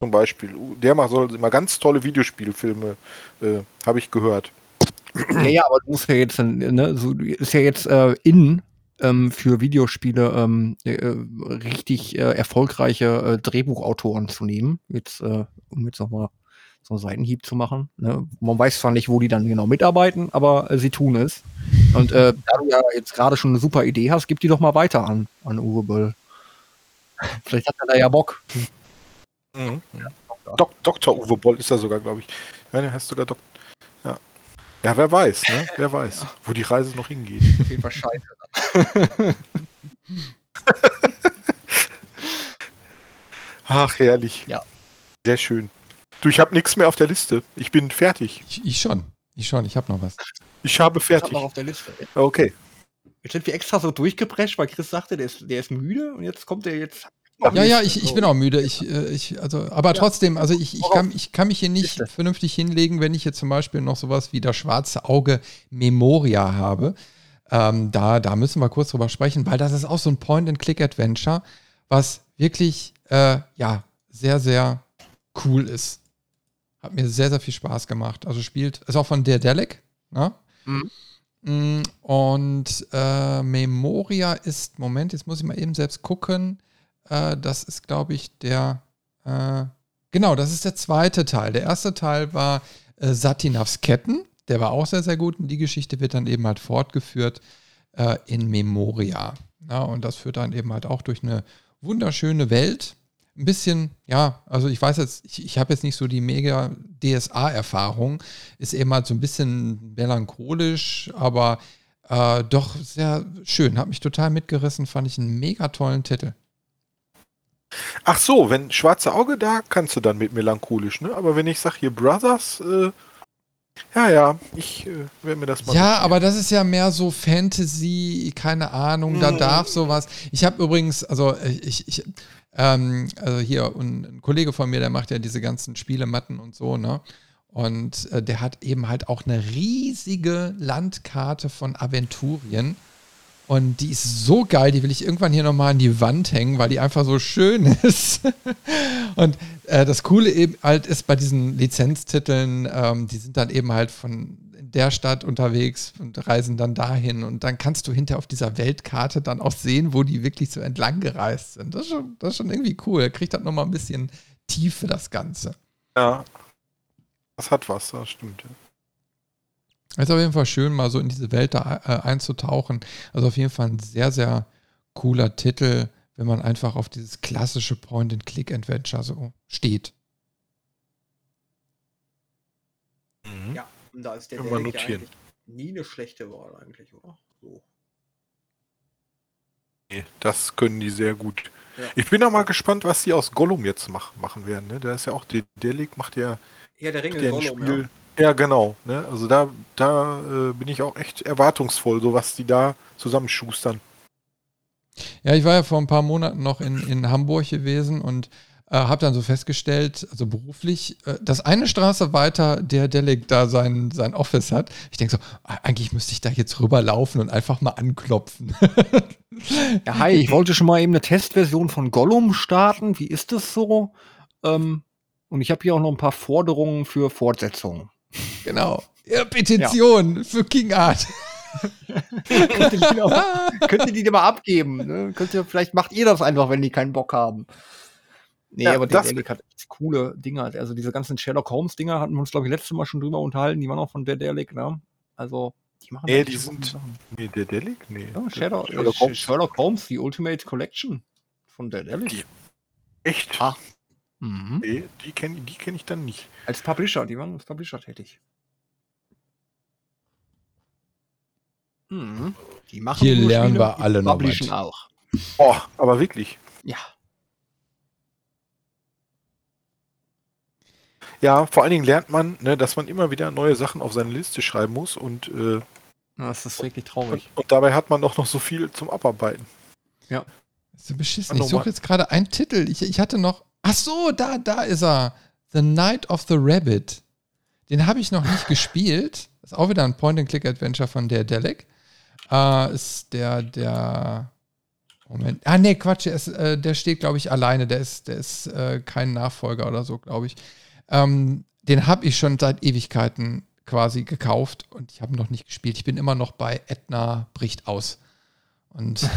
zum Beispiel. Der macht soll immer ganz tolle Videospielfilme, äh, habe ich gehört. Ja, ja, aber du musst ja jetzt, ne, so, ist ja jetzt äh, in ähm, für Videospiele ähm, äh, richtig äh, erfolgreiche äh, Drehbuchautoren zu nehmen. Jetzt, äh, um jetzt nochmal so einen Seitenhieb zu machen. Ne? Man weiß zwar nicht, wo die dann genau mitarbeiten, aber äh, sie tun es. Und äh, da du ja jetzt gerade schon eine super Idee hast, gib die doch mal weiter an, an Uwe Böll. Vielleicht hat er da ja Bock. Mhm. Ja, Dok Dr. Uwe Boll ist er sogar, glaube ich. Ja, der heißt sogar Dok ja. Ja, wer weiß, ne? Wer weiß, wo die Reise noch hingeht. Auf jeden Fall scheiße. Ach, herrlich. Ja. Sehr schön. Du, ich habe nichts mehr auf der Liste. Ich bin fertig. Ich, ich schon. Ich schon. Ich habe noch was. Ich habe fertig. Ich hab noch auf der Liste. Okay. Jetzt sind wir extra so durchgeprescht, weil Chris sagte, der ist, der ist müde und jetzt kommt er jetzt. Ja, ja, ich, ich bin auch müde. Ich, äh, ich, also, aber trotzdem, also ich, ich, kann, ich kann mich hier nicht vernünftig hinlegen, wenn ich jetzt zum Beispiel noch sowas wie das schwarze Auge Memoria habe. Ähm, da, da müssen wir kurz drüber sprechen, weil das ist auch so ein Point-and-Click-Adventure, was wirklich äh, ja, sehr, sehr cool ist. Hat mir sehr, sehr viel Spaß gemacht. Also spielt, ist auch von der Delic, ne? Mhm. Mm, und äh, Memoria ist, Moment, jetzt muss ich mal eben selbst gucken. Äh, das ist, glaube ich, der, äh, genau, das ist der zweite Teil. Der erste Teil war äh, Satinavs Ketten. Der war auch sehr, sehr gut und die Geschichte wird dann eben halt fortgeführt äh, in Memoria. Ja, und das führt dann eben halt auch durch eine wunderschöne Welt. Ein bisschen, ja, also ich weiß jetzt, ich, ich habe jetzt nicht so die mega DSA-Erfahrung, ist eben halt so ein bisschen melancholisch, aber äh, doch sehr schön, hat mich total mitgerissen, fand ich einen mega tollen Titel. Ach so, wenn Schwarze Auge da, kannst du dann mit melancholisch, ne? Aber wenn ich sage hier Brothers, äh, ja, ja, ich äh, werde mir das mal. Ja, aber das ist ja mehr so Fantasy, keine Ahnung, da darf sowas. Ich habe übrigens, also äh, ich, ich ähm, also hier ein, ein, Kollege von mir, der macht ja diese ganzen Spielematten und so, ne? Und äh, der hat eben halt auch eine riesige Landkarte von Aventurien. Und die ist so geil, die will ich irgendwann hier nochmal an die Wand hängen, weil die einfach so schön ist. und äh, das Coole eben halt ist bei diesen Lizenztiteln, ähm, die sind dann eben halt von der Stadt unterwegs und reisen dann dahin. Und dann kannst du hinter auf dieser Weltkarte dann auch sehen, wo die wirklich so entlang gereist sind. Das ist schon, das ist schon irgendwie cool. Kriegt dann nochmal ein bisschen Tiefe, das Ganze. Ja. Das hat was, das stimmt. Ja. Es ist auf jeden Fall schön, mal so in diese Welt da äh, einzutauchen. Also auf jeden Fall ein sehr, sehr cooler Titel, wenn man einfach auf dieses klassische Point-and-Click-Adventure so steht. Mhm. Ja, und da ist der wir Derek ja nie eine schlechte Wahl eigentlich, oder? So. Nee, das können die sehr gut. Ja. Ich bin auch mal gespannt, was die aus Gollum jetzt mach, machen werden. Ne? Da ist ja auch der Delic, macht ja, Ja, der ein Gollum, Spiel. Ja, genau. Ne? Also da, da äh, bin ich auch echt erwartungsvoll, so was die da zusammenschustern. Ja, ich war ja vor ein paar Monaten noch in, in Hamburg gewesen und äh, habe dann so festgestellt, also beruflich, äh, dass eine Straße weiter der Delic da sein, sein Office hat. Ich denke so, ah, eigentlich müsste ich da jetzt rüberlaufen und einfach mal anklopfen. Ja, hi, ich wollte schon mal eben eine Testversion von Gollum starten. Wie ist das so? Ähm, und ich habe hier auch noch ein paar Forderungen für Fortsetzungen. Genau. Ja, Petition für King Art. könnt, ihr die noch, könnt ihr die dir mal abgeben? Ne? Könnt ihr, vielleicht macht ihr das einfach, wenn die keinen Bock haben. Nee, Ja, aber der das- Delic hat echt coole Dinger. Also diese ganzen Sherlock Holmes-Dinger hatten wir uns, glaube ich, letztes Mal schon drüber unterhalten. Die waren auch von der Delic, ne? Also, die machen Nee, die sind- Sachen. Nee, der Delic? Nee. Ja, Shadow, Sherlock äh, Holmes. Sherlock Holmes, die Ultimate Collection von der Delic. Die- Echt? Ah. Mhm. Nee, die kenne die kenn ich dann nicht. Als Publisher, die waren als Publisher tätig. Mhm. Die machen Hier lernen Spiele, wir alle noch publishen auch. Oh, aber wirklich. Ja. Ja, vor allen Dingen lernt man, ne, dass man immer wieder neue Sachen auf seine Liste schreiben muss und, äh, Das ist wirklich und, traurig. und dabei hat man doch noch so viel zum Abarbeiten. Das ist so beschissen. Ich suche jetzt gerade einen Titel. Ich, ich hatte noch. Ach so, da, da ist er. The Night of the Rabbit. Den habe ich noch nicht gespielt. Ist auch wieder ein Point-and-Click-Adventure von der Delic. Äh, ist der, der. Moment. Ah, nee, Quatsch. Der, ist, äh, der steht, glaube ich, alleine. Der ist, der ist äh, kein Nachfolger oder so, glaube ich. Ähm, den habe ich schon seit Ewigkeiten quasi gekauft und ich habe ihn noch nicht gespielt. Ich bin immer noch bei Edna bricht aus. Und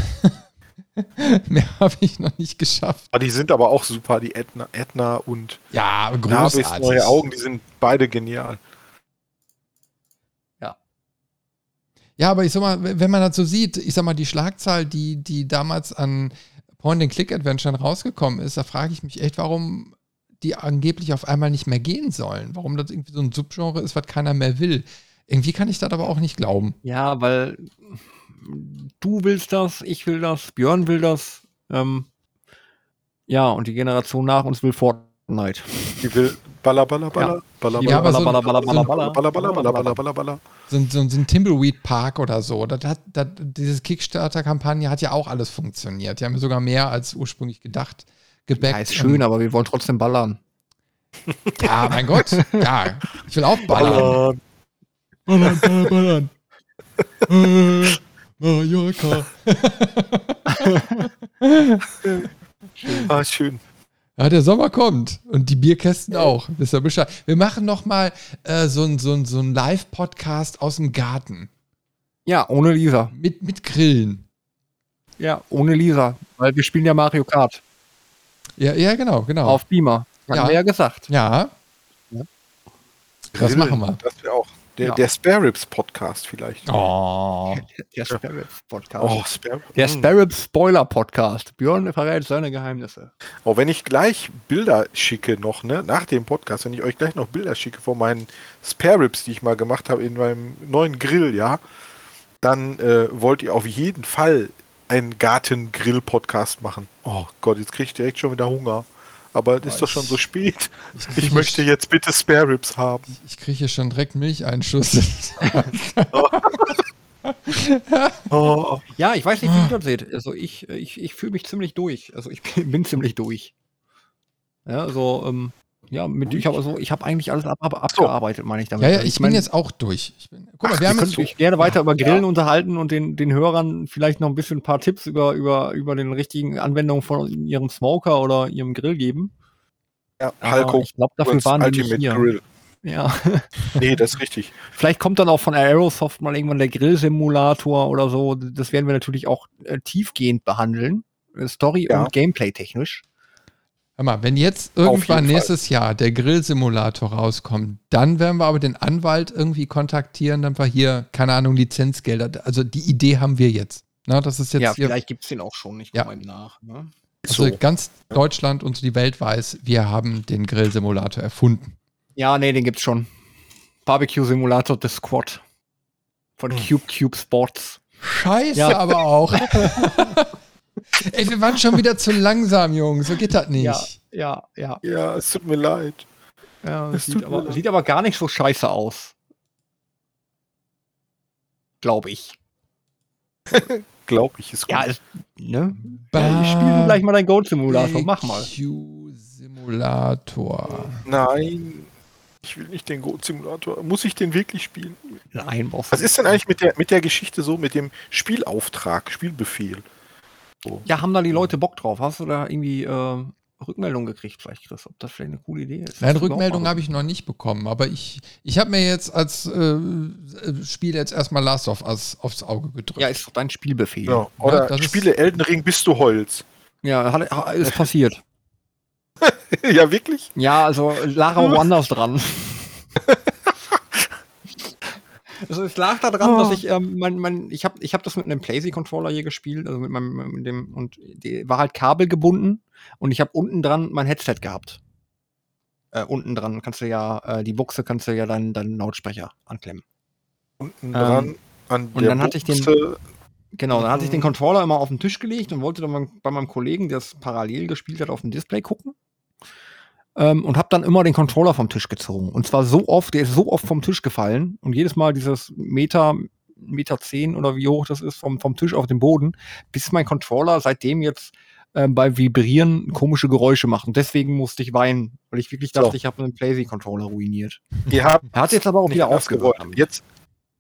mehr habe ich noch nicht geschafft. Aber die sind aber auch super, die Edna, Edna und Ja, großartig. neue Augen, die sind beide genial. Ja, aber ich sag mal, wenn man das so sieht, ich sag mal, die Schlagzahl, die, die damals an Point-and-Click-Adventuren rausgekommen ist, da frage ich mich echt, warum die angeblich auf einmal nicht mehr gehen sollen. Warum das irgendwie so ein Subgenre ist, was keiner mehr will. Irgendwie kann ich das aber auch nicht glauben. Ja, weil du willst das, ich will das, Björn will das. Ähm, ja, und die Generation nach uns will Fortnite. Die will Baller, Baller, Baller, Baller, Ja, aber so ein- Baller, Baller, so ein- Baller, Baller, Baller, Baller, Baller, Baller, Baller. So, ein- so, ein- so ein Timbleweed Park oder so. Das hat, das, diese Kickstarter-Kampagne hat ja auch alles funktioniert. Die haben sogar mehr als ursprünglich gedacht gebackt. Ja, ist schön, aber wir wollen trotzdem ballern. Ja, mein Gott. Ja, ich will auch ballern. Baller. Ballern, ballern, ballern. Äh, Mallorca. Ah, schön. Ja, der Sommer kommt und die Bierkästen auch. Wisst ihr Bescheid? Wir machen noch mal äh, so ein so ein- so ein Live-Podcast aus dem Garten Ja, ohne Lisa. mit, mit Grillen. Ja, ohne Lisa. Weil wir spielen ja Mario Kart. Ja, ja genau, genau. Auf Beamer. Hatten Ja. wir ja gesagt. ja. Ja. Das machen wir. Das wäre auch der, Ja. der Spare Ribs Podcast vielleicht. Oh. Der Sparrows Podcast. Oh, Spare Der Hm. Sparrows Spoiler Podcast. Björn verrät seine Geheimnisse. Oh, wenn ich gleich Bilder schicke noch, ne, nach dem Podcast, wenn ich euch gleich noch Bilder schicke von meinen Spare Ribs, die ich mal gemacht habe in meinem neuen Grill, ja, dann äh, wollt ihr auf jeden Fall einen Garten-Grill-Podcast machen. Oh Gott, jetzt kriege ich direkt schon wieder Hunger. Aber es ist doch schon so spät. Ich möchte jetzt bitte Spare Ribs haben. Ich kriege hier schon direkt Milcheinschuss. Oh, Ja, ich weiß nicht, wie ihr das seht. Also ich, ich, ich fühle mich ziemlich durch. Also ich bin, bin ziemlich durch. Ja, also, ähm, ja, mit, ich habe also, ich habe eigentlich alles ab, ab, abgearbeitet, meine ich damit. ja, ja, Also ich bin mein, jetzt auch durch. Ich bin, guck mal, Ach, wir haben wir jetzt mich gerne weiter über Grillen unterhalten und den, den Hörern vielleicht noch ein bisschen ein paar Tipps über, über, über den richtigen Anwendungen von ihrem Smoker oder ihrem Grill geben. ja, Aber Halko ich glaube, dafür waren Ultimate hier. Grill. Ja. Nee, das ist richtig. Vielleicht kommt dann auch von Aerosoft mal irgendwann der Grillsimulator oder so. Das werden wir natürlich auch äh, tiefgehend behandeln. Äh, Story- Ja. und Gameplay-technisch. Hör mal, wenn jetzt irgendwann Fall. nächstes Jahr der Grillsimulator rauskommt, dann werden wir aber den Anwalt irgendwie kontaktieren, dann wir hier, keine Ahnung, Lizenzgelder. Also die Idee haben wir jetzt. Na, das ist jetzt ja, vielleicht gibt es den auch schon. Ich Ja. komme mal nach. Ne? also so. ganz Deutschland und die Welt weiß, wir haben den Grillsimulator erfunden. Ja, nee, den gibt's schon. Barbecue Simulator The Squad. Von Cube Cube Sports. Scheiße, Ja. aber auch. Ey, wir waren schon wieder zu langsam, Jungs. So geht das nicht. Ja, ja, ja. Ja, es tut mir leid. ja Es sieht, tut mir aber, leid. sieht aber gar nicht so scheiße aus. Glaube ich. Glaube ich, ist gut. Ja, es, ne? Ja, ich spiele gleich mal dein Goat Simulator. Mach mal. Simulator. Nein, ich will nicht den Go-Simulator. Muss ich den wirklich spielen? Nein, brauchst Was ist denn eigentlich mit der, mit der Geschichte so, mit dem Spielauftrag, Spielbefehl? Ja, haben da die Leute Bock drauf? Hast du da irgendwie äh, Rückmeldung gekriegt, vielleicht, Chris? Ob das vielleicht eine coole Idee ist? Nein, Rückmeldung habe ich noch nicht bekommen, aber ich, ich habe mir jetzt als äh, äh, Spiel jetzt erstmal Last of Us aufs Auge gedrückt. Ja, ist doch dein Spielbefehl. Ja. Oder das ist- spiele Elden Ring, bis du heulst. Ja, hat, ist passiert. ja, wirklich? Ja, also lag aber woanders dran. Also es lag daran, dass ich ähm, mein, mein, ich habe ich hab das mit einem PlayStation-Controller hier gespielt, also mit meinem mit dem und die war halt kabelgebunden und ich habe unten dran mein Headset gehabt. Äh, unten dran kannst du ja äh, die Buchse kannst du ja dann deinen Lautsprecher anklemmen. Unten dran Ähm, an und der dann hatte ich den-. Genau, dann hatte ich den Mhm. Controller immer auf den Tisch gelegt und wollte dann bei meinem Kollegen, der es parallel gespielt hat, auf dem Display gucken. Ähm, und habe dann immer den Controller vom Tisch gezogen. Und zwar so oft, der ist so oft vom Tisch gefallen. Und jedes Mal dieses Meter, Meter 10 oder wie hoch das ist, vom, vom Tisch auf den Boden, bis mein Controller seitdem jetzt ähm, bei Vibrieren komische Geräusche macht. Und deswegen musste ich weinen, weil ich wirklich dachte, So. ich habe einen PlayStation-Controller ruiniert. Ihr habt Er hat jetzt aber auch wieder gewollt. Jetzt,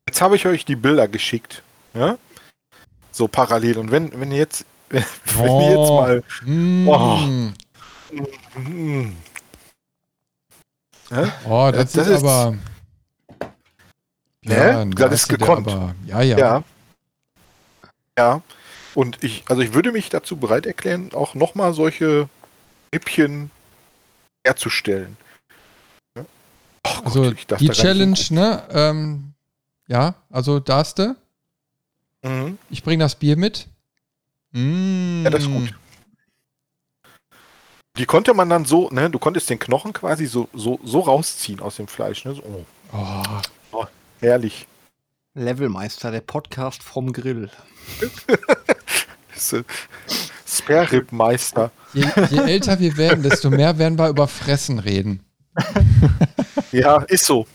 jetzt habe ich euch die Bilder geschickt. Ja? So parallel. Und wenn, wenn ihr jetzt, wenn jetzt Oh. mal. Mm. Oh. Oh, das, Das ist, aber. Ne? da Das ist gekonnt. Aber, ja, ja. Ja. Ja. Und ich, also ich würde mich dazu bereit erklären, auch nochmal solche Rippchen herzustellen. Ja? Oh Gott, Also die Challenge, ne? Ähm, ja, also darfst du. Mhm. Ich bringe das Bier mit. Mm. Ja, das ist gut. Die konnte man dann so, ne, du konntest den Knochen quasi so, so, so rausziehen aus dem Fleisch, ne? So, oh, Oh, herrlich. Levelmeister, der Podcast vom Grill. Das, Spare-Rib-Meister. je, je älter wir werden, desto mehr werden wir über Fressen reden. Ja, ist so.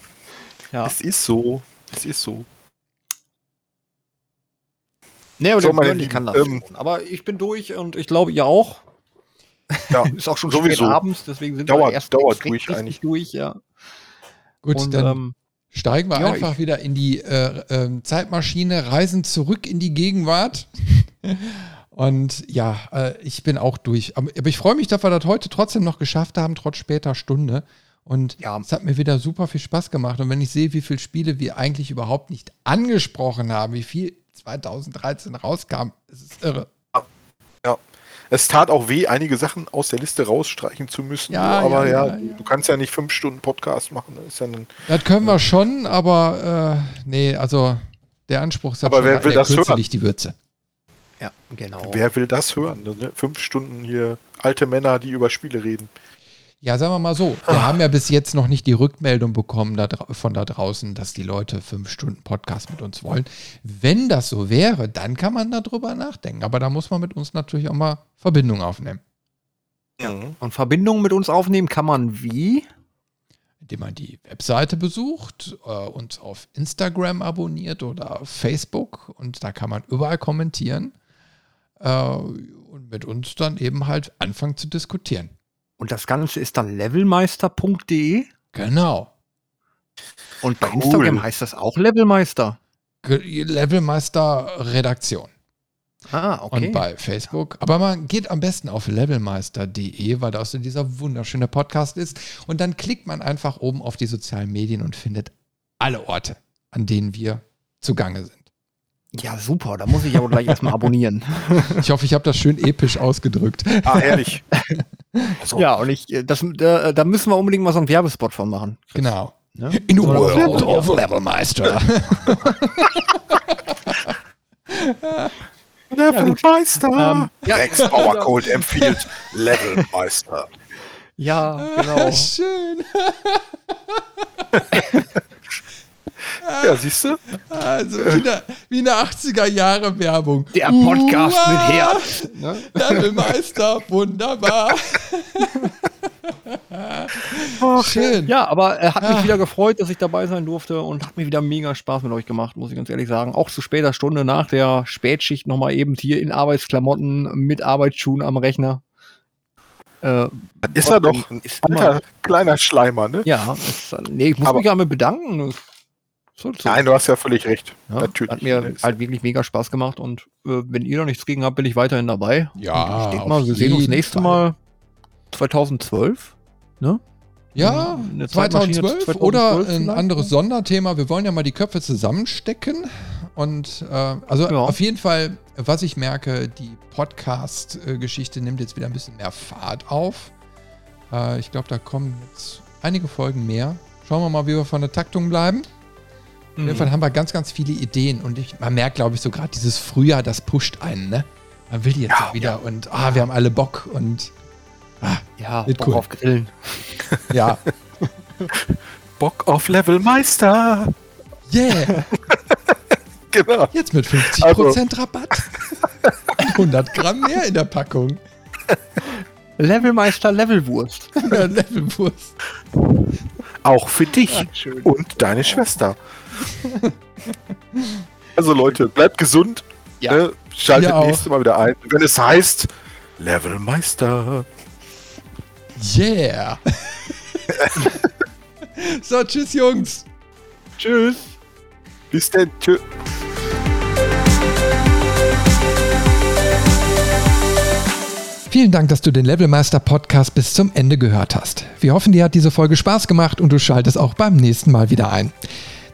Ja. Es ist so. Es ist so. Nee, aber So, der Björn, kann das ähm, schon. Aber ich bin durch und ich glaube, ihr auch. Ja, Ist auch schon sowieso. abends, deswegen sind Dauert- wir erst dauert jetzt durch eigentlich. durch, ja. Gut, und dann ähm, steigen wir ja, einfach wieder in die äh, ähm, Zeitmaschine, reisen zurück in die Gegenwart. Und ja, äh, ich bin auch durch. Aber, aber ich freue mich, dass wir das heute trotzdem noch geschafft haben, trotz später Stunde. Und Ja. es hat mir wieder super viel Spaß gemacht. Und wenn ich sehe, wie viele Spiele wir eigentlich überhaupt nicht angesprochen haben, wie viel 2013 rauskam, es ist irre. Es tat auch weh, einige Sachen aus der Liste rausstreichen zu müssen. Ja, aber ja, ja, ja, du kannst ja nicht fünf Stunden Podcast machen. Das ist ja ein, Das können wir schon, aber äh, nee, also der Anspruch ist ja Aber schon wer will der das Kürze hören? liegt die Würze. ja, genau. Wer will das hören? Ne? Fünf Stunden hier alte Männer, die über Spiele reden. Ja, sagen wir mal so, Ah. wir haben ja bis jetzt noch nicht die Rückmeldung bekommen da, von da draußen, dass die Leute fünf Stunden Podcast mit uns wollen. Wenn das so wäre, dann kann man darüber nachdenken. Aber da muss man mit uns natürlich auch mal Verbindung aufnehmen. Mhm. Und Verbindungen mit uns aufnehmen kann man wie? Indem man die Webseite besucht, äh, uns auf Instagram abonniert oder auf Facebook und da kann man überall kommentieren äh, und mit uns dann eben halt anfangen zu diskutieren. Und das Ganze ist dann levelmeister.de. Genau. Und bei Cool. Instagram heißt das auch Levelmeister. Levelmeister Redaktion. Ah, okay. Und bei Facebook. Aber man geht am besten auf levelmeister.de, weil da so dieser wunderschöne Podcast ist. Und dann klickt man einfach oben auf die sozialen Medien und findet alle Orte, an denen wir zugange sind. Ja, super. Da muss ich aber gleich erstmal abonnieren. Ich hoffe, ich habe das schön episch ausgedrückt. Ah, herrlich. So. Ja, und ich, äh, das, da, da müssen wir unbedingt mal so einen Werbespot von machen. Genau. Ne? In the So, world of Levelmeister. Levelmeister. Ähm, ja, Rex Powercold empfiehlt Levelmeister. Ja, genau. Schön. Ja, siehst du? Also wie eine, wie eine 80er Jahre Werbung. Der Podcast Uah, mit Herz. Ne? Levelmeister, wunderbar. Schön. Ja, aber er hat mich Ah. wieder gefreut, dass ich dabei sein durfte und hat mir wieder mega Spaß mit euch gemacht, muss ich ganz ehrlich sagen. Auch zu später Stunde nach der Spätschicht nochmal eben hier in Arbeitsklamotten mit Arbeitsschuhen am Rechner. Äh, Ist er doch ein Ist alter, kleiner Schleimer, ne? ja, ist, nee, ich muss Aber- mich damit bedanken. So, so. Nein, du hast ja völlig recht. Ja, Natürlich. Hat mir halt wirklich mega Spaß gemacht und äh, wenn ihr noch nichts gegen habt, bin ich weiterhin dabei. Ja, Und ich denke mal, wir sehen uns jeden nächste Fall. Mal 2012. Ne? Ja, Eine Zeitmaschine 2012, 2012 oder ein anderes ne? Sonderthema. Wir wollen ja mal die Köpfe zusammenstecken. Und äh, also Ja. auf jeden Fall, was ich merke, die Podcast-Geschichte nimmt jetzt wieder ein bisschen mehr Fahrt auf. Äh, ich glaube, da kommen jetzt einige Folgen mehr. Schauen wir mal, wie wir von der Taktung bleiben. Auf Mhm. jeden Fall haben wir ganz, ganz viele Ideen. Und ich, man merkt, glaube ich, so gerade dieses Frühjahr, das pusht einen, ne? Man will jetzt Ja, wieder und ah, wir haben alle Bock und Ja, Wird Bock cool. auf Grillen. ja, Bock auf Levelmeister. yeah! Genau. Jetzt mit 50% Also- Rabatt. 100 Gramm mehr in der Packung. Levelmeister Levelwurst. Ja, Levelwurst. Auch für dich schön. und deine Schwester. Also Leute, bleibt gesund. Ja. Ne? Schaltet nächstes Mal wieder ein, wenn es heißt Levelmeister. Yeah. so, tschüss, Jungs. Tschüss. Bis denn. Tschö. Vielen Dank, dass du den Levelmeister Podcast bis zum Ende gehört hast. Wir hoffen, dir hat diese Folge Spaß gemacht und du schaltest auch beim nächsten Mal wieder ein.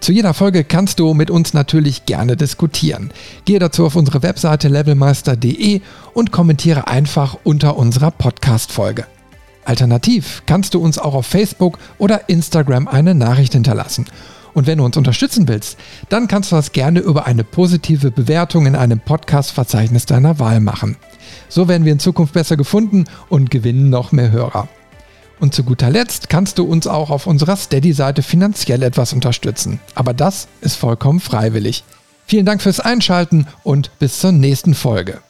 Zu jeder Folge kannst du mit uns natürlich gerne diskutieren. Gehe dazu auf unsere Webseite levelmeister.de und kommentiere einfach unter unserer Podcast-Folge. Alternativ kannst du uns auch auf Facebook oder Instagram eine Nachricht hinterlassen. Und wenn du uns unterstützen willst, dann kannst du das gerne über eine positive Bewertung in einem Podcast-Verzeichnis deiner Wahl machen. So werden wir in Zukunft besser gefunden und gewinnen noch mehr Hörer. Und zu guter Letzt kannst du uns auch auf unserer Steady-Seite finanziell etwas unterstützen. Aber das ist vollkommen freiwillig. Vielen Dank fürs Einschalten und bis zur nächsten Folge.